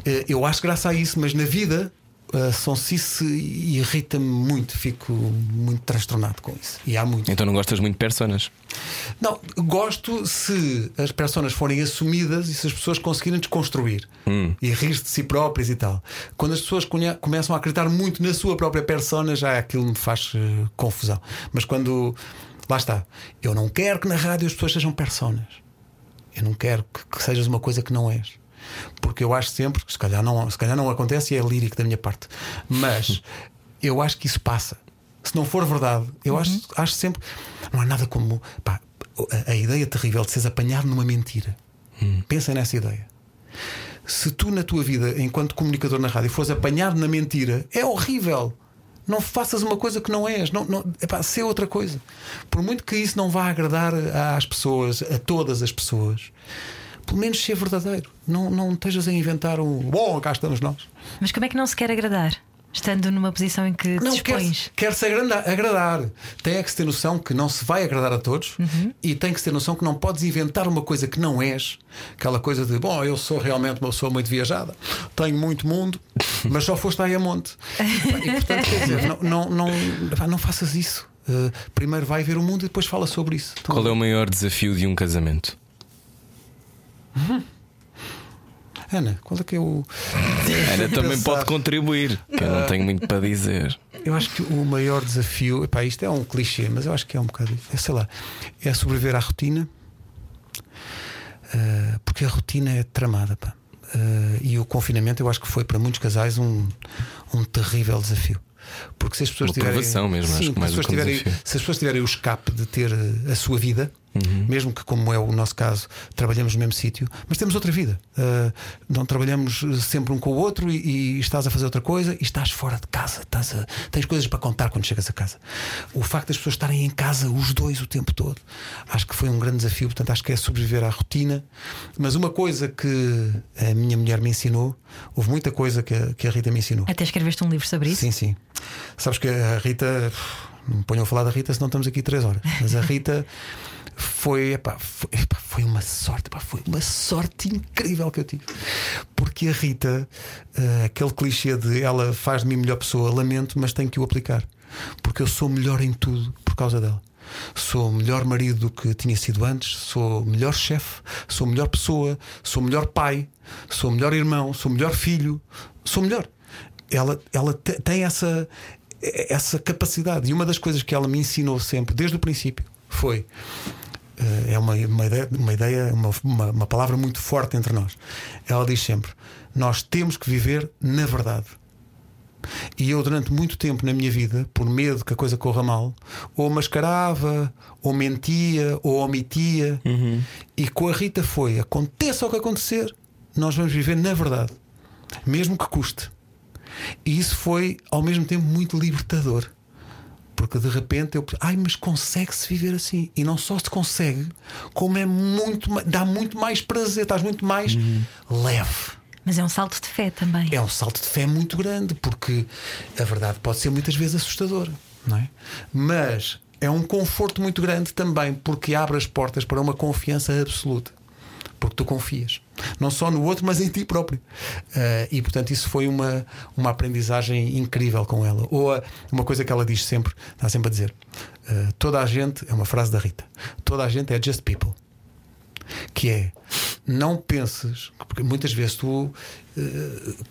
Speaker 4: Eh, Eu acho graça a isso, mas na vida a sonsice irrita-me muito, fico muito transtornado com isso. E há muito.
Speaker 2: Então não gostas muito de personas.
Speaker 4: Não, gosto se as personas forem assumidas e se as pessoas conseguirem desconstruir e rir-se de si próprias e tal. Quando as pessoas começam a acreditar muito na sua própria persona, já aquilo me faz eh, confusão. Mas quando. Lá está. Eu não quero que na rádio as pessoas sejam personas. Eu não quero que, que sejas uma coisa que não és. Porque eu acho sempre, se calhar não, se calhar não acontece e é lírico da minha parte, mas eu acho que isso passa. Se não for verdade, eu acho, acho sempre. Não há nada como. pá, a, a ideia terrível de seres apanhado numa mentira. Pensa nessa ideia. Se tu, na tua vida, enquanto comunicador na rádio, fores apanhado na mentira, é horrível. Não faças uma coisa que não és. Não, não, epá, ser outra coisa. Por muito que isso não vá agradar às pessoas, a todas as pessoas, pelo menos ser verdadeiro. Não, não estejas a inventar um. Bom, cá estamos nós.
Speaker 3: Mas como é que não se quer agradar? Estando numa posição em que te
Speaker 4: Não, quer,
Speaker 3: expões.
Speaker 4: quer se agrandar- agradar. Tem é que se ter noção que não se vai agradar a todos e tem que se ter noção que não podes inventar uma coisa que não és. Aquela coisa de, bom, eu sou realmente uma pessoa muito viajada, tenho muito mundo, mas só foste aí a monte. E portanto, quer dizer, não, não, não, não faças isso. Uh, primeiro vai ver o mundo e depois fala sobre isso. Então,
Speaker 2: Qual é o maior desafio de um casamento?
Speaker 4: Ana, qual é que é o.
Speaker 2: Ana também pode contribuir, que eu não tenho muito para dizer.
Speaker 4: Eu acho que o maior desafio, epá, isto é um clichê, mas eu acho que é um bocado, é, sei lá, é sobreviver à rotina, ah, porque a rotina é tramada, pá. Ah, e o confinamento eu acho que foi para muitos casais um, um terrível desafio. Porque se as pessoas
Speaker 2: Uma
Speaker 4: tiverem.
Speaker 2: mesmo, acho
Speaker 4: Sim,
Speaker 2: que mais
Speaker 4: se, pessoas tiverem, se as pessoas tiverem o escape de ter eh, a sua vida,
Speaker 2: Uhum.
Speaker 4: mesmo que, como é o nosso caso, trabalhamos no mesmo sítio, mas temos outra vida. Ah, não trabalhamos sempre um com o outro e, e estás a fazer outra coisa e estás fora de casa. Estás a- tens coisas para contar quando chegas a casa. O facto das pessoas estarem em casa, os dois, o tempo todo, acho que foi um grande desafio. Portanto, acho que é sobreviver à rotina. Mas uma coisa que a minha mulher me ensinou, houve muita coisa que a, que a Rita me ensinou.
Speaker 3: Até escreveste um livro sobre isso?
Speaker 4: Sim, sim. Sabes que a Rita, não me ponham a falar da Rita, senão estamos aqui três horas. Mas a Rita foi, epá, foi, epá, foi uma sorte, epá, foi uma sorte incrível que eu tive. Porque a Rita, eh, aquele clichê de ela faz de mim melhor pessoa, lamento, mas tenho que o aplicar. Porque eu sou melhor em tudo por causa dela. Sou melhor marido do que tinha sido antes, sou melhor chefe, sou melhor pessoa, sou melhor pai, sou melhor irmão, sou melhor filho, sou melhor ela, ela te- tem essa, essa capacidade. E uma das coisas que ela me ensinou sempre, desde o princípio, foi. Eh, É uma, uma ideia, uma, ideia uma, uma, uma palavra muito forte entre nós. Ela diz sempre: Nós temos que viver na verdade. E eu, durante muito tempo na minha vida, por medo que a coisa corra mal, ou mascarava, ou mentia, ou omitia. E com a Rita foi: aconteça o que acontecer, nós vamos viver na verdade, mesmo que custe. E isso foi ao mesmo tempo muito libertador. Porque de repente eu ai, mas consegue-se viver assim. E não só se consegue, como é muito dá muito mais prazer, estás muito mais leve.
Speaker 3: Mas é um salto de fé também.
Speaker 4: É um salto de fé muito grande, porque a verdade pode ser muitas vezes assustadora, não é? Mas é um conforto muito grande também, porque abre as portas para uma confiança absoluta. Porque tu confias, não só no outro, mas em ti próprio. Uh, e portanto, isso foi uma, uma aprendizagem incrível com ela. Ou a, uma coisa que ela diz sempre, está sempre a dizer: uh, toda a gente, é uma frase da Rita, toda a gente é just people. Que é, não penses, porque muitas vezes tu uh,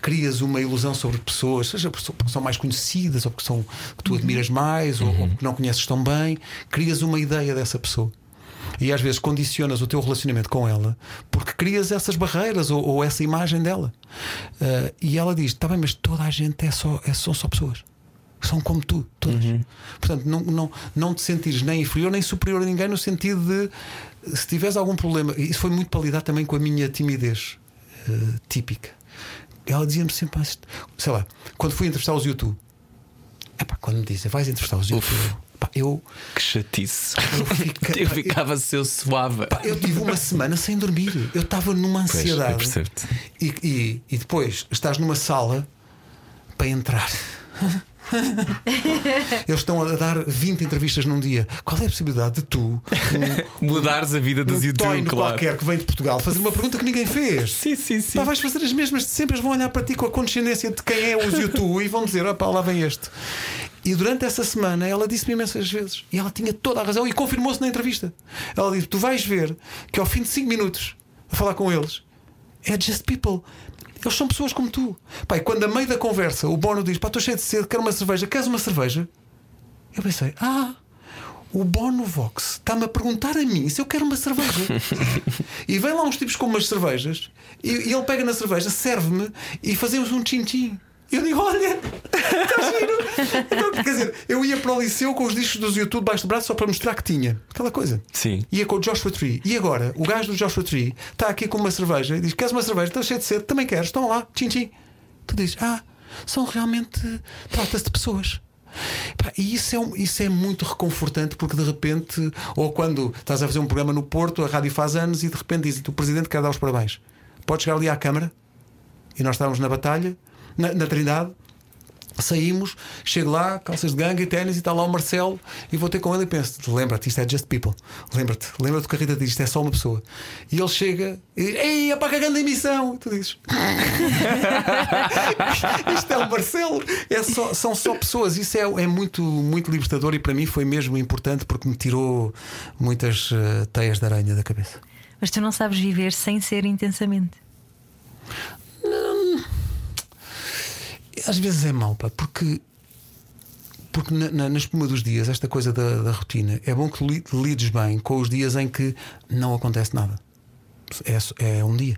Speaker 4: crias uma ilusão sobre pessoas, seja porque são mais conhecidas, ou porque são que tu admiras mais, ou, ou porque não conheces tão bem, crias uma ideia dessa pessoa. E às vezes condicionas o teu relacionamento com ela porque crias essas barreiras ou, ou essa imagem dela. Uh, e ela diz: Está bem, mas toda a gente é só, é, são só pessoas. São como tu, todas. Uhum. Portanto, não, não, não te sentires nem inferior nem superior a ninguém, no sentido de se tiveres algum problema. Isso foi muito para lidar também com a minha timidez uh, típica. Ela dizia-me sempre, sei lá, quando fui entrevistar os YouTube, epá, quando me dizem vais entrevistar os YouTube. Pá, eu.
Speaker 2: Que chatice. Eu, fica, eu ficava pá, eu, suave.
Speaker 4: Pá, eu tive uma semana sem dormir. Eu estava numa ansiedade.
Speaker 2: Pois,
Speaker 4: e, e, e depois estás numa sala para entrar. Eles estão a dar 20 entrevistas num dia. Qual é a possibilidade de tu
Speaker 2: um, mudares a vida dos um YouTube,
Speaker 4: claro. qualquer que vem de Portugal fazer uma pergunta que ninguém fez?
Speaker 2: Sim, sim, sim.
Speaker 4: Pá, vais fazer as mesmas de sempre, eles vão olhar para ti com a condescendência de quem é os YouTube e vão dizer: opá, lá vem este. E durante essa semana ela disse-me imensas vezes, e ela tinha toda a razão, e confirmou-se na entrevista. Ela disse: Tu vais ver que ao fim de 5 minutos a falar com eles, é just people. Eles são pessoas como tu. Pai, quando a meio da conversa o Bono diz: Pá, estou cheio de sede, quero uma cerveja, queres uma cerveja? Eu pensei: Ah, o Bono Vox está-me a perguntar a mim se eu quero uma cerveja. e vem lá uns tipos com umas cervejas, e, e ele pega na cerveja, serve-me e fazemos um tchim-tchim. Eu digo, olha, está giro. Então, quer dizer, eu ia para o liceu com os discos dos YouTube baixo do braço só para mostrar que tinha. Aquela coisa.
Speaker 2: Sim.
Speaker 4: Ia com o Joshua Tree. E agora, o gajo do Joshua Tree está aqui com uma cerveja e diz: Queres uma cerveja? Estou cheio de sede, também queres? Estão lá, tchim tchim. Tu dizes: Ah, são realmente. Trata-se de pessoas. E isso é, isso é muito reconfortante porque de repente, ou quando estás a fazer um programa no Porto, a rádio faz anos e de repente diz: O presidente quer dar os parabéns. Podes chegar ali à Câmara e nós estávamos na batalha na, na Trindade. Saímos, chego lá, calças de gangue e ténis, e está lá o Marcelo, e vou ter com ele e penso: lembra-te, isto é just people. Lembra-te, lembra-te que a Rita diz: isto é só uma pessoa. E ele chega e diz: Ei, apaga a grande emissão. E tu dizes: Isto é o Marcelo, é só, são só pessoas. Isso é, é muito, muito libertador e para mim foi mesmo importante porque me tirou muitas uh, teias de aranha da cabeça.
Speaker 3: Mas tu não sabes viver sem ser intensamente.
Speaker 4: Às vezes é mau, pá, porque porque na, na, na, espuma dos dias, esta coisa da, da, rotina, é bom que lides bem com os dias em que não acontece nada. É, é um dia.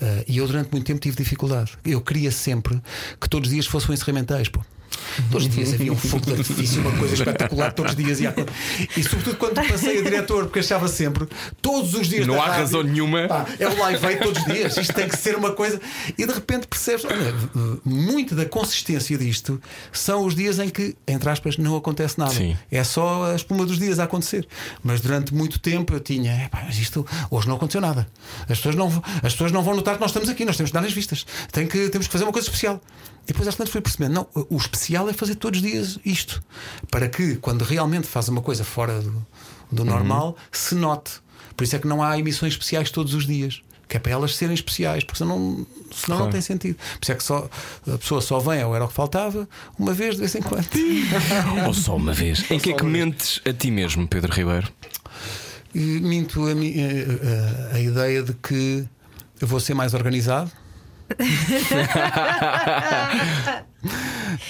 Speaker 4: Uh, e eu durante muito tempo tive dificuldade. Eu queria sempre que todos os dias fossem encerramentais, pô. Todos os dias havia um fogo de artifício, uma coisa espetacular, todos os dias ia E sobretudo quando passei a diretor, porque achava sempre, todos os dias.
Speaker 2: Não há
Speaker 4: rádio,
Speaker 2: razão nenhuma.
Speaker 4: Pá, é o live aí todos os dias, isto tem que ser uma coisa. E de repente percebes, olha, muito da consistência disto são os dias em que, entre aspas, não acontece nada.
Speaker 2: Sim.
Speaker 4: É só a espuma dos dias a acontecer. Mas durante muito tempo eu tinha, mas isto hoje não aconteceu nada. As pessoas não, as pessoas não vão notar que nós estamos aqui, nós temos que dar as vistas. Tem que, temos que fazer uma coisa especial. E depois às tantas fui percebendo, não, o especial é fazer todos os dias isto. Para que, quando realmente faz uma coisa fora do, do normal, uhum. se note. Por isso é que não há emissões especiais todos os dias. Que é para elas serem especiais, porque senão, senão claro. não tem sentido. Por isso é que só, a pessoa só vem, ou era o que faltava, uma vez de vez em quando.
Speaker 2: ou só uma vez. Em que é que mentes a ti mesmo, Pedro Ribeiro?
Speaker 4: Minto a, a, a, a ideia de que eu vou ser mais organizado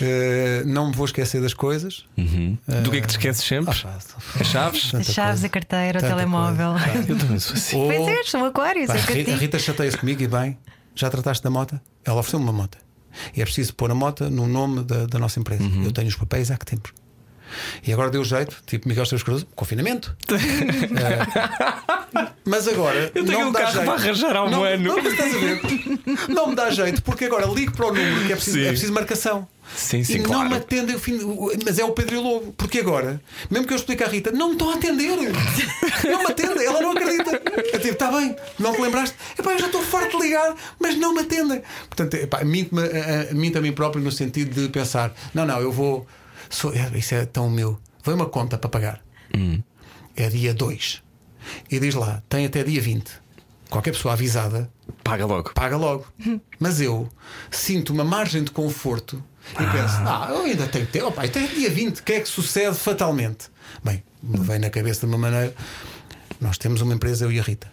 Speaker 4: uh, não me vou esquecer das coisas.
Speaker 2: Uhum. Uh, Do que é que te esqueces sempre?
Speaker 4: Ah,
Speaker 2: As chaves?
Speaker 3: As chaves, a carteira, o telemóvel.
Speaker 2: Eu também sou assim.
Speaker 3: Ou, pois é, sou aquário.
Speaker 4: Pá, a Rita, chateia-se comigo e bem. Já trataste da moto? Ela ofereceu-me uma moto. E é preciso pôr a moto no nome da, da nossa empresa. Uhum. Eu tenho os papéis há que tempo. E agora deu jeito, tipo Miguel Esteves Cruz, confinamento. uh, mas agora.
Speaker 2: Eu tenho
Speaker 4: não
Speaker 2: um
Speaker 4: dá
Speaker 2: carro
Speaker 4: jeito.
Speaker 2: para arranjar ao
Speaker 4: não,
Speaker 2: ano.
Speaker 4: Não, não me dá jeito, porque agora ligo para o número que é preciso, é preciso marcação.
Speaker 2: Sim, sim,
Speaker 4: e
Speaker 2: claro.
Speaker 4: não me atendem o fim, mas é o Pedro e o Lobo, porque agora, mesmo que eu explique à Rita, não me estão a atender, não me atendem, ela não acredita. Eu tipo, está bem, não te lembraste? Epá, eu já estou farto de ligar, mas não me atendem. Portanto, epá, minto-me a, a, minto a mim próprio no sentido de pensar: não, não, eu vou. Sou, é, isso é tão meu. Vem uma conta para pagar.
Speaker 2: Hum.
Speaker 4: É dia 2. E diz lá, tem até dia 20. qualquer pessoa avisada
Speaker 2: Paga logo.
Speaker 4: paga logo. Mas eu sinto uma margem de conforto e penso, ah, eu ainda tenho tempo, opa, até dia 20, o que é que sucede fatalmente? Bem, me vem na cabeça de uma maneira. Nós temos uma empresa, eu e a Rita,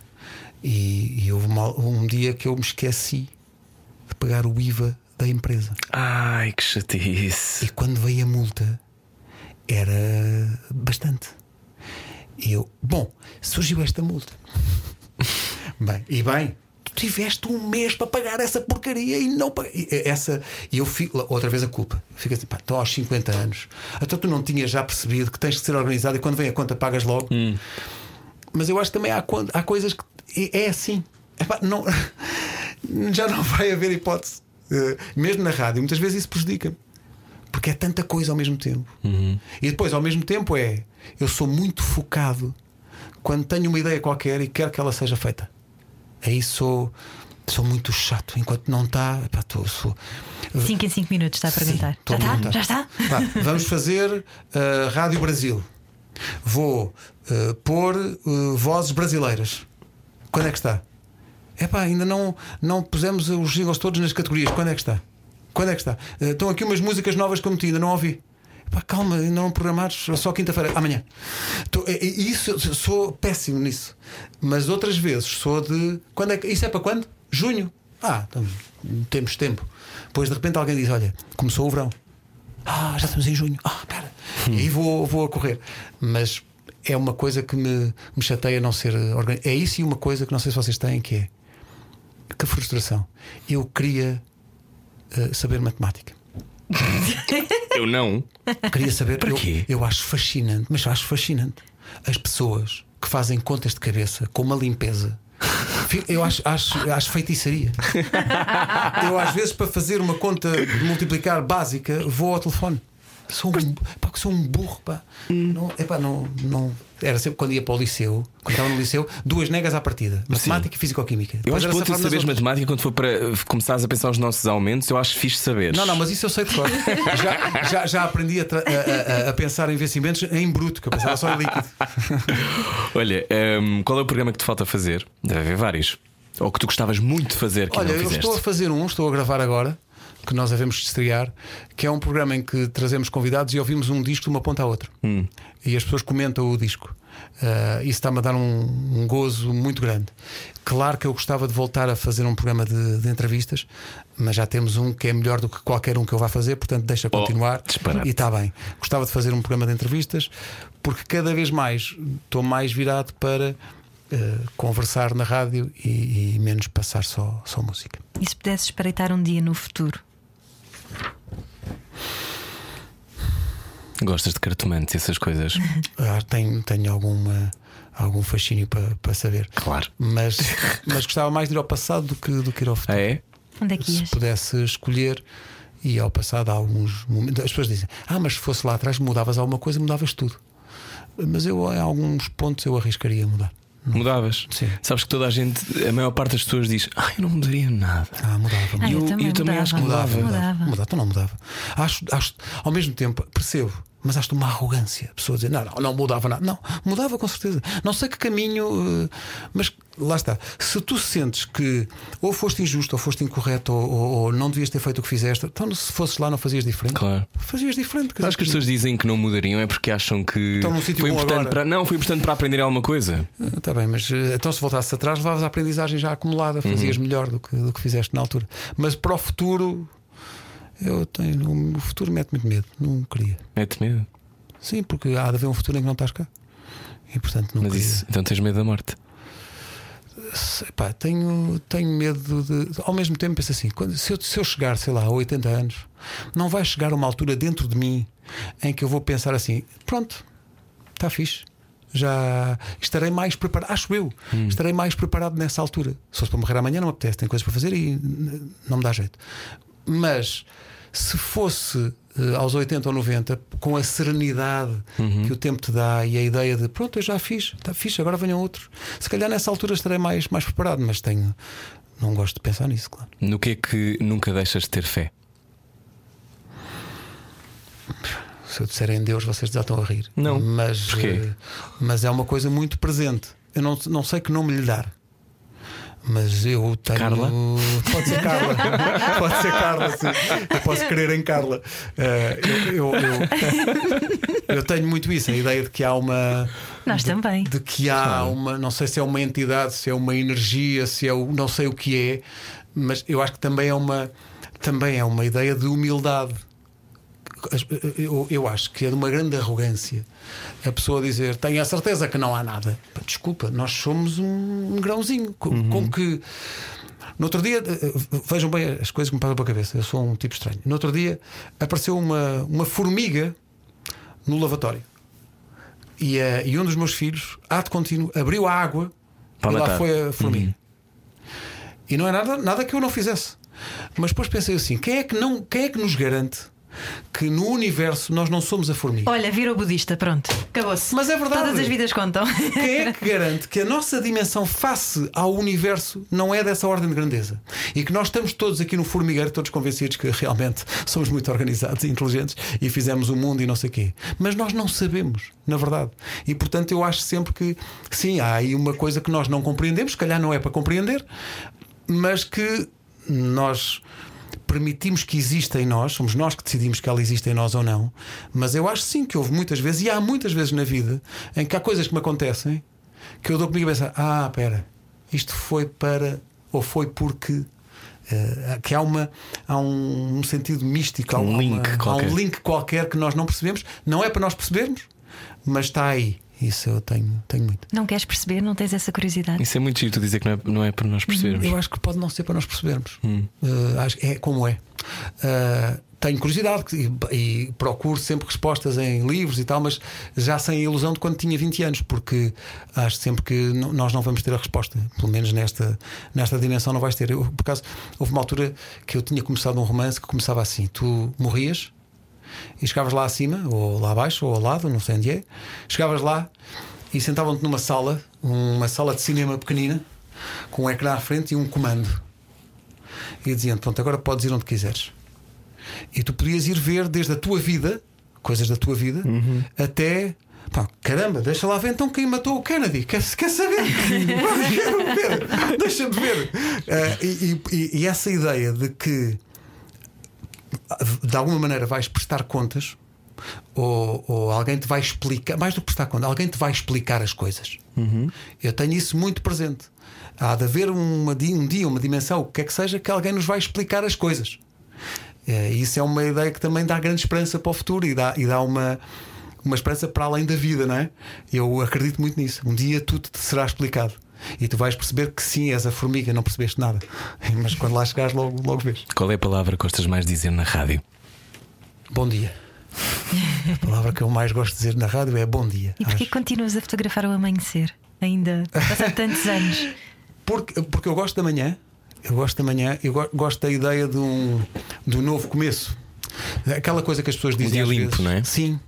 Speaker 4: e, e houve uma- um dia que eu me esqueci de pagar o IVA da empresa.
Speaker 2: Ai, que chatice.
Speaker 4: E quando veio a multa, era bastante. E eu, bom, surgiu esta multa. bem, e bem, tu tiveste um mês para pagar essa porcaria e não pag- e essa E eu fico, outra vez a culpa. Fico assim, pá, estou aos 50 anos. Então tu não tinhas já percebido que tens de ser organizado e quando vem a conta pagas logo. Mas eu acho que também há, há coisas que é é assim. Epá, não, já não vai haver hipótese. Eh, mesmo na rádio, muitas vezes isso prejudica-me. Porque é tanta coisa ao mesmo tempo. E depois, ao mesmo tempo, é eu sou muito focado quando tenho uma ideia qualquer e quero que ela seja feita. Aí sou, sou muito chato. Enquanto não está, tô- sou.
Speaker 3: 5 em 5 minutos, está a perguntar.
Speaker 4: Sim, estou
Speaker 3: já está? Já está?
Speaker 4: Vá, vamos fazer uh, Rádio Brasil. Vou uh, pôr uh, vozes brasileiras. Quando é que está? Epá, ainda não, não pusemos os jingles todos nas categorias. Quando é que está? Quando é que está? Uh, estão aqui umas músicas novas que eu meti, ainda não ouvi. Epá, calma, ainda não programados, só quinta-feira, amanhã. Tô- e- e isso, sou péssimo nisso. Mas outras vezes sou de. Quando é que, isso é para quando? Junho. Ah, então, temos tempo. Depois de repente alguém diz: Olha, começou o verão. Ah, já estamos em junho. Ah, espera. E aí vou, vou a correr. Mas é uma coisa que me, me chateia não ser organizado. É isso e uma coisa que não sei se vocês têm, que é que frustração. Eu queria eh, saber matemática.
Speaker 2: Eu não.
Speaker 4: Queria saber.
Speaker 2: Para
Speaker 4: eu, eu acho fascinante, mas acho fascinante as pessoas que fazem contas de cabeça com uma limpeza. Eu acho, acho, acho feitiçaria. Eu, às vezes, para fazer uma conta de multiplicar básica, vou ao telefone. Sou um, pá, sou um burro, pá. Não, epá, não, não, era sempre quando ia para o liceu, quando estava no liceu, duas negas à partida: matemática e físico-química.
Speaker 2: Eu
Speaker 4: Depois
Speaker 2: acho que vou ter saberes matemática quando for para eh, começares a pensar nos nossos aumentos. Eu acho fixe saberes.
Speaker 4: Não, não, mas isso eu sei de cor. já, já, já aprendi a, a- a- a pensar em vencimentos em bruto, que eu pensava só em líquido.
Speaker 2: Olha, ehm, qual é o programa que te falta fazer? Deve haver vários. Ou que tu gostavas muito de fazer que
Speaker 4: Olha,
Speaker 2: não
Speaker 4: eu
Speaker 2: fizeste.
Speaker 4: estou a fazer um, estou a gravar agora, que nós havemos de estrear, que é um programa em que trazemos convidados e ouvimos um disco de uma ponta à outra.
Speaker 2: Hum.
Speaker 4: E as pessoas comentam o disco. Ah, isso está-me a dar um, um gozo muito grande. Claro que eu gostava de voltar a fazer um programa de, de entrevistas, mas já temos um que é melhor do que qualquer um que eu vá fazer, portanto deixa continuar.
Speaker 2: Oh,
Speaker 4: e está bem. Gostava de fazer um programa de entrevistas, porque cada vez mais estou mais virado para. eh, conversar na rádio e, e menos passar só, só música.
Speaker 3: E se pudesses espreitar um dia no futuro?
Speaker 2: Gostas de cartomantes e essas coisas?
Speaker 4: Ah, tenho, tenho alguma, algum fascínio para, para saber.
Speaker 2: Claro.
Speaker 4: Mas, mas gostava mais de ir ao passado do que, do que ir ao futuro.
Speaker 2: Ah, é?
Speaker 3: Onde é que
Speaker 4: Se
Speaker 3: ias?
Speaker 4: pudesse escolher, ia ao passado há alguns momentos. As pessoas dizem: Ah, mas se fosse lá atrás, mudavas alguma coisa, mudavas tudo. Mas eu, em alguns pontos, eu arriscaria mudar.
Speaker 2: Mudavas?
Speaker 4: Sim.
Speaker 2: Sabes que toda a gente, a maior parte das pessoas diz: Ah, eu não mudaria nada.
Speaker 4: Ah, mudava.
Speaker 3: Ah,
Speaker 2: eu-
Speaker 3: eu, também
Speaker 2: eu também
Speaker 3: mudava.
Speaker 2: acho que
Speaker 4: Mudava,
Speaker 2: mudava.
Speaker 4: mudava. Mudava, então não mudava. Acho, acho, ao mesmo tempo, percebo, mas acho uma arrogância. A pessoa dizer, não, não, não mudava nada. Não, mudava com certeza. Não sei que caminho, eh, mas lá está. Se tu sentes que ou foste injusto, ou foste incorreto, ou, ou- ou não devias ter feito o que fizeste, então se fosses lá, não fazias diferente.
Speaker 2: Claro.
Speaker 4: Fazias diferente.
Speaker 2: Acho que as pessoas dizem que não mudariam é porque acham que
Speaker 4: Estão num sítio
Speaker 2: foi importante para. Não, foi importante para aprender alguma coisa.
Speaker 4: Está bem, mas eh, então se voltasses atrás, levavas a aprendizagem já acumulada, fazias melhor do que, do que fizeste na altura. Mas para o futuro, eu tenho. O futuro mete muito medo. Não queria.
Speaker 2: Mete medo.
Speaker 4: Sim, porque há de haver um futuro em que não estás cá. E portanto não
Speaker 2: Mas
Speaker 4: queria.
Speaker 2: isso, então tens medo da morte.
Speaker 4: Se- pá, tenho, tenho medo de. Ao mesmo tempo penso assim: quando, se, eu, se eu chegar, sei lá, a 80 anos, não vai chegar uma altura dentro de mim em que eu vou pensar assim: pronto, está fixe. Já estarei mais preparado, acho eu, estarei mais preparado nessa altura. Se fosse para morrer amanhã, não me apetece, tenho coisas para fazer e não me dá jeito. Mas se fosse eh, aos 80 ou 90, com a serenidade que o tempo te dá e a ideia de pronto, eu já fiz, está fixe, agora venham outros. Se calhar nessa altura estarei mais, mais preparado, mas tenho. Não gosto de pensar nisso, claro.
Speaker 2: No que é que nunca deixas de ter fé?
Speaker 4: Se eu disser em Deus, vocês já estão a rir.
Speaker 2: Não.
Speaker 4: Mas,
Speaker 2: Porquê?
Speaker 4: eh, mas é uma coisa muito presente. Eu não, não sei que nome lhe dar. Mas eu tenho.
Speaker 2: Carla?
Speaker 4: Pode ser Carla. Pode ser Carla, sim. Eu posso crer em Carla. Eh, eu, eu, eu- eu tenho muito isso, a ideia de que há uma.
Speaker 3: Nós também.
Speaker 4: De que há uma. Não sei se é uma entidade, se é uma energia, se é o. Não sei o que é, mas eu acho que também é uma. Também é uma ideia de humildade. Eu, eu acho que é de uma grande arrogância a pessoa dizer tenho a certeza que não há nada. Desculpa, nós somos um, grãozinho. Com, com que. No outro dia, eh, vejam bem as coisas que me passam pela cabeça. Eu sou um tipo estranho. No outro dia apareceu uma, uma formiga no lavatório. E, eh, e um dos meus filhos, ato contínuo, abriu a água
Speaker 2: Para
Speaker 4: e lá
Speaker 2: matar.
Speaker 4: foi a formiga. E não é nada, nada que eu não fizesse. Mas depois pensei assim: quem é que, não, quem é que nos garante que no universo nós não somos a formiga?
Speaker 3: Olha, virou budista, pronto. Acabou-se.
Speaker 4: Mas é verdade.
Speaker 3: Todas as vidas contam.
Speaker 4: Quem é que garante que a nossa dimensão face ao universo não é dessa ordem de grandeza? E que nós estamos todos aqui no formigueiro, todos convencidos que realmente somos muito organizados e inteligentes e fizemos o mundo e não sei o quê. Mas nós não sabemos, na verdade. E portanto eu acho sempre que sim, há aí uma coisa que nós não compreendemos, se calhar não é para compreender, mas que nós permitimos que exista em nós, somos nós que decidimos que ela existe em nós ou não, mas eu acho sim que houve muitas vezes, e há muitas vezes na vida, em que há coisas que me acontecem que eu dou comigo a pensar: ah, espera, isto foi para, ou foi porque. eh, que há, uma, há um, um sentido místico, há,
Speaker 2: Um
Speaker 4: uma-
Speaker 2: link
Speaker 4: há
Speaker 2: qualquer.
Speaker 4: um link qualquer que nós não percebemos, não é para nós percebermos, mas está aí. Isso eu tenho, tenho muito.
Speaker 3: Não queres perceber? Não tens essa curiosidade?
Speaker 2: Isso é muito giro tu dizer que não é, não é para nós percebermos.
Speaker 4: Eu acho que pode não ser para nós percebermos. Uh, acho- é como é. Uh, tenho curiosidade e, e procuro sempre respostas em livros e tal, mas já sem a ilusão de quando tinha 20 anos, porque acho sempre que nós não vamos ter a resposta. Pelo menos nesta, nesta dimensão não vais ter. Eu, por acaso, houve uma altura que eu tinha começado um romance que começava assim: tu morrias e chegavas lá acima, ou lá abaixo, ou ao lado, não sei onde é. Chegavas lá e sentavam-te numa sala, uma sala de cinema pequenina, com um ecrã à frente e um comando. E diziam: Pronto, agora podes ir onde quiseres. E tu podias ir ver desde a tua vida, coisas da tua vida, até. Pá, caramba, deixa lá ver então quem matou o Kennedy. Quer, quer saber? Quero ver. Deixa-me ver. Ah, e, e- e essa ideia de que de alguma maneira vais prestar contas ou, ou alguém te vai explicar, mais do que prestar contas, alguém te vai explicar as coisas. Eu tenho isso muito presente. Há de haver uma, um dia, uma dimensão, o que é que seja, que alguém nos vai explicar as coisas. É, isso é uma ideia que também dá grande esperança para o futuro e dá, e dá uma, uma esperança para além da vida, não é? Eu acredito muito nisso. Um dia tudo te será explicado. E tu vais perceber que sim, és a formiga, não percebeste nada. Mas quando lá chegares, logo, logo vês.
Speaker 2: Qual é a palavra que gostas mais de dizer na rádio?
Speaker 4: Bom dia. A palavra que eu mais gosto de dizer na rádio é bom dia.
Speaker 3: E porquê
Speaker 4: acho.
Speaker 3: continuas a fotografar o amanhecer? Ainda passam tantos anos.
Speaker 4: Porque, porque eu gosto da manhã, eu gosto da manhã, eu go- gosto da ideia de um, de um novo começo. Aquela coisa que as pessoas dizem.
Speaker 2: dia
Speaker 4: às
Speaker 2: limpo,
Speaker 4: vezes.
Speaker 2: não é?
Speaker 4: Sim.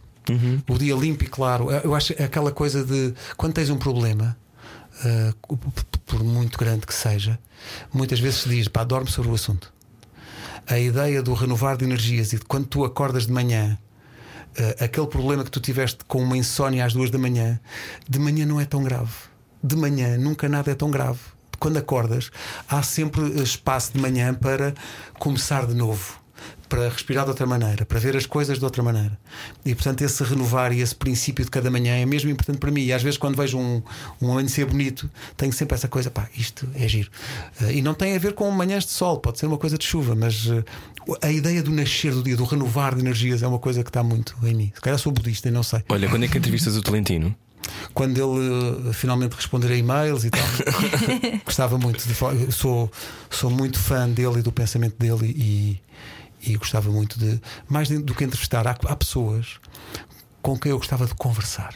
Speaker 4: O dia limpo e claro. Eu acho aquela coisa de quando tens um problema, ah, por muito grande que seja, muitas vezes se diz, pá, dorme sobre o assunto. A ideia do renovar de energias e de quando tu acordas de manhã. ah, aquele problema que tu tiveste com uma insónia às duas da manhã, de manhã não é tão grave. De manhã nunca nada é tão grave. Quando acordas, há sempre eh, espaço de manhã para começar de novo, para respirar de outra maneira, para ver as coisas de outra maneira. E portanto, esse renovar e esse princípio de cada manhã é mesmo importante para mim. E às vezes, quando vejo um, um amanhecer bonito, tenho sempre essa coisa, pá, isto é giro. Eh, E não tem a ver com manhãs de sol, pode ser uma coisa de chuva, mas eh, a ideia do nascer do dia, do renovar de energias, é uma coisa que está muito em mim. Se calhar sou budista e não sei.
Speaker 2: Olha, quando é que entrevistas o Tolentino?
Speaker 4: Quando ele eh, finalmente responder a e-mails e tal, gostava muito de falar. Sou, sou muito fã dele e do pensamento dele e, e gostava muito de. Mais do que entrevistar, há, há pessoas com quem eu gostava de conversar.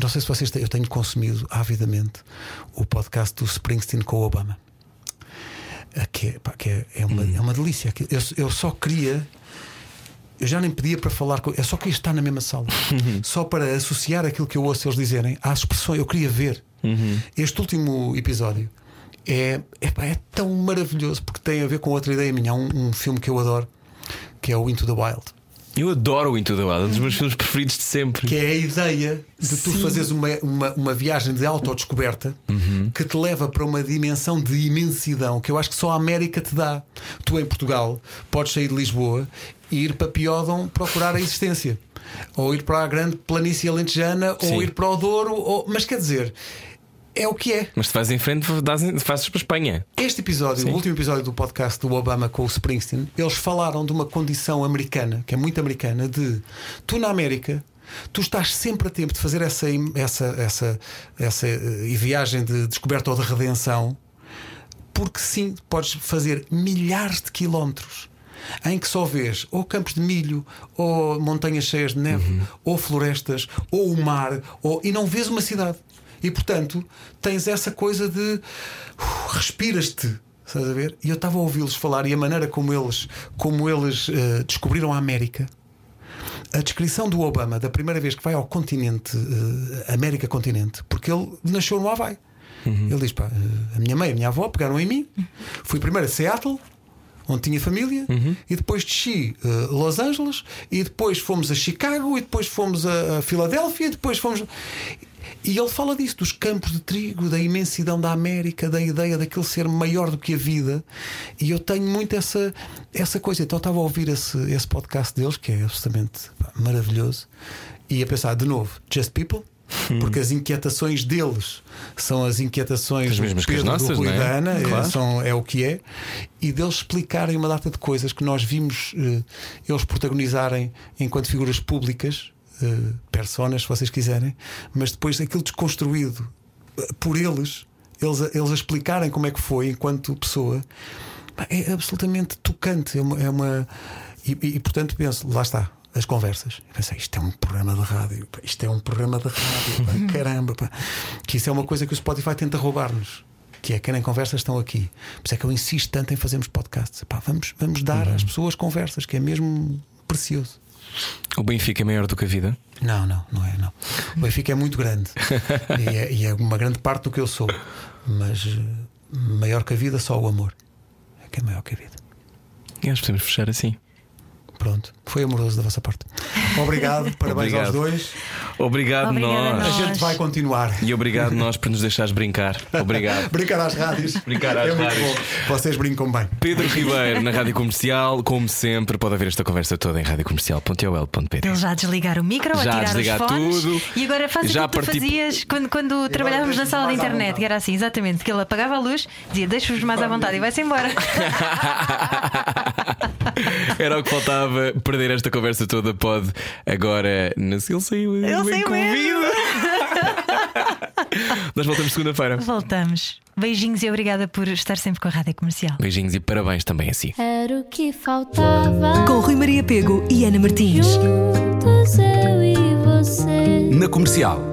Speaker 4: Não sei se vocês têm, eu tenho consumido avidamente o podcast do Springsteen com o Obama. Que, é, pá, que é, é uma, é uma delícia. Eu, eu só queria. Eu já nem pedia para falar com. Eu só queria estar na mesma sala. só para associar aquilo que eu ouço eles dizerem às expressões. Eu queria ver. Este último episódio é, é, é tão maravilhoso porque tem a ver com outra ideia minha. Há um, um filme que eu adoro que é o Into the Wild.
Speaker 2: Eu adoro o Into the Wild, um dos meus filmes preferidos de sempre.
Speaker 4: Que é a ideia de tu fazeres uma, uma, uma viagem de autodescoberta que te leva para uma dimensão de imensidão que eu acho que só a América te dá. Tu em Portugal podes sair de Lisboa e ir para Piódon procurar a existência. Ou ir para a grande planície alentejana,
Speaker 2: Sim.
Speaker 4: ou ir para o Douro, ou... mas quer dizer, é o que é.
Speaker 2: Mas tu fazes em frente, fazes para a Espanha.
Speaker 4: Este episódio, o último episódio do podcast do Obama com o Springsteen, eles falaram de uma condição americana, que é muito americana, de tu na América. Tu estás sempre a tempo de fazer essa, essa, essa, essa eh, viagem de descoberta ou de redenção, porque sim, podes fazer milhares de quilómetros em que só vês ou campos de milho, ou montanhas cheias de neve, ou florestas, ou o mar, ou... e não vês uma cidade. E portanto tens essa coisa de uh, respiras-te. Estás a ver? E eu estava a ouvi-los falar e a maneira como eles, como eles eh, descobriram a América. A descrição do Obama da primeira vez que vai ao continente, eh, América continente, porque ele nasceu no Havaí. Ele diz: pá, eh, a minha mãe e a minha avó pegaram em mim. Fui primeiro a Seattle, onde tinha família, e depois desci eh, Los Angeles, e depois fomos a Chicago, e depois fomos a, a Filadélfia, e depois fomos. E ele fala disso, dos campos de trigo, da imensidão da América, da ideia daquele ser maior do que a vida. E eu tenho muito essa, essa coisa. Então estava a ouvir esse, esse podcast deles, que é absolutamente maravilhoso, e a pensar de novo: Just People. Porque as inquietações deles são as inquietações
Speaker 2: As mesmas
Speaker 4: do
Speaker 2: que as
Speaker 4: Pedro,
Speaker 2: nossas,
Speaker 4: do Rui
Speaker 2: é?
Speaker 4: da Ana, é,
Speaker 2: Claro.
Speaker 4: são, é o que é, e deles explicarem uma data de coisas que nós vimos eh, eles protagonizarem enquanto figuras públicas, eh, personas, se vocês quiserem, mas depois aquilo desconstruído eh, por eles, eles, eles a explicarem como é que foi enquanto pessoa, é absolutamente tocante. É uma. é uma- e, e, portanto penso, lá está. As conversas. Eu pensei, isto é um programa de rádio, pá, isto é um programa de rádio, pá, caramba, pá. que isso é uma coisa que o Spotify tenta roubar-nos que é querem conversas estão aqui. Por isso é que eu insisto tanto em fazermos podcasts. Pá, vamos, vamos dar às pessoas conversas, que é mesmo precioso.
Speaker 2: O Benfica é maior do que a vida.
Speaker 4: Não, não, não é. Não. O Benfica é muito grande e, é, e é uma grande parte do que eu sou, mas eh, maior que a vida, só o amor. É que é maior que a vida.
Speaker 2: E nós podemos fechar assim.
Speaker 4: Pronto, foi amoroso da vossa parte. Obrigado, parabéns
Speaker 2: Obrigado.
Speaker 4: aos dois.
Speaker 2: Obrigado,
Speaker 3: Obrigada a
Speaker 2: nós.
Speaker 4: A gente vai continuar.
Speaker 2: E obrigado nós por nos deixares brincar. Obrigado.
Speaker 4: Brincar às rádios.
Speaker 2: Brincar às
Speaker 4: é muito
Speaker 2: rádios.
Speaker 4: bom. Vocês brincam bem.
Speaker 2: Pedro Ribeiro na Rádio Comercial, como sempre, pode haver esta conversa toda em radiocomercial.ol.pt.
Speaker 3: Ele já desligar o micro, a
Speaker 2: Já
Speaker 3: tirar
Speaker 2: desligar
Speaker 3: os fones
Speaker 2: tudo.
Speaker 3: e agora faz
Speaker 2: Já
Speaker 3: aquilo que tu fazias quando, quando trabalhávamos na sala
Speaker 4: à
Speaker 3: internet, que era assim, exatamente, que ele apagava a luz, dizia deixa-vos mais à vontade e vai-se embora.
Speaker 2: Era o que faltava. Perder esta conversa toda pode agora. Ele saiu.
Speaker 3: Ele
Speaker 2: bem
Speaker 3: saiu.
Speaker 2: Nós voltamos segunda-feira.
Speaker 3: Voltamos. Beijinhos e obrigada por estar sempre com a rádio comercial.
Speaker 2: Beijinhos e parabéns também a si.
Speaker 1: Era o que faltava.
Speaker 6: Com Rui Maria Pego e Ana Martins.
Speaker 1: Juntos eu e você.
Speaker 5: Na comercial.